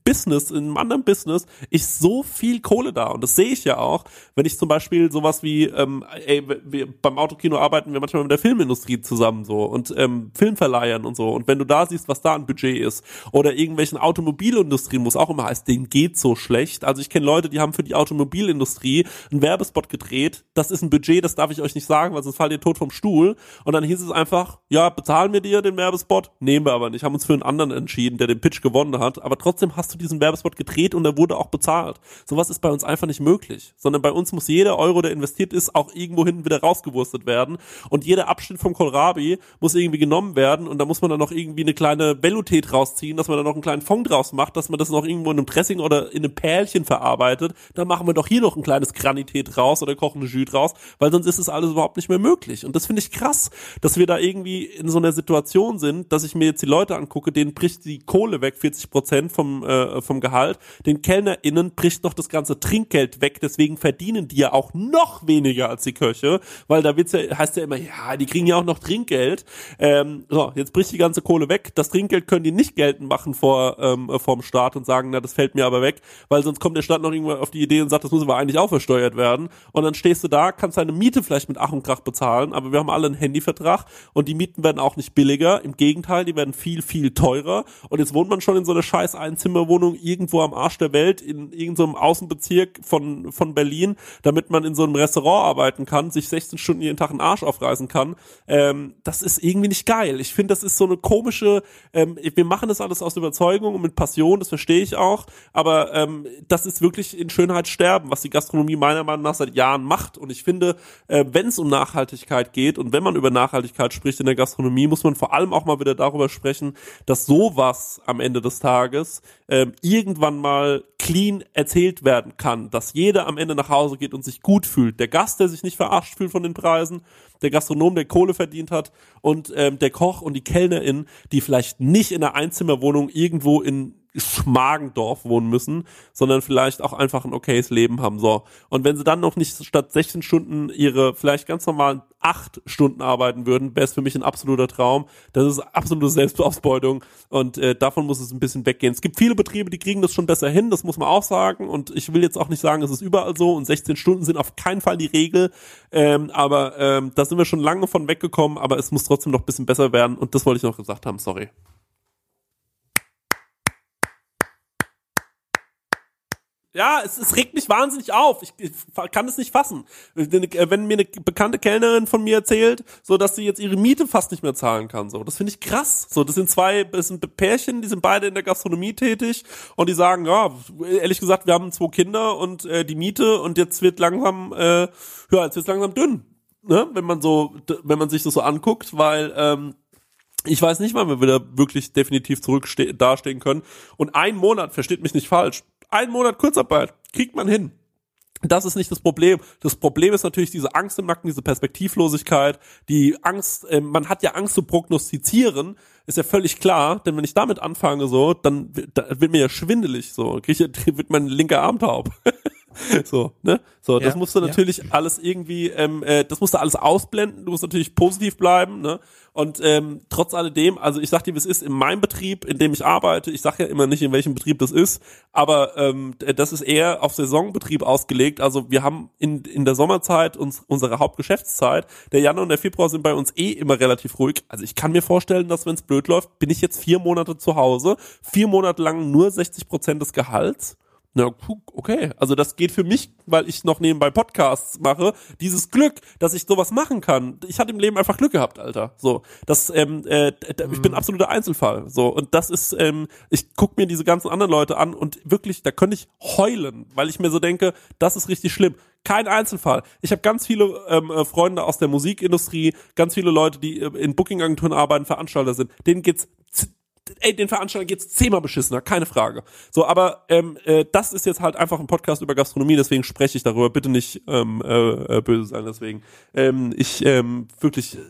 Business, in einem anderen Business ist so viel Kohle da. Und das sehe ich ja auch, wenn ich zum Beispiel sowas wie, ähm, ey, wir, beim Autokino arbeiten wir manchmal mit der Filmindustrie zusammen so und ähm, Filmverleihern und so. Und wenn du da siehst, was da ein Budget ist, oder irgendwelchen Automobilindustrien, es auch immer heißt, denen geht so schlecht. Also ich kenne Leute, die haben für die Automobilindustrie einen Werbespot gedreht. Das ist ein Budget, das darf ich euch nicht sagen, weil sonst fallt ihr tot vom Stuhl. Und dann hieß es einfach, ja, bezahlen wir dir den Werbespot? Nehmen wir aber nicht. Haben uns für einen anderen entschieden, der den Pitch gewonnen hat. Aber trotzdem hast du diesen Werbespot gedreht und er wurde auch bezahlt. Sowas ist bei uns einfach nicht möglich. Sondern bei uns muss jeder Euro, der investiert ist, auch irgendwo hinten wieder rausgewurstet werden. Und jeder Abschnitt vom Kohlrabi muss irgendwie genommen werden. Und da muss man dann noch irgendwie eine kleine Velutät rausziehen, dass man dann noch einen kleinen Fond draus macht, dass man das noch irgendwo in einem Dressing oder in einem Pärchen verarbeitet. Dann machen wir doch hier noch ein kleines Granität raus oder kochen eine Jus draus weil sonst ist es alles überhaupt nicht mehr möglich. Und das finde ich krass, dass wir da irgendwie in so einer Situation sind, dass ich mir jetzt die Leute angucke, denen bricht die Kohle weg, 40 Prozent vom, äh, vom Gehalt, den KellnerInnen bricht noch das ganze Trinkgeld weg, deswegen verdienen die ja auch noch weniger als die Köche, weil da wird's ja, heißt ja immer, ja, die kriegen ja auch noch Trinkgeld. Ähm, so, jetzt bricht die ganze Kohle weg. Das Trinkgeld können die nicht geltend machen vor ähm, vom Staat und sagen, na, das fällt mir aber weg, weil sonst kommt der Staat noch irgendwann auf die Idee und sagt, das muss aber eigentlich auch versteuert werden. Und dann stehst du da, kannst deine Miete vielleicht mit Ach und Krach bezahlen, aber wir haben alle einen Handyvertrag und die Mieten werden auch nicht billiger. Im Gegenteil, die werden viel, viel teurer. Und jetzt wohnt man schon in so einer scheiß Einzimmerwohnung irgendwo am Arsch der Welt, in irgendeinem so Außenbezirk von, von Berlin, damit man in so einem Restaurant arbeiten kann, sich 16 Stunden jeden Tag einen Arsch aufreißen kann. Ähm, das ist irgendwie nicht geil. Ich finde, das ist so eine komische, ähm, wir machen das alles aus Überzeugung und mit Passion, das verstehe ich auch, aber ähm, das ist wirklich in Schönheit sterben, was die Gastronomie meiner Meinung nach seit Jahren macht. Und ich finde, äh, wenn es um Nachhaltigkeit geht und wenn man über Nachhaltigkeit spricht in der Gastronomie, muss man vor allem auch mal wieder darüber sprechen, dass sowas am Ende des Tages äh, irgendwann mal clean erzählt werden kann, dass jeder am Ende nach Hause geht und sich gut fühlt. Der Gast, der sich nicht verarscht fühlt von den Preisen, der Gastronom, der Kohle verdient hat und ähm, der Koch und die Kellnerin, die vielleicht nicht in einer Einzimmerwohnung irgendwo in Schmargendorf wohnen müssen, sondern vielleicht auch einfach ein okayes Leben haben. So. Und wenn sie dann noch nicht statt 16 Stunden ihre vielleicht ganz normalen acht Stunden arbeiten würden, wäre es für mich ein absoluter Traum. Das ist absolute Selbstausbeutung und äh, davon muss es ein bisschen weggehen. Es gibt viele Betriebe, die kriegen das schon besser hin, das muss man auch sagen. Und ich will jetzt auch nicht sagen, es ist überall so und 16 Stunden sind auf keinen Fall die Regel. Ähm, aber ähm, da sind wir schon lange von weggekommen, aber es muss trotzdem noch ein bisschen besser werden und das wollte ich noch gesagt haben, sorry. Ja, es, es regt mich wahnsinnig auf. Ich, ich kann es nicht fassen. Wenn mir eine bekannte Kellnerin von mir erzählt, so dass sie jetzt ihre Miete fast nicht mehr zahlen kann, so das finde ich krass. So, das sind zwei, das sind Pärchen, die sind beide in der Gastronomie tätig und die sagen, ja, ehrlich gesagt, wir haben zwei Kinder und äh, die Miete und jetzt wird langsam, äh, ja, jetzt wird langsam dünn, ne? Wenn man so, wenn man sich das so anguckt, weil ähm, ich weiß nicht, wann wir wieder wirklich definitiv zurück dastehen können. Und ein Monat, versteht mich nicht falsch, ein Monat Kurzarbeit kriegt man hin. Das ist nicht das Problem. Das Problem ist natürlich diese Angst im Nacken, diese Perspektivlosigkeit, die Angst, äh, man hat ja Angst zu prognostizieren, ist ja völlig klar, denn wenn ich damit anfange so, dann, dann wird mir ja schwindelig so, krieg wird mein linker Arm taub. so, ne? So, das musst du natürlich ja. alles irgendwie, ähm, äh, das musst du alles ausblenden, du musst natürlich positiv bleiben, ne? Und ähm, trotz alledem, also ich sag dir, wie es ist, in meinem Betrieb, in dem ich arbeite, ich sag ja immer nicht, in welchem Betrieb das ist, aber ähm, das ist eher auf Saisonbetrieb ausgelegt. Also wir haben in, in der Sommerzeit uns unsere Hauptgeschäftszeit, der Januar und der Februar sind bei uns eh immer relativ ruhig. Also ich kann mir vorstellen, dass wenn es blöd läuft, bin ich jetzt vier Monate zu Hause, vier Monate lang nur 60 Prozent des Gehalts na, okay. Also das geht für mich, weil ich noch nebenbei Podcasts mache, dieses Glück, dass ich sowas machen kann. Ich hatte im Leben einfach Glück gehabt, Alter. So, das, ähm, äh, ich bin mhm. absoluter Einzelfall. So und das ist, ähm, ich guck mir diese ganzen anderen Leute an und wirklich, da könnte ich heulen, weil ich mir so denke, das ist richtig schlimm. Kein Einzelfall. Ich habe ganz viele ähm, äh, Freunde aus der Musikindustrie, ganz viele Leute, die äh, in Bookingagenturen arbeiten, Veranstalter sind. Denen geht's ey, den Veranstaltern geht's zehnmal beschissener, keine Frage. So, aber ähm, äh, das ist jetzt halt einfach ein Podcast über Gastronomie, deswegen spreche ich darüber. Bitte nicht ähm, äh, äh böse sein, deswegen. Ähm, ich ähm, wirklich, äh,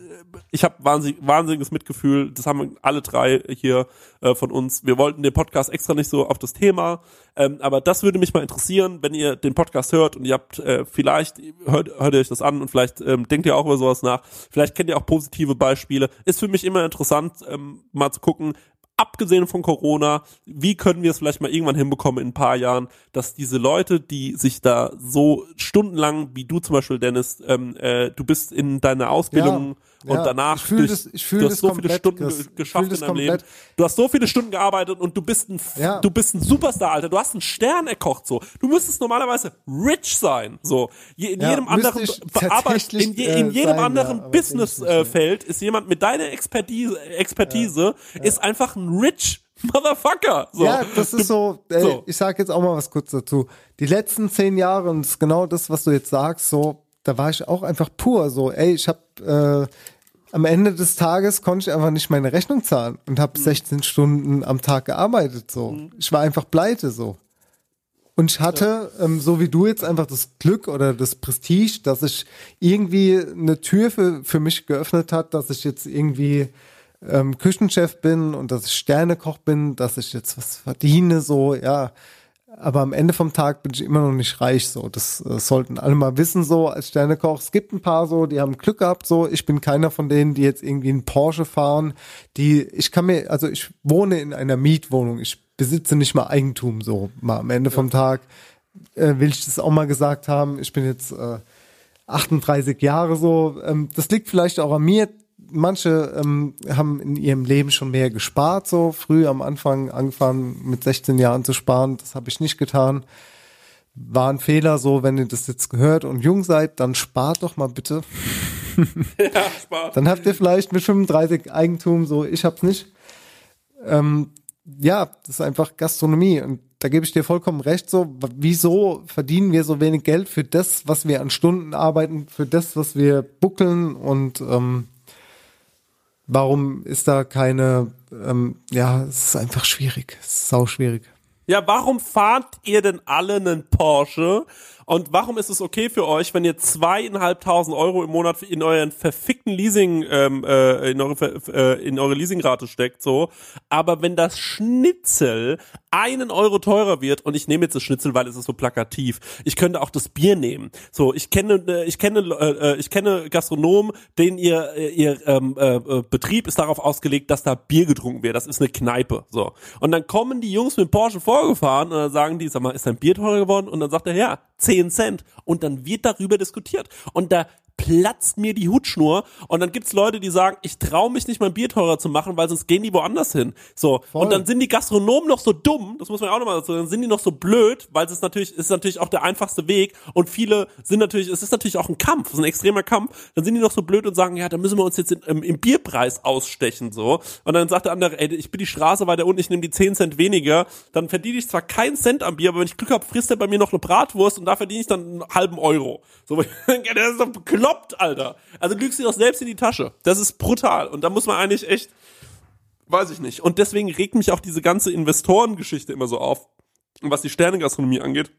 ich habe wahnsinnig, wahnsinniges Mitgefühl. Das haben alle drei hier äh, von uns. Wir wollten den Podcast extra nicht so auf das Thema, ähm, aber das würde mich mal interessieren, wenn ihr den Podcast hört und ihr habt äh, vielleicht hört, hört ihr euch das an und vielleicht ähm, denkt ihr auch über sowas nach. Vielleicht kennt ihr auch positive Beispiele. Ist für mich immer interessant, ähm, mal zu gucken, abgesehen von Corona, wie können wir es vielleicht mal irgendwann hinbekommen in ein paar Jahren, dass diese Leute, die sich da so stundenlang, wie du zum Beispiel, Dennis, ähm, äh, du bist in deiner Ausbildung ja, und ja, danach durch, das, du hast so komplett, viele Stunden das, geschafft in deinem Leben. Du hast so viele Stunden gearbeitet und du bist ein, ja. du bist ein Superstar, Alter. Du hast einen Stern erkocht, so. Du müsstest normalerweise rich sein, so. Je, in jedem anderen, Bearbeit, in, je, in jedem sein, anderen Businessfeld äh, ist jemand mit deiner Expertise, Expertise ist einfach ein rich Motherfucker. So. Ja, das ist so, ey, so. ich sag jetzt auch mal was kurz dazu. Die letzten zehn Jahre, und das ist genau das, was du jetzt sagst, so, da war ich auch einfach pur so, ey, ich hab äh, am Ende des Tages konnte ich einfach nicht meine Rechnung zahlen und habe mhm. 16 Stunden am Tag gearbeitet so. Mhm. Ich war einfach pleite so. Und ich hatte, ja. ähm, so wie du jetzt, einfach das Glück oder das Prestige, dass ich irgendwie eine Tür für, für mich geöffnet hat, dass ich jetzt irgendwie ähm, Küchenchef bin und dass ich Sternekoch bin, dass ich jetzt was verdiene, so, ja aber am Ende vom Tag bin ich immer noch nicht reich so. Das äh, sollten alle mal wissen so als Sternekoch. Es gibt ein paar so, die haben Glück gehabt so. Ich bin keiner von denen, die jetzt irgendwie einen Porsche fahren. Die ich kann mir also ich wohne in einer Mietwohnung. Ich besitze nicht mal Eigentum so. Mal am Ende ja. vom Tag äh, will ich das auch mal gesagt haben. Ich bin jetzt äh, 38 Jahre so. Ähm, das liegt vielleicht auch an mir manche ähm, haben in ihrem Leben schon mehr gespart, so früh am Anfang angefangen mit 16 Jahren zu sparen. Das habe ich nicht getan. War ein Fehler, so wenn ihr das jetzt gehört und jung seid, dann spart doch mal bitte. ja, spart. Dann habt ihr vielleicht mit 35 Eigentum, so ich hab's nicht. Ähm, ja, das ist einfach Gastronomie und da gebe ich dir vollkommen recht. So, wieso verdienen wir so wenig Geld für das, was wir an Stunden arbeiten, für das, was wir buckeln und ähm, Warum ist da keine, ähm, ja, es ist einfach schwierig, sau schwierig. Ja, warum fahrt ihr denn alle einen Porsche und warum ist es okay für euch, wenn ihr zweieinhalbtausend Euro im Monat in euren verfickten Leasing, ähm, äh, in, eure, äh, in eure Leasingrate steckt, so, aber wenn das Schnitzel einen Euro teurer wird und ich nehme jetzt das Schnitzel, weil es ist so plakativ. Ich könnte auch das Bier nehmen. So, ich kenne, äh, ich kenne, äh, ich kenne Gastronomen, denen ihr äh, ihr ähm, äh, Betrieb ist darauf ausgelegt, dass da Bier getrunken wird. Das ist eine Kneipe. So und dann kommen die Jungs mit Porsche vorgefahren und dann sagen die, sag mal, ist dein Bier teurer geworden? Und dann sagt er, ja, 10 Cent. Und dann wird darüber diskutiert. Und da platzt mir die Hutschnur und dann gibt's Leute, die sagen, ich traue mich nicht mein Bier teurer zu machen, weil sonst gehen die woanders hin. So Voll. und dann sind die Gastronomen noch so dumm, das muss man auch nochmal dazu sagen, dann sind die noch so blöd, weil es ist natürlich ist natürlich auch der einfachste Weg und viele sind natürlich, es ist natürlich auch ein Kampf, es ist ein extremer Kampf, dann sind die noch so blöd und sagen, ja, da müssen wir uns jetzt in, im, im Bierpreis ausstechen so und dann sagt der andere, ey, ich bin die Straße weiter unten, ich nehme die 10 Cent weniger, dann verdiene ich zwar keinen Cent am Bier, aber wenn ich Glück habe, frisst er bei mir noch eine Bratwurst und da verdiene ich dann einen halben Euro. So, das ist doch bekloppt, Alter. Also lügst du doch selbst in die Tasche. Das ist brutal und da muss man eigentlich echt weiß ich nicht. Und deswegen regt mich auch diese ganze Investorengeschichte immer so auf, was die Sternegastronomie angeht,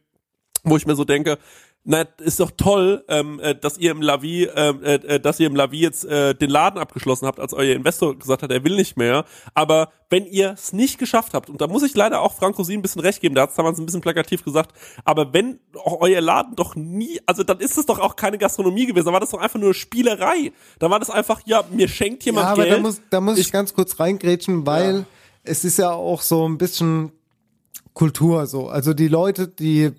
wo ich mir so denke, na, ist doch toll, ähm, äh, dass ihr im Lavi, ähm, äh, äh, dass ihr im Lavi jetzt äh, den Laden abgeschlossen habt, als euer Investor gesagt hat, er will nicht mehr. Aber wenn ihr es nicht geschafft habt, und da muss ich leider auch Frank Rosin ein bisschen recht geben, da hat es damals ein bisschen plakativ gesagt, aber wenn euer Laden doch nie, also dann ist es doch auch keine Gastronomie gewesen, dann war das doch einfach nur Spielerei. Da war das einfach, ja, mir schenkt jemand Ja, aber Geld. da muss, da muss ich, Ich- ganz kurz reingrätschen, weil Ja. es ist ja auch so ein bisschen Kultur so. Also die Leute, die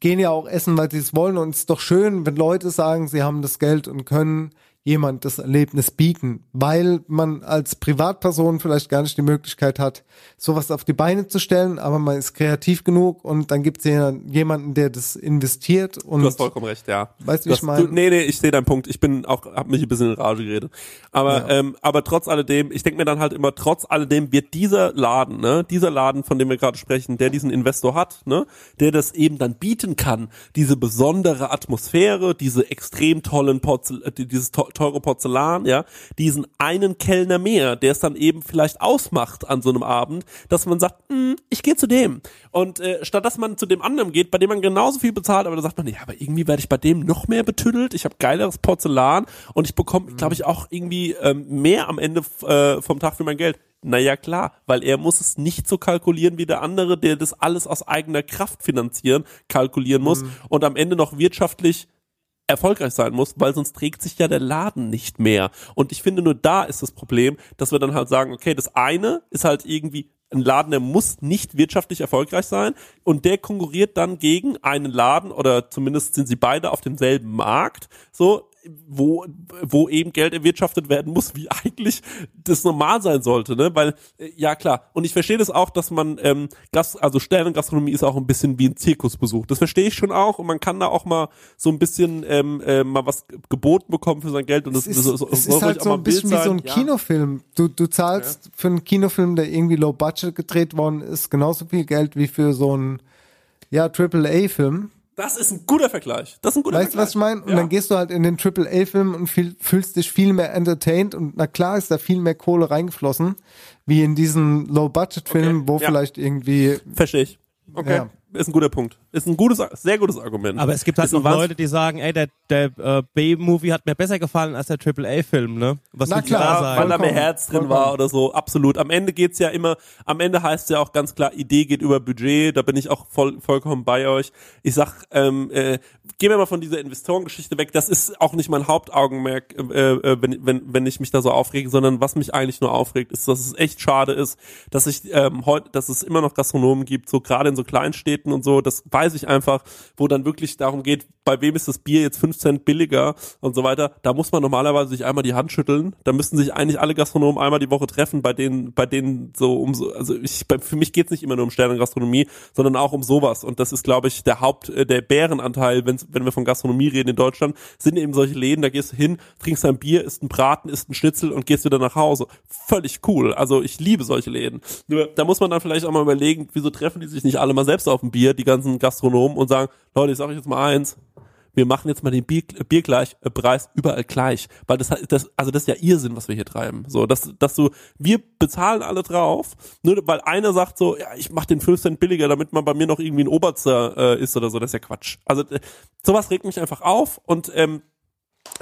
gehen ja auch essen, weil sie es wollen. Und es ist doch schön, wenn Leute sagen, sie haben das Geld und können jemand das Erlebnis bieten, weil man als Privatperson vielleicht gar nicht die Möglichkeit hat, sowas auf die Beine zu stellen, aber man ist kreativ genug und dann gibt es jemanden, der das investiert und Du hast vollkommen recht, ja. Weißt du, wie ich meine? Nee, nee, ich sehe deinen Punkt. Ich bin auch, hab mich ein bisschen in Rage geredet. Aber, Ja. ähm, aber trotz alledem, ich denke mir dann halt immer, trotz alledem wird dieser Laden, ne, dieser Laden, von dem wir gerade sprechen, der diesen Investor hat, ne, der das eben dann bieten kann, diese besondere Atmosphäre, diese extrem tollen Porzel äh, dieses to teure Porzellan, ja, diesen einen Kellner mehr, der es dann eben vielleicht ausmacht an so einem Abend, dass man sagt, "Hm, ich gehe zu dem. Und äh, statt dass man zu dem anderen geht, bei dem man genauso viel bezahlt, aber da sagt man, ja, aber irgendwie werde ich bei dem noch mehr betüdelt, ich habe geileres Porzellan und ich bekomme, glaube ich, auch irgendwie ähm, mehr am Ende äh, vom Tag für mein Geld. Naja, klar, weil er muss es nicht so kalkulieren wie der andere, der das alles aus eigener Kraft finanzieren, kalkulieren muss und am Ende noch wirtschaftlich erfolgreich sein muss, weil sonst trägt sich ja der Laden nicht mehr. Und ich finde, nur da ist das Problem, dass wir dann halt sagen, okay, das eine ist halt irgendwie ein Laden, der muss nicht wirtschaftlich erfolgreich sein und der konkurriert dann gegen einen Laden oder zumindest sind sie beide auf demselben Markt, so wo wo eben Geld erwirtschaftet werden muss, wie eigentlich das normal sein sollte, ne? Weil äh, ja klar und ich verstehe das auch, dass man ähm, Gas, also Sternengastronomie ist auch ein bisschen wie ein Zirkusbesuch. Das verstehe ich schon auch und man kann da auch mal so ein bisschen ähm, äh, mal was geboten bekommen für sein Geld und das es ist, so, so, es ist halt so ein bisschen wie so ein. Ja. Kinofilm. Du, du zahlst für einen Kinofilm, der irgendwie low budget gedreht worden ist, genauso viel Geld wie für so einen ja, Triple-A-Film. Das ist ein guter Vergleich. Das ist ein guter Weißt du, was ich meine? Und Ja. dann gehst du halt in den Triple-A-Film und fühl, fühlst dich viel mehr entertained und na klar ist da viel mehr Kohle reingeflossen, wie in diesen Low-Budget-Filmen, Okay, wo ja. vielleicht irgendwie Verstehe ich. Okay. Ja. Ist ein guter Punkt. Ist ein gutes, sehr gutes Argument. Aber es gibt halt Ist noch Leute, die sagen, ey, der, der äh, B-Movie hat mir besser gefallen als der AAA-Film, ne? Was Na klar, da sagen? weil da mehr Herz drin war oder so, absolut. Am Ende geht's ja immer, am Ende heißt es ja auch ganz klar, Idee geht über Budget, da bin ich auch voll, vollkommen bei euch. Ich sag, ähm, äh, gehen wir mal von dieser Investorengeschichte weg, das ist auch nicht mein Hauptaugenmerk, äh, äh, wenn, wenn, wenn ich mich da so aufrege, sondern was mich eigentlich nur aufregt, ist, dass es echt schade ist, dass ich ähm, heute, dass es immer noch Gastronomen gibt, so gerade in so Kleinstädten und so, das weiß ich einfach, wo dann wirklich darum geht, bei wem ist das Bier jetzt 5 Cent billiger und so weiter, da muss man normalerweise sich einmal die Hand schütteln, da müssten sich eigentlich alle Gastronomen einmal die Woche treffen, bei denen, bei denen so um so, also ich, für mich geht's nicht immer nur um Sternengastronomie, sondern auch um sowas und das ist, glaube ich, der Haupt, äh, der Bärenanteil, wenn's, wenn wir von Gastronomie reden in Deutschland, sind eben solche Läden, da gehst du hin, trinkst ein Bier, isst ein Braten, isst ein Schnitzel und gehst wieder nach Hause. Völlig cool, also ich liebe solche Läden. Nur, da muss man dann vielleicht auch mal überlegen, wieso treffen die sich nicht alle mal selbst auf ein Bier, die ganzen Gastronomen und sagen, Leute, ich sage euch jetzt mal eins, wir machen jetzt mal den Bier, Bier gleich, äh, überall gleich, weil das, das also das ist ja Irrsinn, was wir hier treiben. So, dass, dass du, wir bezahlen alle drauf, nur weil einer sagt so, ja, ich mach den 5 Cent billiger, damit man bei mir noch irgendwie ein Oberzer äh, ist oder so, das ist ja Quatsch. Also äh, sowas regt mich einfach auf und ähm,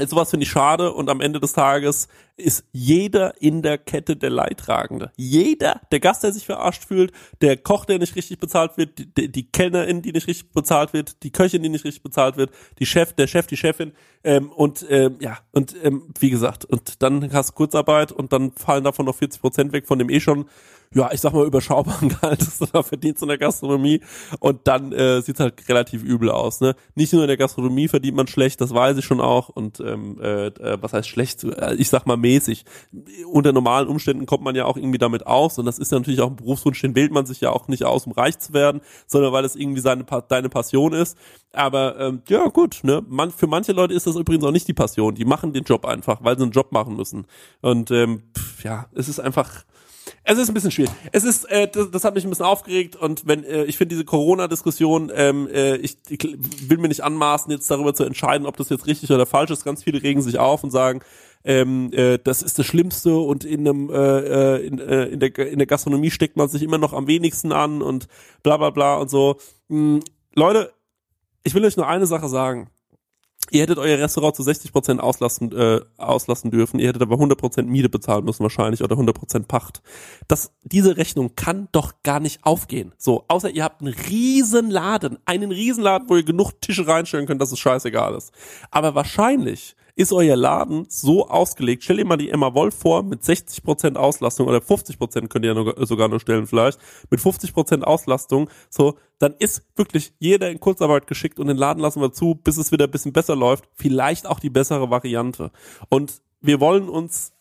Sowas finde ich schade. Und am Ende des Tages ist jeder in der Kette der Leidtragende. Jeder, der Gast, der sich verarscht fühlt, der Koch, der nicht richtig bezahlt wird, die, die Kellnerin, die nicht richtig bezahlt wird, die Köchin, die nicht richtig bezahlt wird, die Chef, der Chef, die Chefin ähm, und ähm, ja und ähm, wie gesagt und dann hast du Kurzarbeit und dann fallen davon noch 40 Prozent weg von dem eh schon ja, ich sag mal, überschaubaren Gehalt, das du da verdienst in der Gastronomie und dann äh, sieht's halt relativ übel aus. Ne? Nicht nur in der Gastronomie verdient man schlecht, das weiß ich schon auch und ähm, äh, äh, was heißt schlecht? Äh, Ich sag mal mäßig. Unter normalen Umständen kommt man ja auch irgendwie damit aus und das ist ja natürlich auch ein Berufswunsch, den wählt man sich ja auch nicht aus, um reich zu werden, sondern weil es irgendwie seine deine Passion ist. Aber ähm, ja gut, ne, man, für manche Leute ist das übrigens auch nicht die Passion. Die machen den Job einfach, weil sie einen Job machen müssen. Und ähm, pff, ja, es ist einfach es ist ein bisschen schwierig. Es ist, äh, das, das hat mich ein bisschen aufgeregt und wenn äh, ich finde diese Corona-Diskussion, ähm, äh, ich, ich will mir nicht anmaßen, jetzt darüber zu entscheiden, ob das jetzt richtig oder falsch ist. Ganz viele regen sich auf und sagen, ähm, äh, das ist das Schlimmste und in einem äh, äh, in, äh, in der in der Gastronomie steckt man sich immer noch am wenigsten an und bla bla bla und so. Hm, Leute, ich will euch nur eine Sache sagen. Ihr hättet euer Restaurant zu 60% auslassen, äh, auslassen dürfen, ihr hättet aber 100% Miete bezahlen müssen wahrscheinlich oder 100% Pacht. Das, diese Rechnung kann doch gar nicht aufgehen. So, außer ihr habt einen riesen Laden, einen riesen Laden, wo ihr genug Tische reinstellen könnt, dass es scheißegal ist. Aber wahrscheinlich ist euer Laden so ausgelegt, stell dir mal die Emma Wolf vor, mit 60% Auslastung oder 50% könnt ihr ja nur, sogar nur stellen vielleicht, mit 50% Auslastung, so, dann ist wirklich jeder in Kurzarbeit geschickt und den Laden lassen wir zu, bis es wieder ein bisschen besser läuft, vielleicht auch die bessere Variante. Und wir wollen uns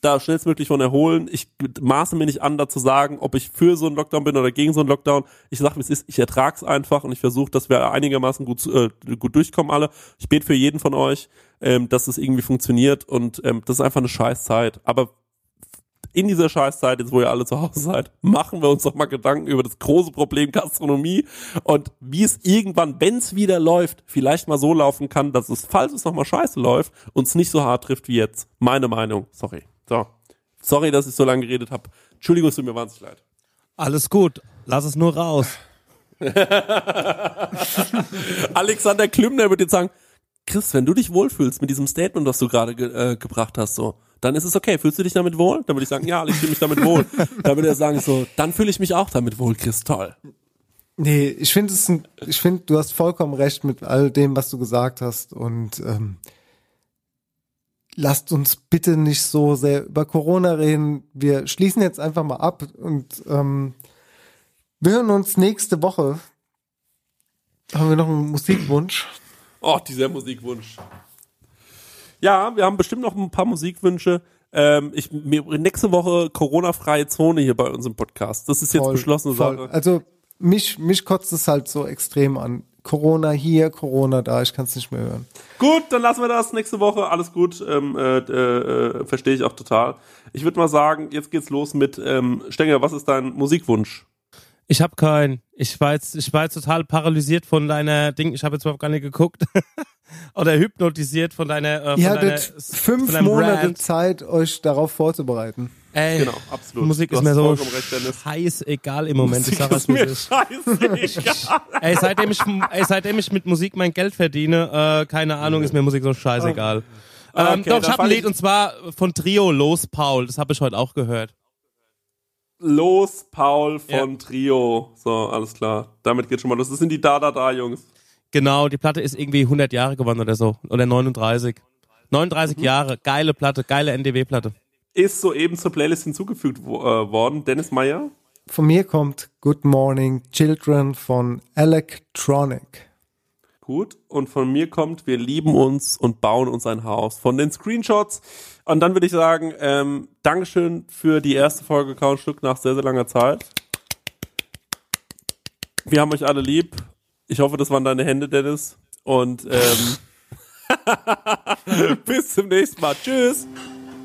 da schnellstmöglich von erholen. Ich maße mir nicht an, da zu sagen, ob ich für so einen Lockdown bin oder gegen so einen Lockdown. Ich sage, wie es ist, ich ertrag's einfach und ich versuche, dass wir einigermaßen gut, äh, gut durchkommen alle. Ich bete für jeden von euch, ähm, dass es irgendwie funktioniert und ähm, das ist einfach eine Scheißzeit. Aber in dieser Scheißzeit, jetzt wo ihr alle zu Hause seid, machen wir uns doch mal Gedanken über das große Problem Gastronomie und wie es irgendwann, wenn es wieder läuft, vielleicht mal so laufen kann, dass es, falls es nochmal scheiße läuft, uns nicht so hart trifft wie jetzt. Meine Meinung. Sorry. So. Sorry, dass ich so lange geredet habe. Entschuldigung, es tut mir wahnsinnig leid. Alles gut, lass es nur raus. Alexander Klümner würde jetzt sagen, Chris, wenn du dich wohlfühlst mit diesem Statement, was du gerade ge äh, gebracht hast, so, dann ist es okay. Fühlst du dich damit wohl? Dann würde ich sagen, ja, ich fühle mich damit wohl. dann würde er sagen, so, dann fühle ich mich auch damit wohl, Chris, toll. Nee, ich finde es, ein- ich finde, du hast vollkommen recht mit all dem, was du gesagt hast und ähm, lasst uns bitte nicht so sehr über Corona reden. Wir schließen jetzt einfach mal ab und ähm, wir hören uns nächste Woche. Haben wir noch einen Musikwunsch? Oh, dieser Musikwunsch. Ja, wir haben bestimmt noch ein paar Musikwünsche. Ähm, ich, nächste Woche Corona-freie Zone hier bei uns im Podcast. Das ist jetzt Voll, beschlossene voll. Sache. Also mich, mich kotzt es halt so extrem an. Corona hier, Corona da, ich kann es nicht mehr hören. Gut, dann lassen wir das nächste Woche. Alles gut. Ähm, äh, äh, Verstehe ich auch total. Ich würde mal sagen, jetzt geht's los mit ähm, Stenger, was ist dein Musikwunsch? Ich habe keinen. Ich war jetzt, ich war jetzt total paralysiert von deiner Ding. Ich habe jetzt überhaupt gar nicht geguckt. Oder hypnotisiert von deiner. Äh, von Ihr deiner, hattet fünf Monate Rant. Zeit, euch darauf vorzubereiten. Ey, Genau, absolut. Musik ist mir so Dennis. scheißegal im Moment. Musik ich sag ist es wie mir ist. scheißegal. Ey, seitdem ich, ey, seitdem ich mit Musik mein Geld verdiene, äh, keine Ahnung, ist mir Musik so scheißegal. Ähm, okay, doch, ich habe ein Lied und zwar von Trio Los Paul. Das habe ich heute auch gehört. Los, Paul von Ja. Trio. So, alles klar. Damit geht schon mal los. Das sind die Da-Da-Da-Jungs. Genau, die Platte ist irgendwie 100 Jahre geworden oder so. Oder 39. 39 Mhm. Jahre. Geile Platte, geile NDW-Platte. Ist soeben zur Playlist hinzugefügt wo, äh, worden. Dennis Meyer. Von mir kommt Good Morning Children von Electronic. Gut. Und von mir kommt, wir lieben uns und bauen uns ein Haus. Von den Screenshots. Und dann würde ich sagen, ähm, Dankeschön für die erste Folge Countstück nach sehr, sehr langer Zeit. Wir haben euch alle lieb. Ich hoffe, das waren deine Hände, Dennis. Und ähm, bis zum nächsten Mal. Tschüss.